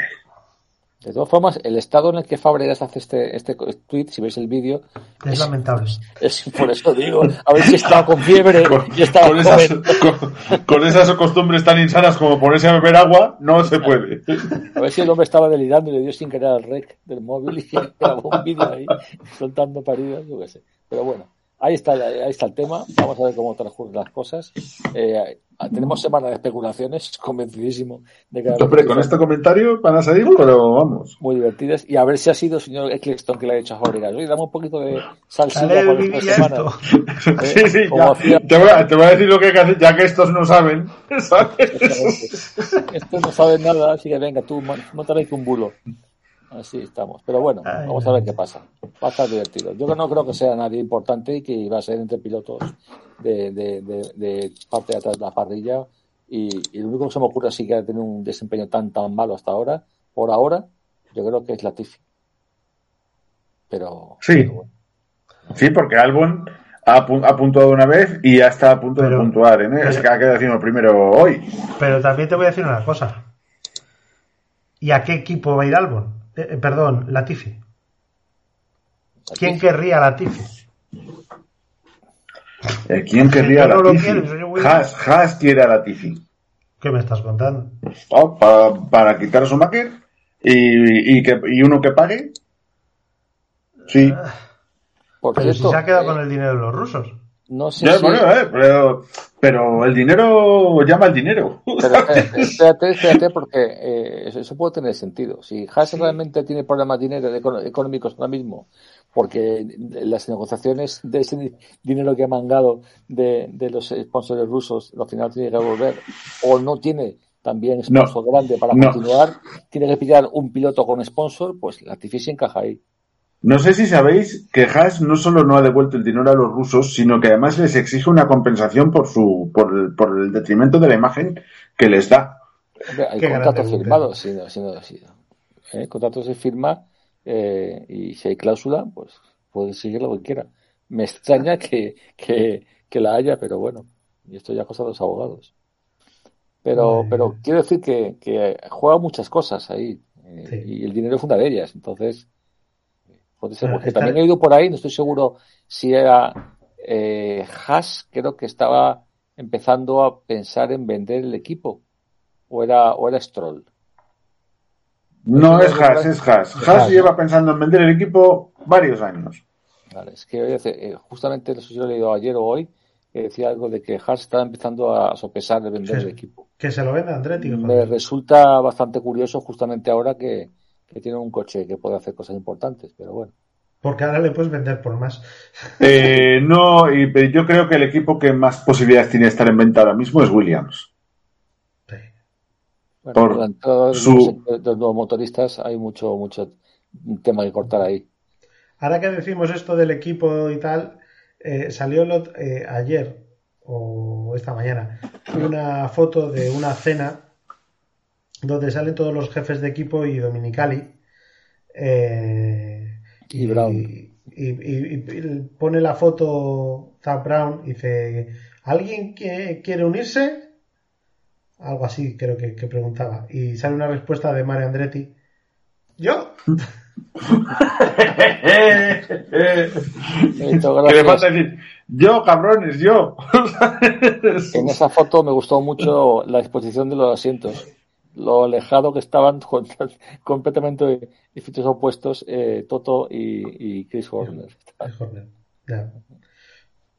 De todas formas, el estado en el que Fabregas hace este, este tweet, si veis el vídeo, Es lamentable. es por eso digo, a ver si estaba con fiebre Con, y estaba con esas, con- con esas costumbres tan insanas como ponerse a beber agua, no se puede. A ver si el hombre estaba delirando y le dio sin querer al rec del móvil y <laughs> grabó un vídeo ahí soltando paridas, yo qué sé. Pero bueno, ahí está, ahí está el tema. Vamos a ver cómo transcurren las cosas. Eh, tenemos semana de especulaciones, <laughs> convencidísimo de que Hombre, con este comentario van a salir, pero vamos. muy divertidas. Y a ver si ha sido el señor Eccleston que le ha dicho a Fabregas. Oye, dame un poquito de salsilla Vivi, esta semana. esto. <laughs> Sí, sí, Como ya. hacía- Te voy, a, te voy a decir lo que hay que hacer, ya que estos no saben. <laughs> ¿sabes? Esto no sabe nada, así que venga, tú, montaré un bulo. Así estamos. Pero bueno, Ay, vamos a ver qué pasa. Va a estar divertido. Yo no creo que sea nadie importante y que va a ser entre pilotos de, de, de, de parte de atrás de la parrilla. Y, y lo único que se me ocurre así que ha tenido un desempeño tan tan malo hasta ahora, por ahora, yo creo que es Latifi. Pero, Sí. pero bueno. Sí, porque Albon ha, pu- ha puntuado una vez y ya está a punto de Pero- puntuar. ¿eh? Es que ha quedado decimos primero hoy. Pero también te voy a decir una cosa. ¿Y a qué equipo va a ir Albon? Eh, eh, perdón, Latifi. ¿Quién querría Latifi? Eh, ¿Quién querría a Yo no Latifi? quiero. Haas, Haas quiere a Latifi. ¿Qué me estás contando? Oh, pa- para quitar a Schumacher y, y, que, y uno que pague. Sí. Por Pero si se ha quedado eh, con el dinero de los rusos. No sé Ya, si... bueno, eh, pero, pero el dinero llama al dinero. Pero eh, <laughs> espérate, espérate, porque eh, eso, eso puede tener sentido. Si Haas realmente tiene problemas de dinero, de económicos ahora mismo, porque las negociaciones de ese di- dinero que ha mangado de, de los sponsors rusos, al final tiene que volver, o no tiene también sponsor grande para no. continuar, tiene que pillar un piloto con sponsor, pues la se encaja ahí. No sé si sabéis que Haas no solo no ha devuelto el dinero a los rusos, sino que además les exige una compensación por su por el, por el detrimento de la imagen que les da. Hombre, hay Qué contratos grande, firmados, si no, si no, si no. ¿Eh? Contrato se firma eh, y si hay cláusula, pues puede seguir lo que quiera. Me extraña que, que, que la haya, pero bueno, y esto ya cosa de los abogados. Pero, Ay. pero quiero decir que, que juega muchas cosas ahí eh, Sí. y el dinero es una de ellas. Entonces, Bueno, porque está- también he oído por ahí, no estoy seguro si era eh, Haas, creo que estaba empezando a pensar en vender el equipo o era, o era Stroll. No es Haas, es Haas. Haas Haas, lleva pensando en vender el equipo varios años. Vale, es que eh, justamente eso yo he leído ayer o hoy, que decía algo de que Haas estaba empezando a sopesar de vender Sí. el equipo. Que se lo venda Andretti. Me resulta bastante curioso justamente ahora que, que tiene un coche que puede hacer cosas importantes, pero bueno. Porque ahora le puedes vender por más. Eh, no, y pero yo creo que el equipo que más posibilidades tiene de estar en venta ahora mismo es Williams. Sí. Bueno, Por de su- los- los nuevos motoristas hay mucho, mucho tema que cortar ahí. Ahora que decimos esto del equipo y tal, eh, salió eh, ayer o esta mañana una foto de una cena donde salen todos los jefes de equipo y Dominicali. eh, Y Brown. y- y- y- y pone la foto Zach Brown y dice ¿alguien que quiere unirse? Algo así creo que, que preguntaba. Y sale una respuesta de Mario Andretti. ¿Yo? <laughs> Que le falta decir, yo cabrones, yo. <laughs> En esa foto me gustó mucho la disposición de los asientos. Lo alejado que estaban <laughs> con- completamente opuestos eh, Toto y, y Chris Horner. Es Horner. Ya.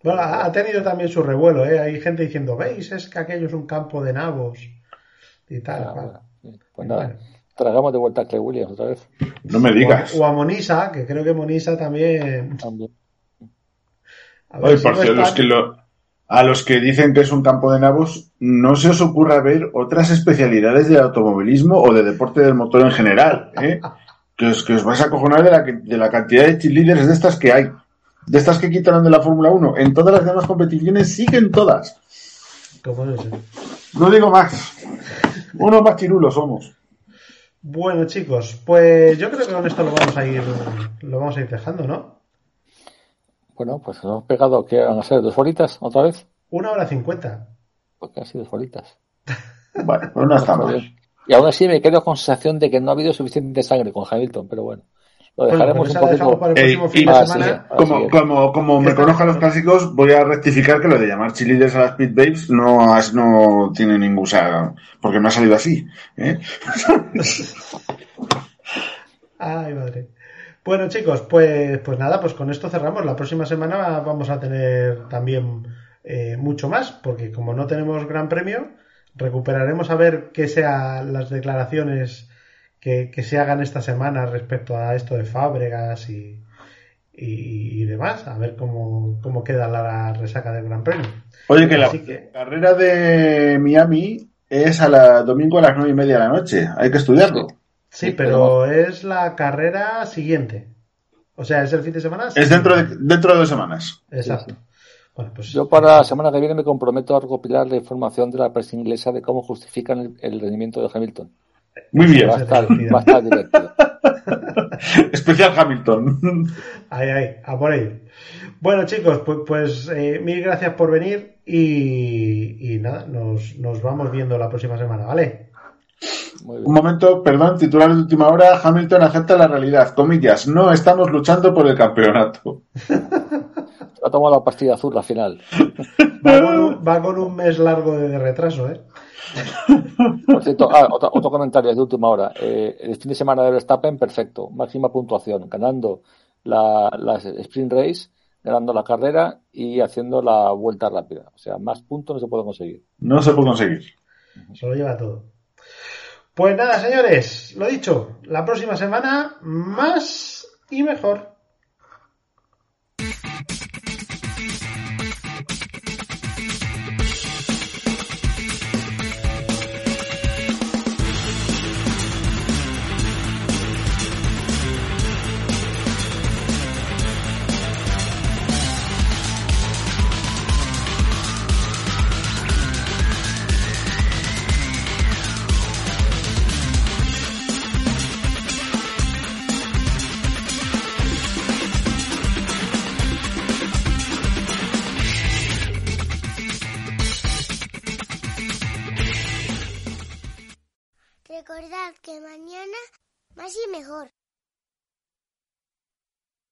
Bueno, ha ha tenido también su revuelo, ¿eh? Hay gente diciendo, ¿veis? Es que aquello es un campo de nabos y tal. Ah. Pues nada, tragamos de vuelta a Clay Williams otra vez. No me digas. O a Monisa, que creo que Monisa también. También. A ver Oye, si por no cierto, está- los que lo- a los que dicen que es un campo de nabos, no se os ocurra ver otras especialidades de automovilismo o de deporte del motor en general, ¿eh? <laughs> que, os, que os vais a acojonar de la, de la cantidad de cheerleaders de estas que hay. De estas que quitaron de la Fórmula 1. En todas las demás competiciones siguen todas. ¿Cómo es eso? No digo más. Unos más chirulos somos. Bueno, chicos, pues yo creo que con esto lo vamos a ir, lo vamos a ir dejando, ¿no? Bueno, pues nos hemos pegado que van a ser dos horitas otra vez. Una hora cincuenta. Pues casi dos horitas. <laughs> Bueno, pues no está mal. bien. Y aún así me quedo con sensación de que no ha habido suficiente sangre con Hamilton, pero bueno. Lo Bueno, dejaremos pues un poquito. para el Ey, próximo y fin de semana. sí. Como, como, como me Está- conozcan los clásicos, voy a rectificar que lo de llamar cheerleaders a las pit babes no, no tiene ningún, o sea, porque me ha salido así. ¿eh? <laughs> Ay, madre. Bueno, chicos, pues, pues nada, pues con esto cerramos. La próxima semana vamos a tener también eh, mucho más, porque como no tenemos gran premio, recuperaremos a ver qué sean las declaraciones que, que se hagan esta semana respecto a esto de Fábregas y, y, y demás, a ver cómo, cómo queda la resaca del gran premio. Oye, que la que- carrera de Miami es a la domingo a las nueve y media de la noche. Hay que estudiarlo. Sí. Pero es la carrera siguiente. O sea, es el fin de semana. Es dentro de, dentro de dos semanas. Exacto. Bueno, pues Yo para la semana que viene me comprometo a recopilar la información de la prensa inglesa de cómo justifican el, el rendimiento de Hamilton. Muy bien. Va a estar, va a estar divertido. <laughs> Especial Hamilton. Ahí, ahí, a por ello. Bueno, chicos, pues, pues eh, mil gracias por venir y, y nada, nos, nos vamos viendo la próxima semana, ¿vale? Un momento, perdón, titular de última hora. Hamilton acepta la realidad. Comillas, no estamos luchando por el campeonato. Ha tomado la pastilla azul la final. <laughs> Va con un, va con un mes largo de retraso, ¿eh? Por cierto, ah, otro, otro comentario de última hora. Eh, el fin de semana de Verstappen, perfecto. Máxima puntuación. Ganando la, la sprint race, ganando la carrera y haciendo la vuelta rápida. O sea, más puntos no se puede conseguir. No se puede conseguir. Se lo lleva todo. Pues nada, señores, lo dicho, la próxima semana más y mejor. Más y mejor.